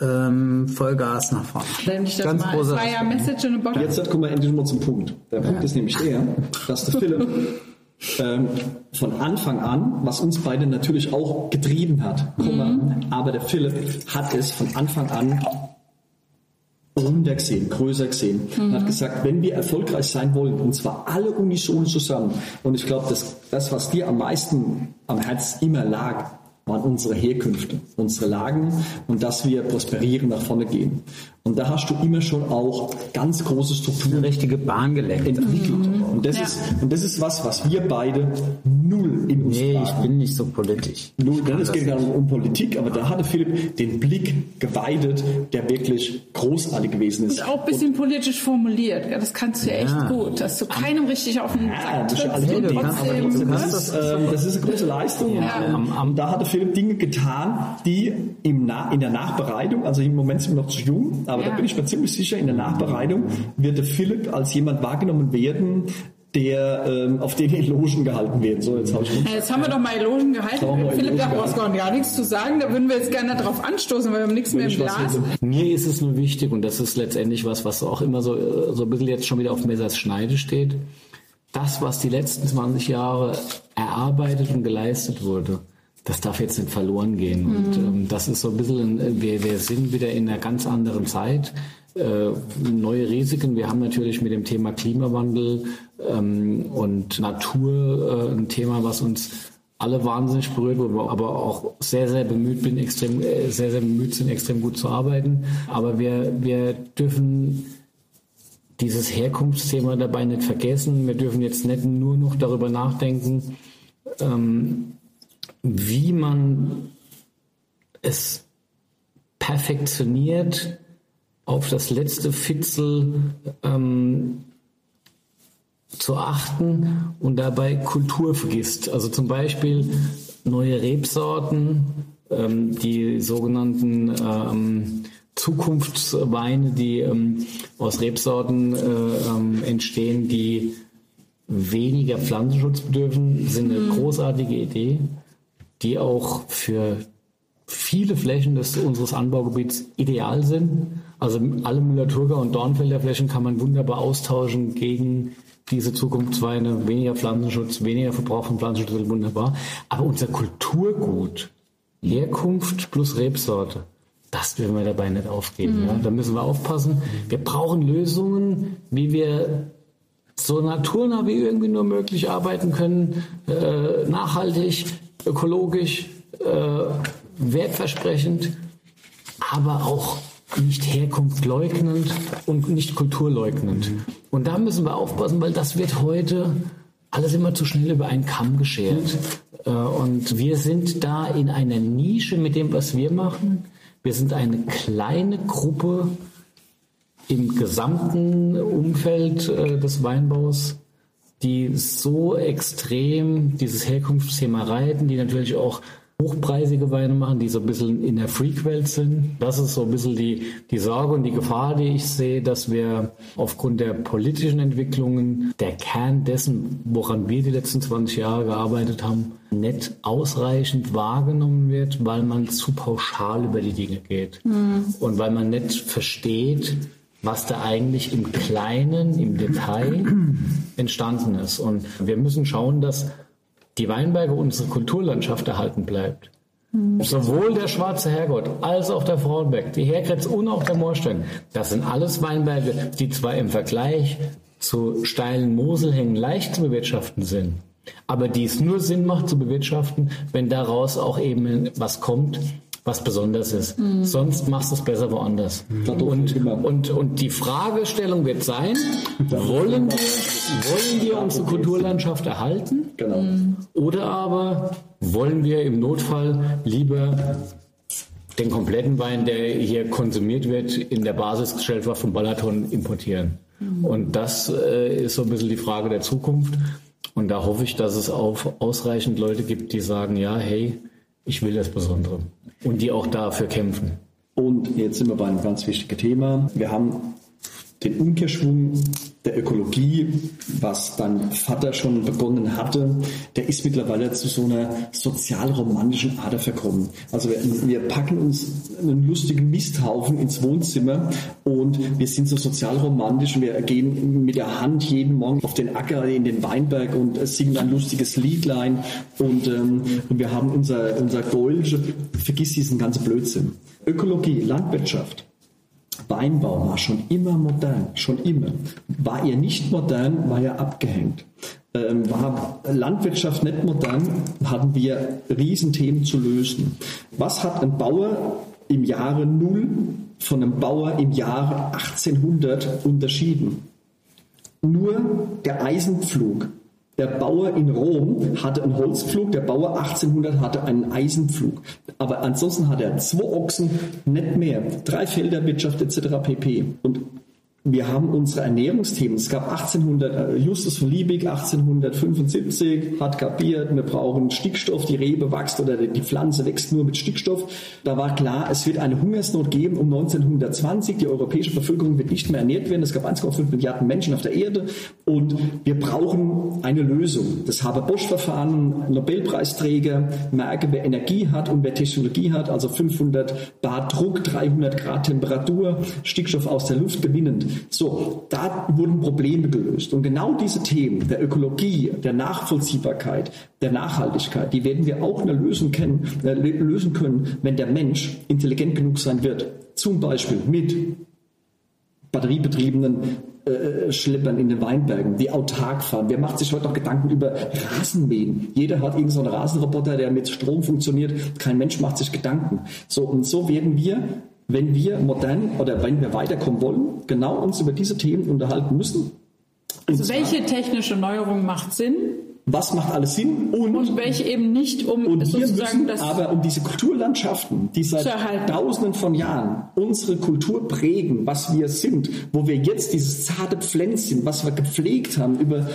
ähm, Vollgas nach vorne. Wenn ich das Ganz mal, es großer war ja. Message in a. Jetzt kommen wir endlich mal zum Punkt. Der Punkt ist nämlich der, dass der Philipp ähm, von Anfang an, was uns beide natürlich auch getrieben hat, mal, aber der Philipp hat es von Anfang an runder gesehen, größer gesehen. Und hat gesagt, wenn wir erfolgreich sein wollen, und zwar alle unisono zusammen, und ich glaube, das, das, was dir am meisten am Herz immer lag, waren unsere Herkünfte, unsere Lagen und dass wir prosperieren, nach vorne gehen. Und da hast du immer schon auch ganz große Strukturen Eine richtige Bahn gelenkt. entwickelt. Und, das Ja. ist, und das ist was, was wir beide null in uns Nee, ich tragen. bin nicht so politisch. Null, denn es geht gar nicht um Politik, aber da hatte Philipp den Blick geweidet, der wirklich großartig gewesen ist. Und auch ein bisschen politisch formuliert. Ja, das kannst du ja echt Ja. gut, dass du keinem richtig auf den Ja, Sack das ist trittst alles und du kannst- trotzdem, aber du ne? kannst Das, ähm, das ist eine große Leistung. Ja. Und, ähm, da hatte Philipp Dinge getan, die im Na in der Nachbereitung, also im Moment sind wir noch zu jung, aber Ja. da bin ich mir ziemlich sicher, in der Nachbereitung wird der Philipp als jemand wahrgenommen werden, der ähm, auf den Elogen gehalten wird. So, jetzt habe ich Ja, Jetzt haben wir doch mal Elogen gehalten. Philipp, da brauchst du gar nichts zu sagen. Da würden wir jetzt gerne drauf anstoßen, weil wir haben nichts mehr im Glas. Mir ist es nur wichtig, und das ist letztendlich was, was auch immer so, äh, so ein bisschen jetzt schon wieder auf Messers Schneide steht. Das, was die letzten 20 Jahre erarbeitet und geleistet wurde, das darf jetzt nicht verloren gehen. Und ähm, das ist so ein bisschen, wir, wir sind wieder in einer ganz anderen Zeit. Äh, neue Risiken. Wir haben natürlich mit dem Thema Klimawandel ähm, und Natur äh, ein Thema, was uns alle wahnsinnig berührt, wo wir aber auch sehr, sehr bemüht bin, extrem, äh, sehr, sehr bemüht sind, extrem gut zu arbeiten. Aber wir, wir dürfen dieses Herkunftsthema dabei nicht vergessen. Wir dürfen jetzt nicht nur noch darüber nachdenken, ähm, wie man es perfektioniert, auf das letzte Fitzel ähm, zu achten und dabei Kultur vergisst. Also zum Beispiel neue Rebsorten, ähm, die sogenannten ähm, Zukunftsweine, die ähm, aus Rebsorten äh, ähm, entstehen, die weniger Pflanzenschutz bedürfen, sind eine mhm. großartige Idee, die auch für viele Flächen des, unseres Anbaugebiets ideal sind. Also alle Müller-Thurgau und Dornfelder Flächen kann man wunderbar austauschen gegen diese Zukunftsweine. Weniger Pflanzenschutz, weniger Verbrauch von Pflanzenschutz, wunderbar. Aber unser Kulturgut, Herkunft plus Rebsorte, das dürfen wir dabei nicht aufgeben. Mhm. Ja? Da müssen wir aufpassen. Wir brauchen Lösungen, wie wir so naturnah wie irgendwie nur möglich arbeiten können, äh, nachhaltig, ökologisch, äh, wertversprechend, aber auch nicht Herkunft leugnend und nicht kulturleugnend. Und da müssen wir aufpassen, weil das wird heute alles immer zu schnell über einen Kamm geschert. Äh, und wir sind da in einer Nische mit dem, was wir machen. Wir sind eine kleine Gruppe im gesamten Umfeld äh, des Weinbaus, die so extrem dieses Herkunftsthema reiten, die natürlich auch hochpreisige Weine machen, die so ein bisschen in der Freak-Welt sind. Das ist so ein bisschen die, die Sorge und die Gefahr, die ich sehe, dass wir aufgrund der politischen Entwicklungen, der Kern dessen, woran wir die letzten 20 Jahre gearbeitet haben, nicht ausreichend wahrgenommen wird, weil man zu pauschal über die Dinge geht. Mhm. Und weil man nicht versteht, was da eigentlich im Kleinen, im Detail entstanden ist. Und wir müssen schauen, dass die Weinberge unsere Kulturlandschaft erhalten bleibt. Mhm. Sowohl der Schwarze Herrgott als auch der Frauenberg, die Herkretz und auch der Moorstein, das sind alles Weinberge, die zwar im Vergleich zu steilen Moselhängen leicht zu bewirtschaften sind, aber die es nur Sinn macht zu bewirtschaften, wenn daraus auch eben was kommt, was besonders ist. Mhm. Sonst machst du es besser woanders. Mhm. Und, und, und die Fragestellung wird sein, wollen wir, wollen wir unsere Kulturlandschaft erhalten? Genau. Mhm. Oder aber wollen wir im Notfall lieber den kompletten Wein, der hier konsumiert wird, in der Basisgesellschaft von Balaton importieren? Mhm. Und das äh, ist so ein bisschen die Frage der Zukunft. Und da hoffe ich, dass es auch ausreichend Leute gibt, die sagen, ja, hey, ich will das Besondere. Und die auch dafür kämpfen. Und jetzt sind wir bei einem ganz wichtigen Thema. Wir haben den Umkehrschwung der Ökologie, was dein Vater schon begonnen hatte, der ist mittlerweile zu so einer sozialromantischen Ader verkommen. Also wir, wir, packen uns einen lustigen Misthaufen ins Wohnzimmer und wir sind so sozialromantisch und wir gehen mit der Hand jeden Morgen auf den Acker in den Weinberg und singen ein lustiges Liedlein und, ähm, und wir haben unser, unser Gold, vergiss diesen ganzen Blödsinn. Ökologie, Landwirtschaft, Weinbau war schon immer modern, schon immer. War er nicht modern, war er abgehängt. Ähm, war Landwirtschaft nicht modern, hatten wir Riesenthemen zu lösen. Was hat ein Bauer im Jahre Null von einem Bauer im Jahre 1800 unterschieden? Nur der Eisenpflug der Bauer in Rom hatte einen Holzpflug, der Bauer 1800 hatte einen Eisenpflug. Aber ansonsten hat er zwei Ochsen, nicht mehr. Drei Felder, Wirtschaft etc. pp. Und wir haben unsere Ernährungsthemen. Es gab 1800, äh, Justus von Liebig 1875 hat kapiert, wir brauchen Stickstoff, die Rebe wächst oder die Pflanze wächst nur mit Stickstoff. Da war klar, es wird eine Hungersnot geben um 1920. Die europäische Bevölkerung wird nicht mehr ernährt werden. Es gab 1,5 Milliarden Menschen auf der Erde und wir brauchen eine Lösung. Das Haber-Bosch-Verfahren, Nobelpreisträger, merke, wer Energie hat und wer Technologie hat, also 500 Bar Druck, 300 Grad Temperatur, Stickstoff aus der Luft gewinnend. So, da wurden Probleme gelöst. Und genau diese Themen der Ökologie, der Nachvollziehbarkeit, der Nachhaltigkeit, die werden wir auch lösen können, äh, lösen können, wenn der Mensch intelligent genug sein wird. Zum Beispiel mit batteriebetriebenen äh, Schleppern in den Weinbergen, die autark fahren. Wer macht sich heute noch Gedanken über Rasenmähen? Jeder hat irgendeinen so Rasenroboter, der mit Strom funktioniert. Kein Mensch macht sich Gedanken. So, und so werden wir wenn wir modern oder wenn wir weiterkommen wollen, genau uns über diese Themen unterhalten müssen. Also welche technische Neuerung macht Sinn? was macht alles Sinn und, Und welche eben nicht, um und wir müssen aber um diese Kulturlandschaften, die seit. Tausenden von Jahren unsere Kultur prägen, was wir sind, wo wir jetzt dieses zarte Pflänzchen, was wir gepflegt haben über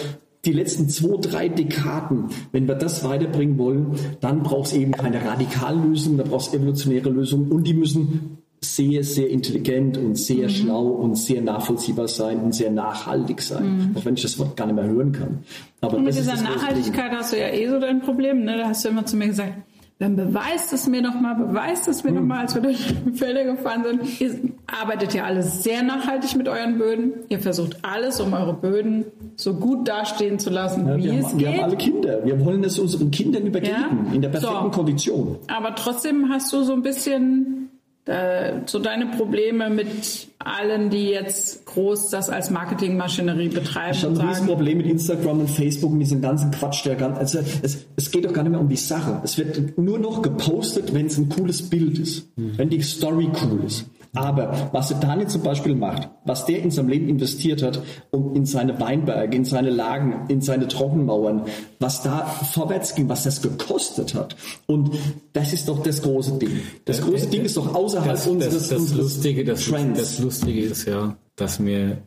die letzten zwei, drei Dekaden, wenn wir das weiterbringen wollen, dann braucht es eben keine Radikallösung, da braucht es evolutionäre Lösungen und die müssen sehr, sehr intelligent und sehr Mhm. schlau und sehr nachvollziehbar sein und sehr nachhaltig sein, auch wenn ich das Wort gar nicht mehr hören kann. Aber Und Mhm. mit dieser. Nachhaltigkeit hast du ja eh so dein Problem. Ne? Da hast du immer zu mir gesagt, dann beweist es mir doch mal, beweist es Hm. mir doch mal, als wir durch die Felder gefahren sind. Ihr arbeitet ja alle sehr nachhaltig mit euren Böden. Ihr versucht alles, um eure Böden so gut dastehen zu lassen, Ja, wie wir, es haben, wir geht. haben alle Kinder. Wir wollen es unseren Kindern übergeben, Ja? in der perfekten So. Kondition. Aber trotzdem hast du so ein bisschen so deine Probleme mit allen, die jetzt groß das als Marketingmaschinerie betreiben Ich habe ein sagen, Riesenproblem mit Instagram und Facebook und diesem ganzen Quatsch. Der gan- also es, es geht doch gar nicht mehr um die Sache. Es wird nur noch gepostet, wenn es ein cooles Bild ist, wenn die Story cool ist. Aber was der Daniel zum Beispiel macht, was der in seinem Leben investiert hat, um in seine Weinberge, in seine Lagen, in seine Trockenmauern, was da vorwärts ging, was das gekostet hat. Und das ist doch das große Ding. Das große Ding ist doch außerhalb Das, unseres, das, das, unseres Lustige, das, Trends. das Lustige ist ja, dass wir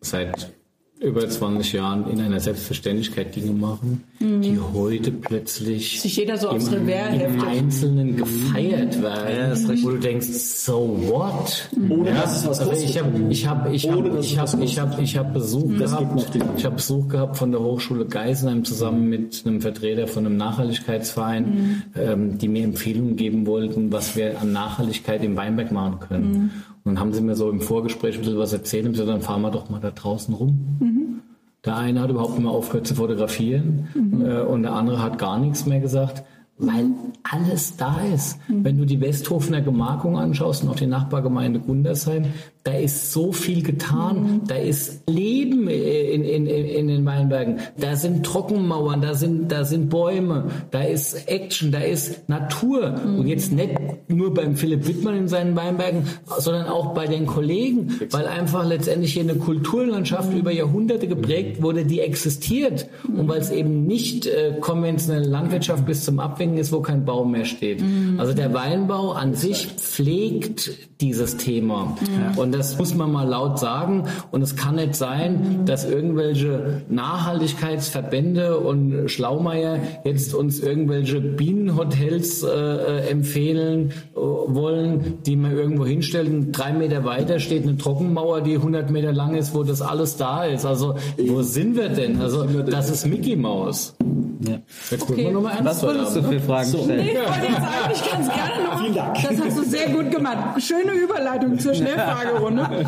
seit über 20 Jahren in einer Selbstverständlichkeit Dinge machen, die heute plötzlich Sich jeder so aufs im, im. Einzelnen gefeiert werden, wo du denkst, so what? Ohne Ja, dass es was also ich habe ich habe ich habe ich habe ich habe ich habe Besuch noch gehabt. Ich habe Besuch gehabt von der Hochschule Geisenheim zusammen mit einem Vertreter von einem Nachhaltigkeitsverein, ähm, die mir Empfehlungen geben wollten, was wir an Nachhaltigkeit im Weinberg machen können. Und dann haben sie mir so im Vorgespräch ein bisschen was erzählt und gesagt, dann fahren wir doch mal da draußen rum. Der eine hat überhaupt nicht mehr aufgehört zu fotografieren äh, und der andere hat gar nichts mehr gesagt, weil alles da ist. Wenn du die Westhofener Gemarkung anschaust und auch die Nachbargemeinde Gundersheim, da ist so viel getan, da ist Leben in, in, in, den Weinbergen, da sind Trockenmauern, da sind, da sind Bäume, da ist Action, da ist Natur. Und jetzt nicht nur beim Philipp Wittmann in seinen Weinbergen, sondern auch bei den Kollegen, weil einfach letztendlich hier eine Kulturlandschaft über Jahrhunderte geprägt wurde, die existiert. Und weil es eben nicht äh, konventionelle Landwirtschaft bis zum Abwinken ist, wo kein Baum mehr steht. Also der Weinbau an sich pflegt dieses Thema. Und das muss man mal laut sagen. Und es kann nicht sein, dass irgendwelche Nachhaltigkeitsverbände und Schlaumeier jetzt uns irgendwelche Bienenhotels äh, äh, empfehlen äh, wollen, die man irgendwo hinstellen. Drei Meter weiter steht eine Trockenmauer, die 100 Meter lang ist, wo das alles da ist. Also wo sind wir denn? Also das ist Mickey Mouse. Ja. Da gucken wir nochmal ernst Was wolltest du für Fragen Nee, stellen? ich wollte jetzt eigentlich ganz gerne noch. Vielen Dank. Das hast du sehr gut gemacht. Schöne Überleitung zur Schnellfragerunde.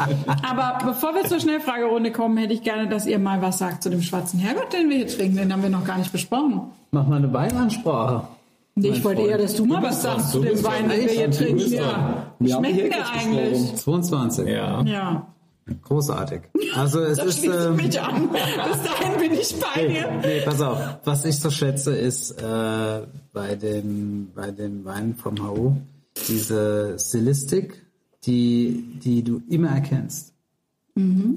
Aber bevor wir zur Schnellfragerunde kommen, hätte ich gerne, dass ihr mal was sagt zu dem schwarzen Herrgott, den wir hier trinken. Den haben wir noch gar nicht besprochen. Mach mal eine Weinansprache. Nee, ich wollte eher, dass du mal was sagst du zu dem Wein, den wir du hier du trinken. Ja. Schmeckt der eigentlich? gesprochen. 22. Ja. Ja. Großartig. Also es Da ist. ähm, mich an. Bis dahin bin ich bei Nee, dir. nee, pass auf. Was ich so schätze, ist äh, bei dem bei dem Wein vom HU diese Stilistik, die die du immer erkennst.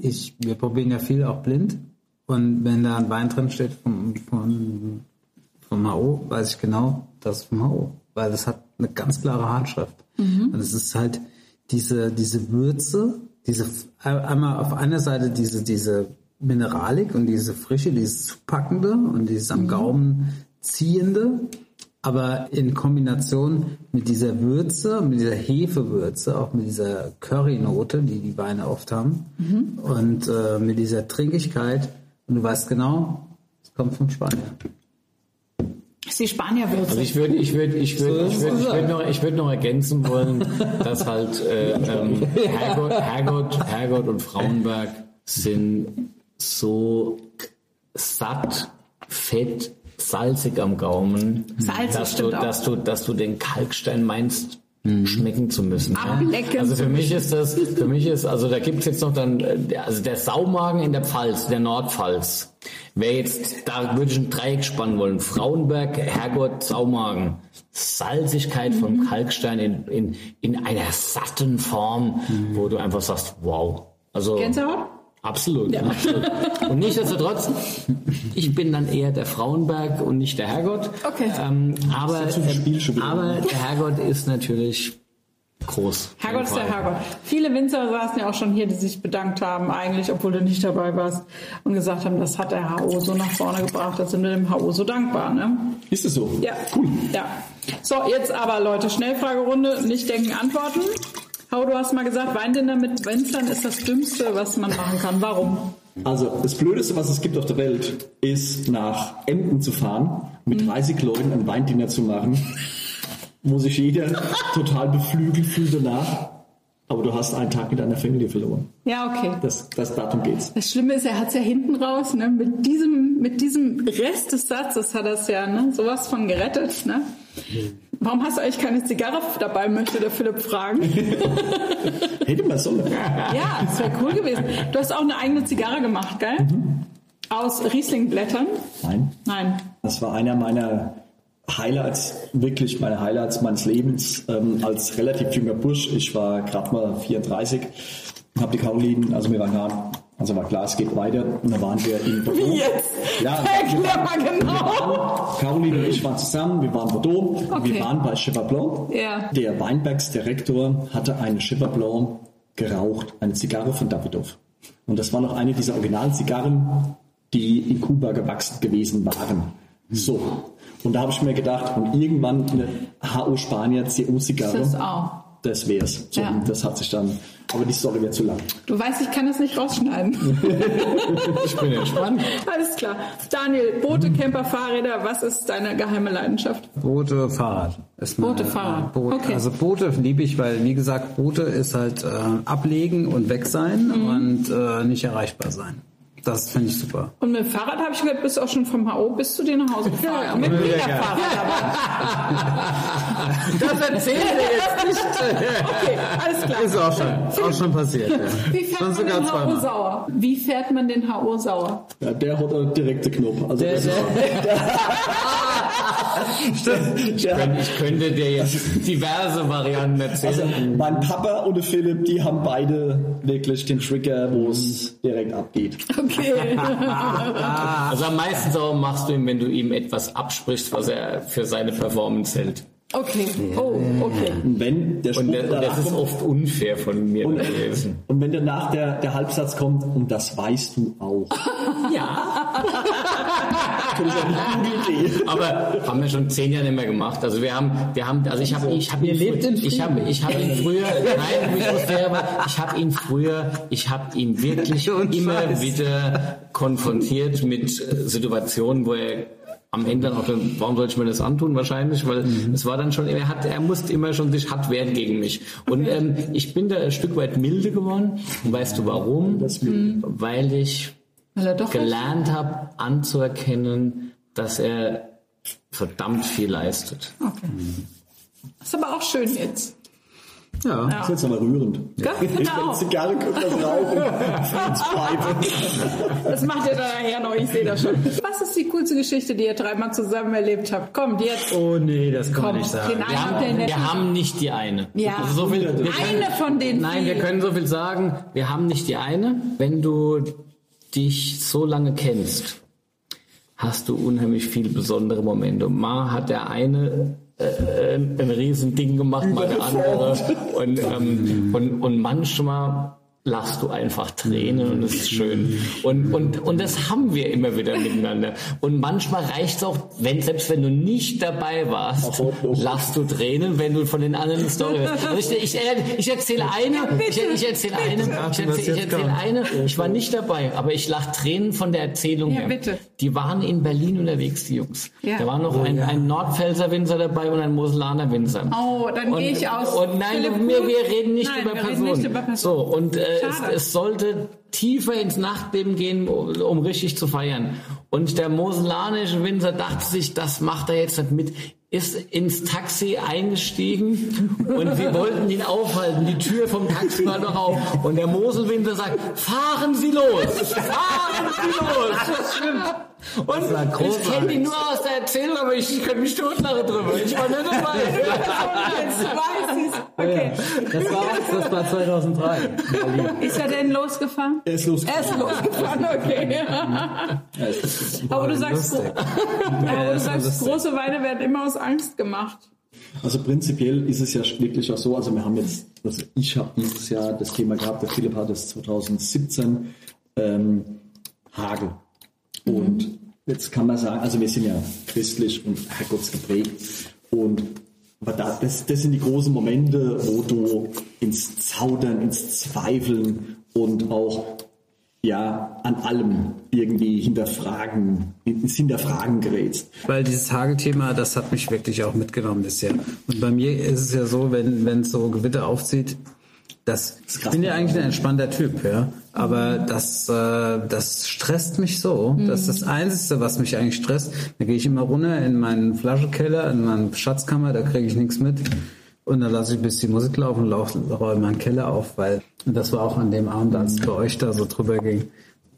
Ich, wir probieren ja viel auch blind und wenn da ein Wein drin steht vom, vom, vom HU, weiß ich genau, das ist vom HU, weil das hat eine ganz klare Handschrift und es ist halt diese diese Würze, diese einmal auf einer Seite diese diese Mineralik und diese Frische, dieses Zupackende und dieses am Gaumen ziehende, aber in Kombination mit dieser Würze, mit dieser Hefewürze, auch mit dieser Currynote, die die Weine oft haben, und äh, mit dieser Trinkigkeit. Und du weißt genau, es kommt von Spanien. Die Spanierwürze. Also ich würde, ich würde, ich würde, ich würde, ich würde noch, ich würde noch ergänzen wollen, dass halt äh, ähm, Herrgott, Herrgott, Herrgott und Frauenberg sind so satt, fett, salzig am Gaumen, Salzig dass du, dass du, dass du den Kalkstein meinst. Schmecken zu müssen. Ablecken Also für mich ist das, für mich ist, also da gibt's jetzt noch dann, also der Saumagen in der Pfalz, der Nordpfalz. Wer jetzt, da würde ich ein Dreieck spannen wollen. Frauenberg, Herrgott, Saumagen. Salzigkeit vom Kalkstein in, in, in einer satten Form, wo du einfach sagst, wow. Also, Gänsehaut? Absolut, absolut. Und nichtsdestotrotz, ich bin dann eher der Frauenberg und nicht der Herrgott. Okay. Ähm, aber, Das ist zum Spiel schon wieder. aber der Herrgott ist natürlich groß. Herrgott ist der Herrgott. Viele Winzer saßen ja auch schon hier, die sich bedankt haben, eigentlich, obwohl du nicht dabei warst, und gesagt haben, das hat der HO so nach vorne gebracht, da sind wir dem HO so dankbar. Ne? Ist es so? Ja. Cool. Ja. So, jetzt aber, Leute, Schnellfragerunde, nicht denken, antworten. HO, du hast mal gesagt, Weindinner mit Winzern ist das Dümmste, was man machen kann. Warum? Also, das Blödeste, was es gibt auf der Welt, ist nach Emden zu fahren, mit Mhm. 30 Leuten ein Weindinner zu machen, wo sich jeder total beflügelt fühlt danach. Aber du hast einen Tag mit deiner Familie verloren. Ja, okay. Das, das darum geht's. Das Schlimme ist, er hat es ja hinten raus, ne? Mit diesem, mit diesem Rest des Satzes hat er es ja, ne? Sowas von gerettet, ne? Warum hast du eigentlich keine Zigarre dabei, möchte der Philipp fragen. Hätte man sollen. Ja, das wäre cool gewesen. Du hast auch eine eigene Zigarre gemacht, gell? Aus Rieslingblättern? Nein. Nein. Das war einer meiner Highlights, wirklich meine Highlights meines Lebens ähm, als relativ junger Bursch. Ich war gerade mal 34, habe die Caroline, also wir waren also war klar, es geht weiter. Und da waren wir in Bordeaux. Wie jetzt? Ja, Erklär mal genau. Caroline und ich waren zusammen, wir waren in Bordeaux, Okay. wir waren bei Cheval Blanc. Ja. Der Weinbergsdirektor hatte eine Cheval Blanc geraucht, eine Zigarre von Davidoff. Und das war noch eine dieser originalen Zigarren, die in Kuba gewachsen gewesen waren. So. Und da habe ich mir gedacht, und irgendwann eine HO Spanier CO-Zigarre. Das auch. Das wär's. So, Ja. das hat sich dann, aber die Story wird zu lang. Du weißt, ich kann das nicht rausschneiden. Ich bin entspannt. Alles klar. Daniel, Boote, Camper, Fahrräder, was ist deine geheime Leidenschaft? Boote, Fahrrad. Ist Boote, Fahrrad. Boot. Okay. Also Boote liebe ich, weil wie gesagt, Boote ist halt äh, ablegen und weg sein Mhm. und äh, nicht erreichbar sein. Das finde ich super. Und mit dem Fahrrad habe ich gehört, bist du auch schon vom HO bis zu dir nach Hause gefahren. Ja, mit ja, dem ja. Fahrrad aber. Das erzählen wir jetzt nicht. Okay, alles klar. Ist auch schon, auch schon passiert. Ja. Wie fährt Schon man sogar den HO sauer? Wie fährt man den HO sauer? Ja, der hat einen direkten Knopf. Also das ist Ich könnte, ich könnte dir jetzt diverse Varianten Also erzählen. mein Papa und der Philipp, die haben beide wirklich den Trigger, wo es direkt abgeht. Okay. Also am meisten sauer machst du ihm, wenn du ihm etwas absprichst, was er für seine Performance hält. Okay. Oh, okay. Und wenn der Spruch Und, der, und das ist kommt, oft unfair von mir und, gewesen. und wenn danach der, der Halbsatz kommt, und das weißt du auch. Ja. Das ist eine gute Idee. Aber haben wir schon zehn Jahre nicht mehr gemacht. Also wir haben, wir haben, also ich habe, ich habe ihn, lebt in früher, ich habe, ich habe ihn früher, nein, ich muss fair, ich habe ihn früher, ich habe ihn wirklich immer wieder konfrontiert mit Situationen, wo er am Ende dann auch, warum soll ich mir das antun? Wahrscheinlich, weil es war dann schon, er hat, er musste immer schon sich hart wehren gegen mich. Und ähm, ich bin da ein Stück weit milde geworden. Und weißt du warum? Weil ich gelernt habe, anzuerkennen, dass er verdammt viel leistet. Okay. Ist aber auch schön jetzt. Ja. Das ist jetzt aber rührend. Ja, genau. Zigarre kommt, das Rauchen. Das macht ihr dann nachher noch, ich sehe das schon. Was ist die coolste Geschichte, die ihr dreimal zusammen erlebt habt? Kommt jetzt. Oh nee, das kann man nicht sagen. den Wir haben, wir haben nicht die eine. Ja. Also so viel, wir können, Eine von den Nein, wir vielen. können so viel sagen. Wir haben nicht die eine. Wenn du dich so lange kennst, hast du unheimlich viele besondere Momente. Und mal hat der eine äh, ein, ein Riesending gemacht, mal der andere. Und, ähm, und, und manchmal lachst du einfach Tränen und es ist schön. Und, und, und das haben wir immer wieder miteinander. Und manchmal reicht es auch, wenn, selbst wenn du nicht dabei warst, lachst du Tränen, wenn du von den anderen Story hörst. Also ich, ich, ich erzähle eine, ich, ich erzähle eine, ich erzähle, ich erzähle eine, ich war nicht dabei, aber ich lach Tränen von der Erzählung Ja, her. bitte. Die waren in Berlin unterwegs, die Jungs. Ja. Da war noch ein, ein Nordpfälzer Winzer dabei und ein Moselaner Winzer. Oh, dann gehe ich aus. Und nein, wir, wir reden nicht Nein, über Personen. Reden nicht über Personen. So, und äh, es, es sollte tiefer ins Nachtleben gehen, um, um richtig zu feiern. Und der moselanische Winzer dachte sich, das macht er jetzt nicht mit, ist ins Taxi eingestiegen und wir wollten ihn aufhalten. Die Tür vom Taxi war noch auf. Und der Moselwinzer sagt, fahren Sie los! Fahren Sie los! Das stimmt. Und ich kenne die nur aus der Erzählung, aber ich könnte mich totlachen drüber. Ich war nicht dabei. Okay. Das war, das war 2003. Ist er denn losgefahren? Er ist Er losgefahren. ist losgefahren, okay. Er ist losgefahren. Aber du sagst, aber du sagst große Weine werden immer aus Angst gemacht. Also prinzipiell ist es ja wirklich auch so, also wir haben jetzt, also ich habe dieses Jahr das Thema gehabt, der Philipp hat es 2017, ähm, Hagel. Und jetzt kann man sagen, also wir sind ja christlich und herrgottsgeprägt und aber da, das, das sind die großen Momente, wo du ins Zaudern, ins Zweifeln und auch ja an allem irgendwie hinterfragen, ins Hinterfragen gerätst. Weil dieses Hagelthema, das hat mich wirklich auch mitgenommen das Jahr. Und bei mir ist es ja so, wenn wenn es so Gewitter aufzieht, das, ich bin ja eigentlich ein entspannter Typ, ja. Aber das, äh, das stresst mich so. Das ist das Einzige, was mich eigentlich stresst. Da gehe ich immer runter in meinen Flaschenkeller, in meine Schatzkammer, da kriege ich nichts mit. Und dann lasse ich bis die Musik laufen und lauf- räume meinen Keller auf, weil das war auch an dem Abend, als es bei euch da so drüber ging.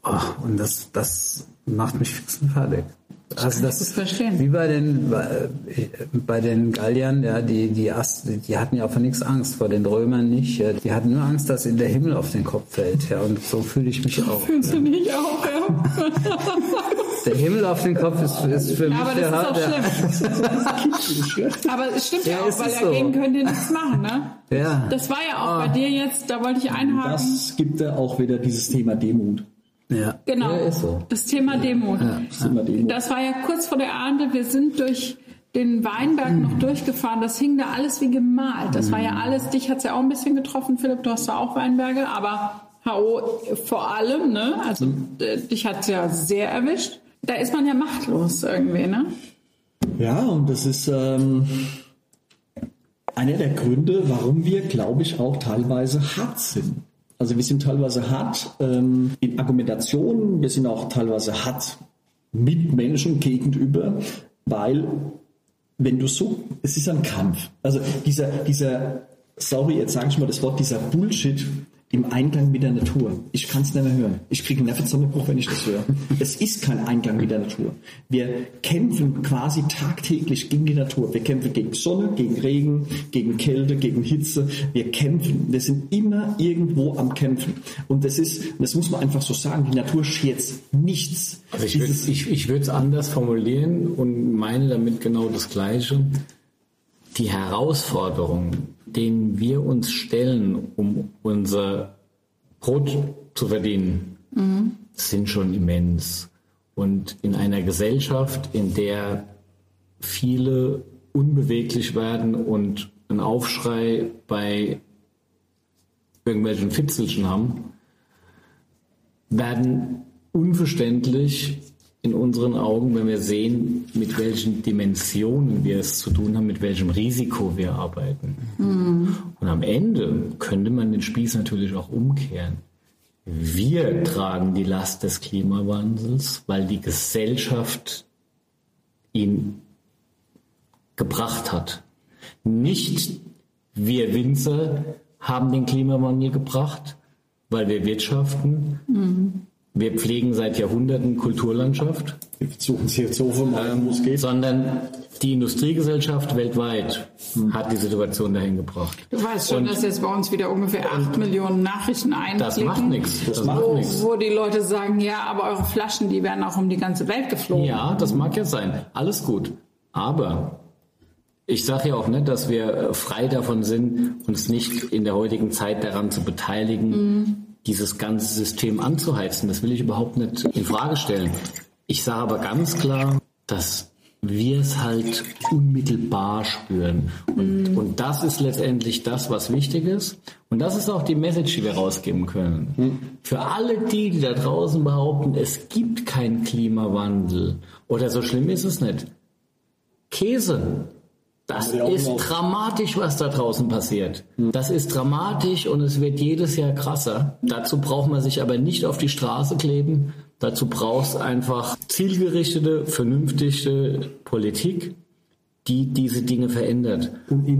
Oh, und das, das macht mich fix und fertig. Also das das verstehen. wie bei den bei, den Galliern, ja, die die Ast, die hatten ja vor nichts Angst, vor den Römern nicht. Ja. Die hatten nur Angst, dass ihnen der Himmel auf den Kopf fällt. Ja, und so fühle ich mich auch. Findest du nicht auch, ja? Der Himmel auf den Kopf ist, ist für mich Aber der, das ist auch der schlimm. Aber es stimmt ja, Ja, auch, weil dagegen so. könnt ihr nichts machen, ne? Ja. Das war ja auch bei dir jetzt, da wollte ich einhaken. Das gibt ja auch wieder dieses Thema Demut. Ja. genau. Ja, ist so. Das Thema Demut. Das Thema Demut. Das war ja kurz vor der Ernte. Wir sind durch den Weinberg noch durchgefahren. Das hing da alles wie gemalt. Das war ja alles, dich hat's ja auch ein bisschen getroffen, Philipp. Du hast da auch Weinberge, aber HO vor allem, ne? Also äh, dich hat's ja sehr erwischt. Da ist man ja machtlos irgendwie, ne? Ja, und das ist ähm, einer der Gründe, warum wir, glaube ich, auch teilweise hart sind. Also wir sind teilweise hart ähm, in Argumentationen, wir sind auch teilweise hart mit Menschen gegenüber, weil wenn du so, es ist ein Kampf. Also dieser, dieser, sorry, jetzt sage ich mal das Wort, dieser Bullshit im Einklang mit der Natur. Ich kann es nicht mehr hören. Ich kriege einen Nervenzusammenbruch, wenn ich das höre. Es ist kein Einklang mit der Natur. Wir kämpfen quasi tagtäglich gegen die Natur. Wir kämpfen gegen Sonne, gegen Regen, gegen Kälte, gegen Hitze. Wir kämpfen. Wir sind immer irgendwo am Kämpfen. Und das ist, das muss man einfach so sagen, die Natur schert nichts. Also würde ich würde es anders formulieren und meine damit genau das Gleiche. Die Herausforderungen, denen wir uns stellen, um unser Brot zu verdienen, sind schon immens. Und in einer Gesellschaft, in der viele unbeweglich werden und einen Aufschrei bei irgendwelchen Fitzelchen haben, werden unverständlich in unseren Augen, wenn wir sehen, mit welchen Dimensionen wir es zu tun haben, mit welchem Risiko wir arbeiten. Und am Ende könnte man den Spieß natürlich auch umkehren. Wir tragen die Last des Klimawandels, weil die Gesellschaft ihn gebracht hat. Nicht wir Winzer haben den Klimawandel gebracht, weil wir wirtschaften. Wir pflegen seit Jahrhunderten Kulturlandschaft, wir versuchen es jetzt so vermeiden, wo es geht. sondern die Industriegesellschaft weltweit hat die Situation dahin gebracht. Du weißt schon, Und dass jetzt bei uns wieder ungefähr 8 Millionen Nachrichten einklicken. das macht nichts. Das macht Wo, nichts. wo die Leute sagen, ja, aber eure Flaschen, die werden auch um die ganze Welt geflogen. Ja, das mag ja sein. Alles gut. Aber ich sage ja auch nicht, dass wir frei davon sind, uns nicht in der heutigen Zeit daran zu beteiligen, dieses ganze System anzuheizen. Das will ich überhaupt nicht in Frage stellen. Ich sage aber ganz klar, dass wir es halt unmittelbar spüren. Und, und das ist letztendlich das, was wichtig ist. Und das ist auch die Message, die wir rausgeben können. Für alle die, die da draußen behaupten, es gibt keinen Klimawandel oder so schlimm ist es nicht. Käse. Das ist dramatisch, was da draußen passiert. Das ist dramatisch und es wird jedes Jahr krasser. Dazu braucht man sich aber nicht auf die Straße kleben. Dazu brauchst einfach zielgerichtete, vernünftige Politik, die diese Dinge verändert. Und,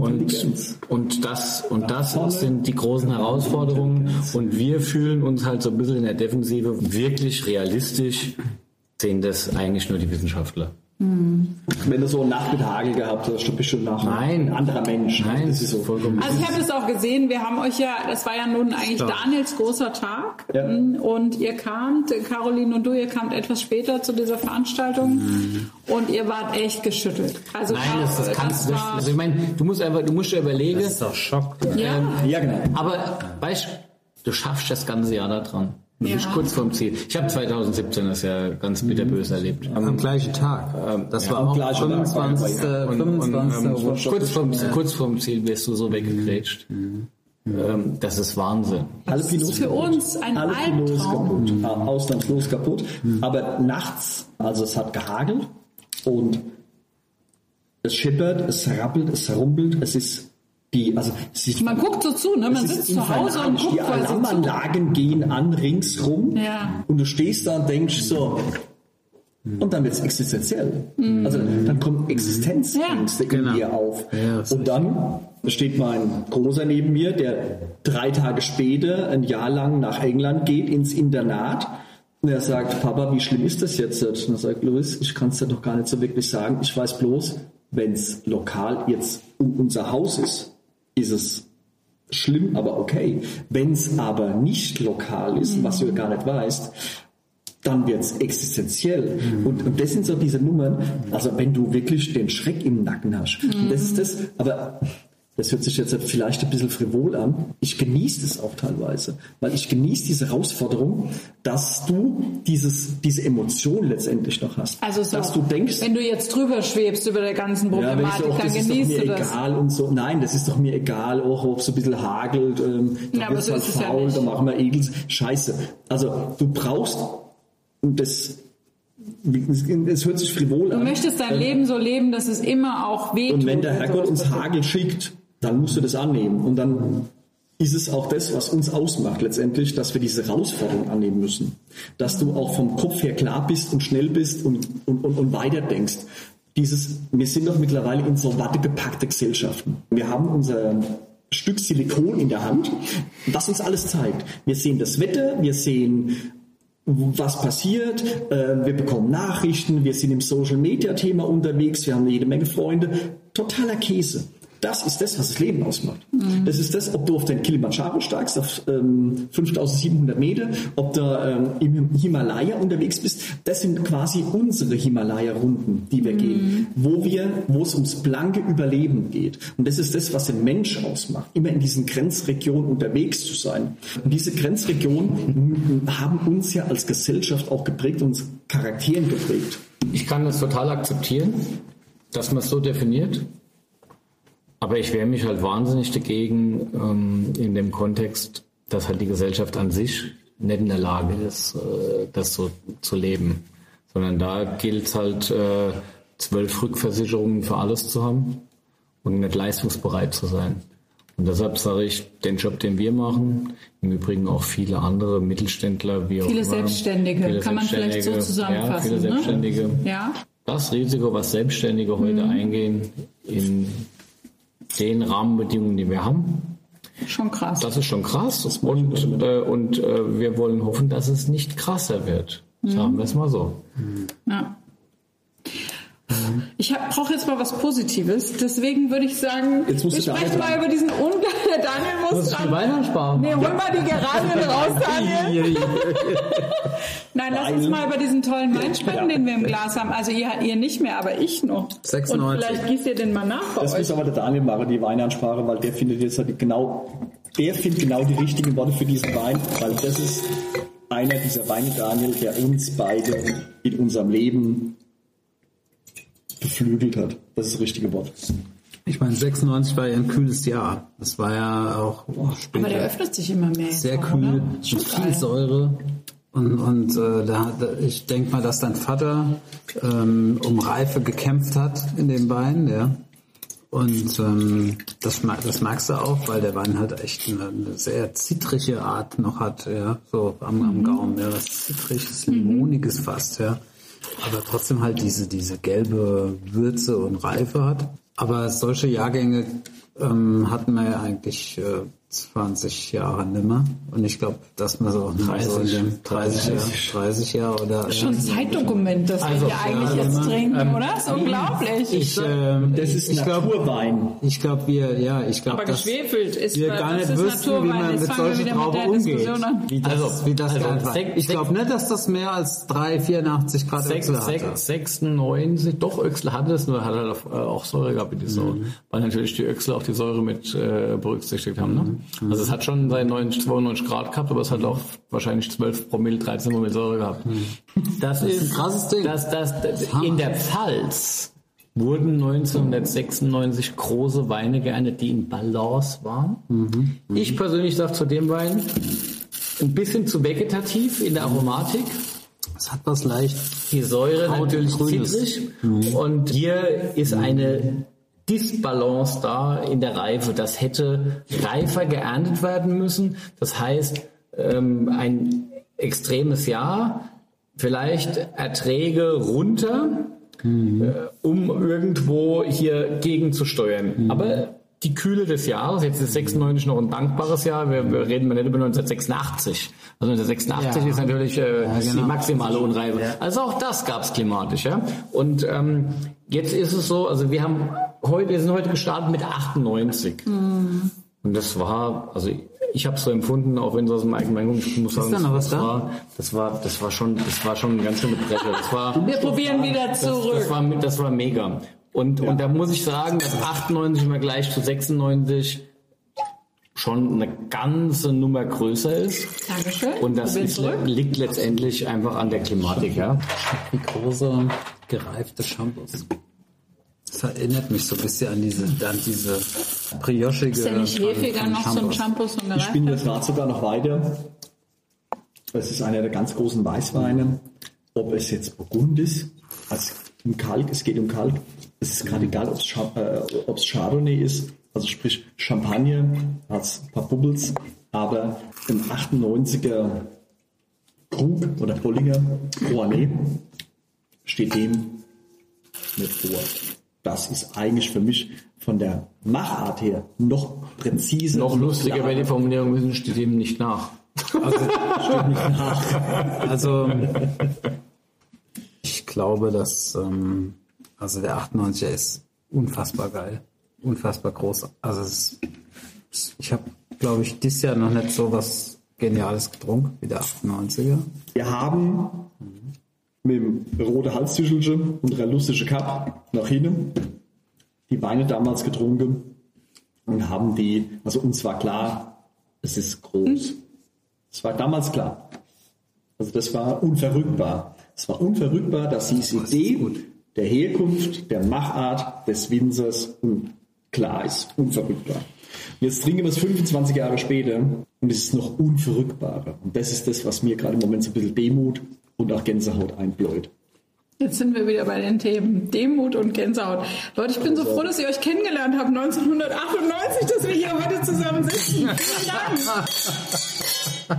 und das, und das sind die großen Herausforderungen. Und wir fühlen uns halt so ein bisschen in der Defensive. Wirklich realistisch sehen das eigentlich nur die Wissenschaftler. Wenn du so einen Nacht mit Hagel gehabt hast, du bist schon nach Nein. ein anderer Mensch. Nein, das ist so. vollkommen. Also ich habe es auch gesehen, wir haben euch ja, das war ja nun eigentlich Daniels großer Tag Ja. und ihr kamt, Caroline und du, ihr kamt etwas später zu dieser Veranstaltung und ihr wart echt geschüttelt. Also Nein, das, das kannst du nicht. Also ich meine, du musst einfach, du musst dir überlegen, Das ist doch Schock. ja, Ja, genau. aber weißt du, schaffst das ganze Jahr da dran. Du Ja. bist kurz vorm Ziel. Ich habe 2017 das ja ganz bitterbös erlebt. Am gleichen Tag. Das war am auch gleichen Tag. 25. Und, 25. und, ähm, kurz, vorm, kurz vorm Ziel wirst du so weggegrätscht. Ähm, das ist Wahnsinn. Alpinos für uns ein Alpinos Albtraum. kaputt. Ah, Ausnahmslos kaputt. Aber nachts, also es hat gehagelt und es schippert, es rappelt, es rumpelt, es ist die, also ist, man guckt so zu, ne? man sitzt zu Hause und guckt Die. Alarmanlagen gehen an ringsrum Ja. und du stehst da und denkst so, und dann wird es existenziell. Also dann kommen Existenzängste in Genau. dir auf. Ja, und dann steht mein Großer neben mir, der drei Tage später, ein Jahr lang nach England geht, ins Internat. Und er sagt, Papa, wie schlimm ist das jetzt? Und er sagt, Louis, ich kann es dir doch gar nicht so wirklich sagen. Ich weiß bloß, wenn es lokal jetzt um unser Haus ist, ist es schlimm, aber okay. Wenn es aber nicht lokal ist, was du gar nicht weißt, dann wird es existenziell. Und, und das sind so diese Nummern, also wenn du wirklich den Schreck im Nacken hast. Und das ist das, aber das hört sich jetzt vielleicht ein bisschen frivol an. Ich genieße es auch teilweise, weil ich genieße diese Herausforderung, dass du dieses, diese Emotion letztendlich noch hast. Also so, dass du denkst, wenn du jetzt drüber schwebst über der ganzen ja, Problematik, so, ach, dann das ist doch genießt mir du das. egal und so. Nein, das ist doch mir egal, auch ob es so ein bisschen hagelt, ähm, Ja, da aber wird's so halt ja faul, nicht. da machen wir Egels. Scheiße. Also du brauchst das es hört sich frivol Du an. möchtest dein Ähm, Leben so leben, dass es immer auch wehtut. und wenn der Herrgott uns. Hagel schickt, dann musst du das annehmen. Und dann ist es auch das, was uns ausmacht letztendlich, dass wir diese Herausforderung annehmen müssen. Dass du auch vom Kopf her klar bist und schnell bist und, und, und, und weiter denkst. Dieses, wir sind doch mittlerweile in so wattegepackte Gesellschaften. Wir haben unser Stück Silikon in der Hand, das uns alles zeigt. Wir sehen das Wetter, wir sehen was passiert, äh, wir bekommen Nachrichten, wir sind im Social Media Thema unterwegs, wir haben jede Menge Freunde. Totaler Käse. Das ist das, was das Leben ausmacht. Das ist das, ob du auf den Kilimanjaro steigst, auf ähm, 5700 Meter, ob du ähm, im Himalaya unterwegs bist. Das sind quasi unsere Himalaya-Runden, die wir gehen, wo wir, wo es ums blanke Überleben geht. Und das ist das, was den Mensch ausmacht, immer in diesen Grenzregionen unterwegs zu sein. Und diese Grenzregionen haben uns ja als Gesellschaft auch geprägt, uns Charakteren geprägt. Ich kann das total akzeptieren, dass man es so definiert. Aber ich wehre mich halt wahnsinnig dagegen ähm, in dem Kontext, dass halt die Gesellschaft an sich nicht in der Lage ist, äh, das so zu leben. Sondern da gilt es halt, äh, zwölf Rückversicherungen für alles zu haben und nicht leistungsbereit zu sein. Und deshalb sage ich, den Job, den wir machen, im Übrigen auch viele andere Mittelständler, wie auch Viele immer, Selbstständige, viele kann man vielleicht so Selbstständige, zusammenfassen, Ja, viele ne? Selbstständige Ja, das Risiko, was Selbstständige heute Mhm. eingehen, in den Rahmenbedingungen, die wir haben, schon krass. das ist schon krass. Und, äh, und äh, wir wollen hoffen, dass es nicht krasser wird. Mhm. Sagen wir es mal so. Ja. Ich brauche jetzt mal was Positives, deswegen würde ich sagen, Jetzt wir sprechen mal über diesen Ungleich. Daniel muss dran. Weihnachtssparen? Nee, hol mal die Geranien raus, Daniel. Nein, lass uns mal über diesen tollen Wein sprechen, den wir im Glas haben. Also ihr, ihr nicht mehr, aber ich noch. 96. Und vielleicht gießt ihr den mal nach bei Das euch. muss aber der Daniel machen, die Weinansprache, weil der findet jetzt halt genau, der findet genau die richtigen Worte für diesen Wein, weil das ist einer dieser Weine, Daniel, der uns beide in unserem Leben beflügelt hat. Das ist das richtige Wort. Ich meine, 96 war ja ein kühles Jahr. Das war ja auch später Aber der öffnet sich immer mehr. sehr auch, kühl, mit viel. Säure. Und, und äh, da, da, ich denke mal, dass dein Vater ähm, um Reife gekämpft hat in dem Wein, ja. Und ähm, das, mag- das magst du auch, weil der Wein halt echt eine, eine sehr zitrige Art noch hat, ja, so am, am Gaumen, ja, was zitriges, limoniges fast, ja. Aber trotzdem halt diese, diese gelbe Würze und Reife hat. Aber solche Jahrgänge ähm, hatten wir ja eigentlich äh, 20 Jahre nimmer. Und ich glaube, dass man so auch nur so in dem 30 Jahre, 30 Jahre oder Schon ein Zeitdokument, das Also, wir hier eigentlich ja, jetzt trinken, oder? ist unglaublich. ich, ähm, Das ist ich glaube, Naturwein. ich glaube, wir, ja, ich glaube, aber dass geschwefelt ist wir gar nicht ist wüssten, wie Naturwein? man Jetzt mit solchen Trauben der umgeht. Wie das, Also, wie das also einfach. sech- Ich glaube nicht, dass das mehr als 3, 84 Grad Sechs- Öchsel hatte. sechs- 96, doch Öchsel hatte es, nur hat er auch, äh, auch Säure gehabt in die Säure. Mhm. Weil natürlich die Öchsel auch die Säure mit äh, berücksichtigt haben. Ne? Mhm. Also es hat schon seine 90, 92 Grad gehabt, aber es hat auch wahrscheinlich 12 Promille, 13 Promille Säure gehabt. Das, ist ein krasses Ding. Das, das, das, in der Pfalz wurden 1996 große Weine geerntet, die in Balance waren. Mhm. Ich persönlich sage zu dem Wein, ein bisschen zu vegetativ in der Aromatik. Es hat was leicht. Die Säure natürlich Grünes. zitrig. Und hier ist eine Disbalance da in der Reife. Das hätte reifer geerntet werden müssen. Das heißt, ähm, ein extremes Jahr, vielleicht Erträge runter, äh, um irgendwo hier gegenzusteuern. Aber die Kühle des Jahres, jetzt ist 96 noch ein dankbares Jahr, wir, wir reden mal nicht über 1986. Also 1986 Ja. ist natürlich äh, die genau. maximale Unreife. Also auch das gab es klimatisch. Ja? Und ähm, jetzt ist es so, also wir haben heute, wir sind heute gestartet mit 98. Und das war, also ich habe es so empfunden, auch wenn es aus dem eigenen kommt, ich muss sagen, da das, da? war, das war, das war schon, das war schon eine ganz schöne Brecher. Das war, Wir probieren wieder das, zurück. das, war, das war mega. Und, und da muss ich sagen, dass 98 im Vergleich zu 96 schon eine ganze Nummer größer ist. Dankeschön. Und das ist, liegt letztendlich einfach an der Klimatik. Ja? Wie große gereifte Shampoos. Das erinnert mich so ein bisschen an diese, an diese briochige. Ist der nicht hefiger noch so ein Shampoo, so Ich bin das Rad sogar noch weiter. Es ist einer der ganz großen Weißweine. Ob es jetzt Burgund ist, also um Kalk, es geht um Kalk. Es ist gerade egal, ob es äh, Chardonnay ist, also sprich Champagner, hat es ein paar Bubbles, aber im 98er Krug oder Bollinger Rouanet steht dem nicht vor. Das ist eigentlich für mich von der Machart her noch präziser. Noch lustiger, klarer. weil die Formulierung wissen, steht ihm nicht nach. Also, ich glaube, dass, ähm, also der 98er ist unfassbar geil. Unfassbar groß. Also, es, es- ich habe, glaube ich, dieses Jahr noch nicht so was Geniales getrunken wie der 98er. Wir haben mit dem rote Halstüchelchen und der lustige Cup nach hinten die Weine damals getrunken und haben die, also uns war klar, es ist groß. Es war damals klar. Also das war unverrückbar. Es war unverrückbar, dass diese Idee der Herkunft, der Machart des Winzers un- klar ist. Unverrückbar. Und jetzt trinken wir es 25 Jahre später und es ist noch unverrückbarer. Und das ist das, was mir gerade im Moment so ein bisschen Demut und auch Gänsehaut einbläut. Jetzt sind wir wieder bei den Themen Demut und Gänsehaut. Leute, ich bin so froh, dass ihr euch kennengelernt habt 1998, dass wir hier heute zusammen sitzen. Vielen Dank.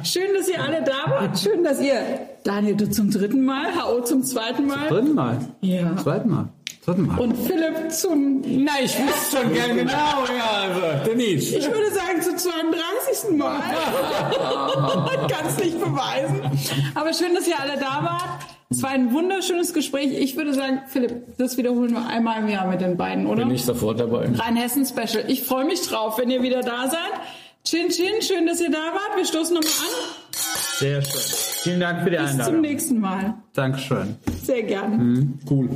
Schön, dass ihr alle da wart. Schön, dass ihr, Daniel, du zum dritten Mal, HO zum zweiten Mal Dritten Mal. Ja. Zweiten Mal. Und Philipp zum, Nein, ich wüsste schon gern genau, ja, also, Denise. ich würde sagen, zum 32. Mal. Kann es nicht beweisen. Aber schön, dass ihr alle da wart. Es war ein wunderschönes Gespräch. Ich würde sagen, Philipp, das wiederholen wir einmal im Jahr mit den beiden, oder? Bin ich sofort dabei. Rheinhessen-Special. Ich freue mich drauf, wenn ihr wieder da seid. Chin Chin, schön, dass ihr da wart. Wir stoßen nochmal an. Sehr schön. Vielen Dank für die Bis zum Einladung. nächsten Mal. Dankeschön. Sehr gerne. Cool.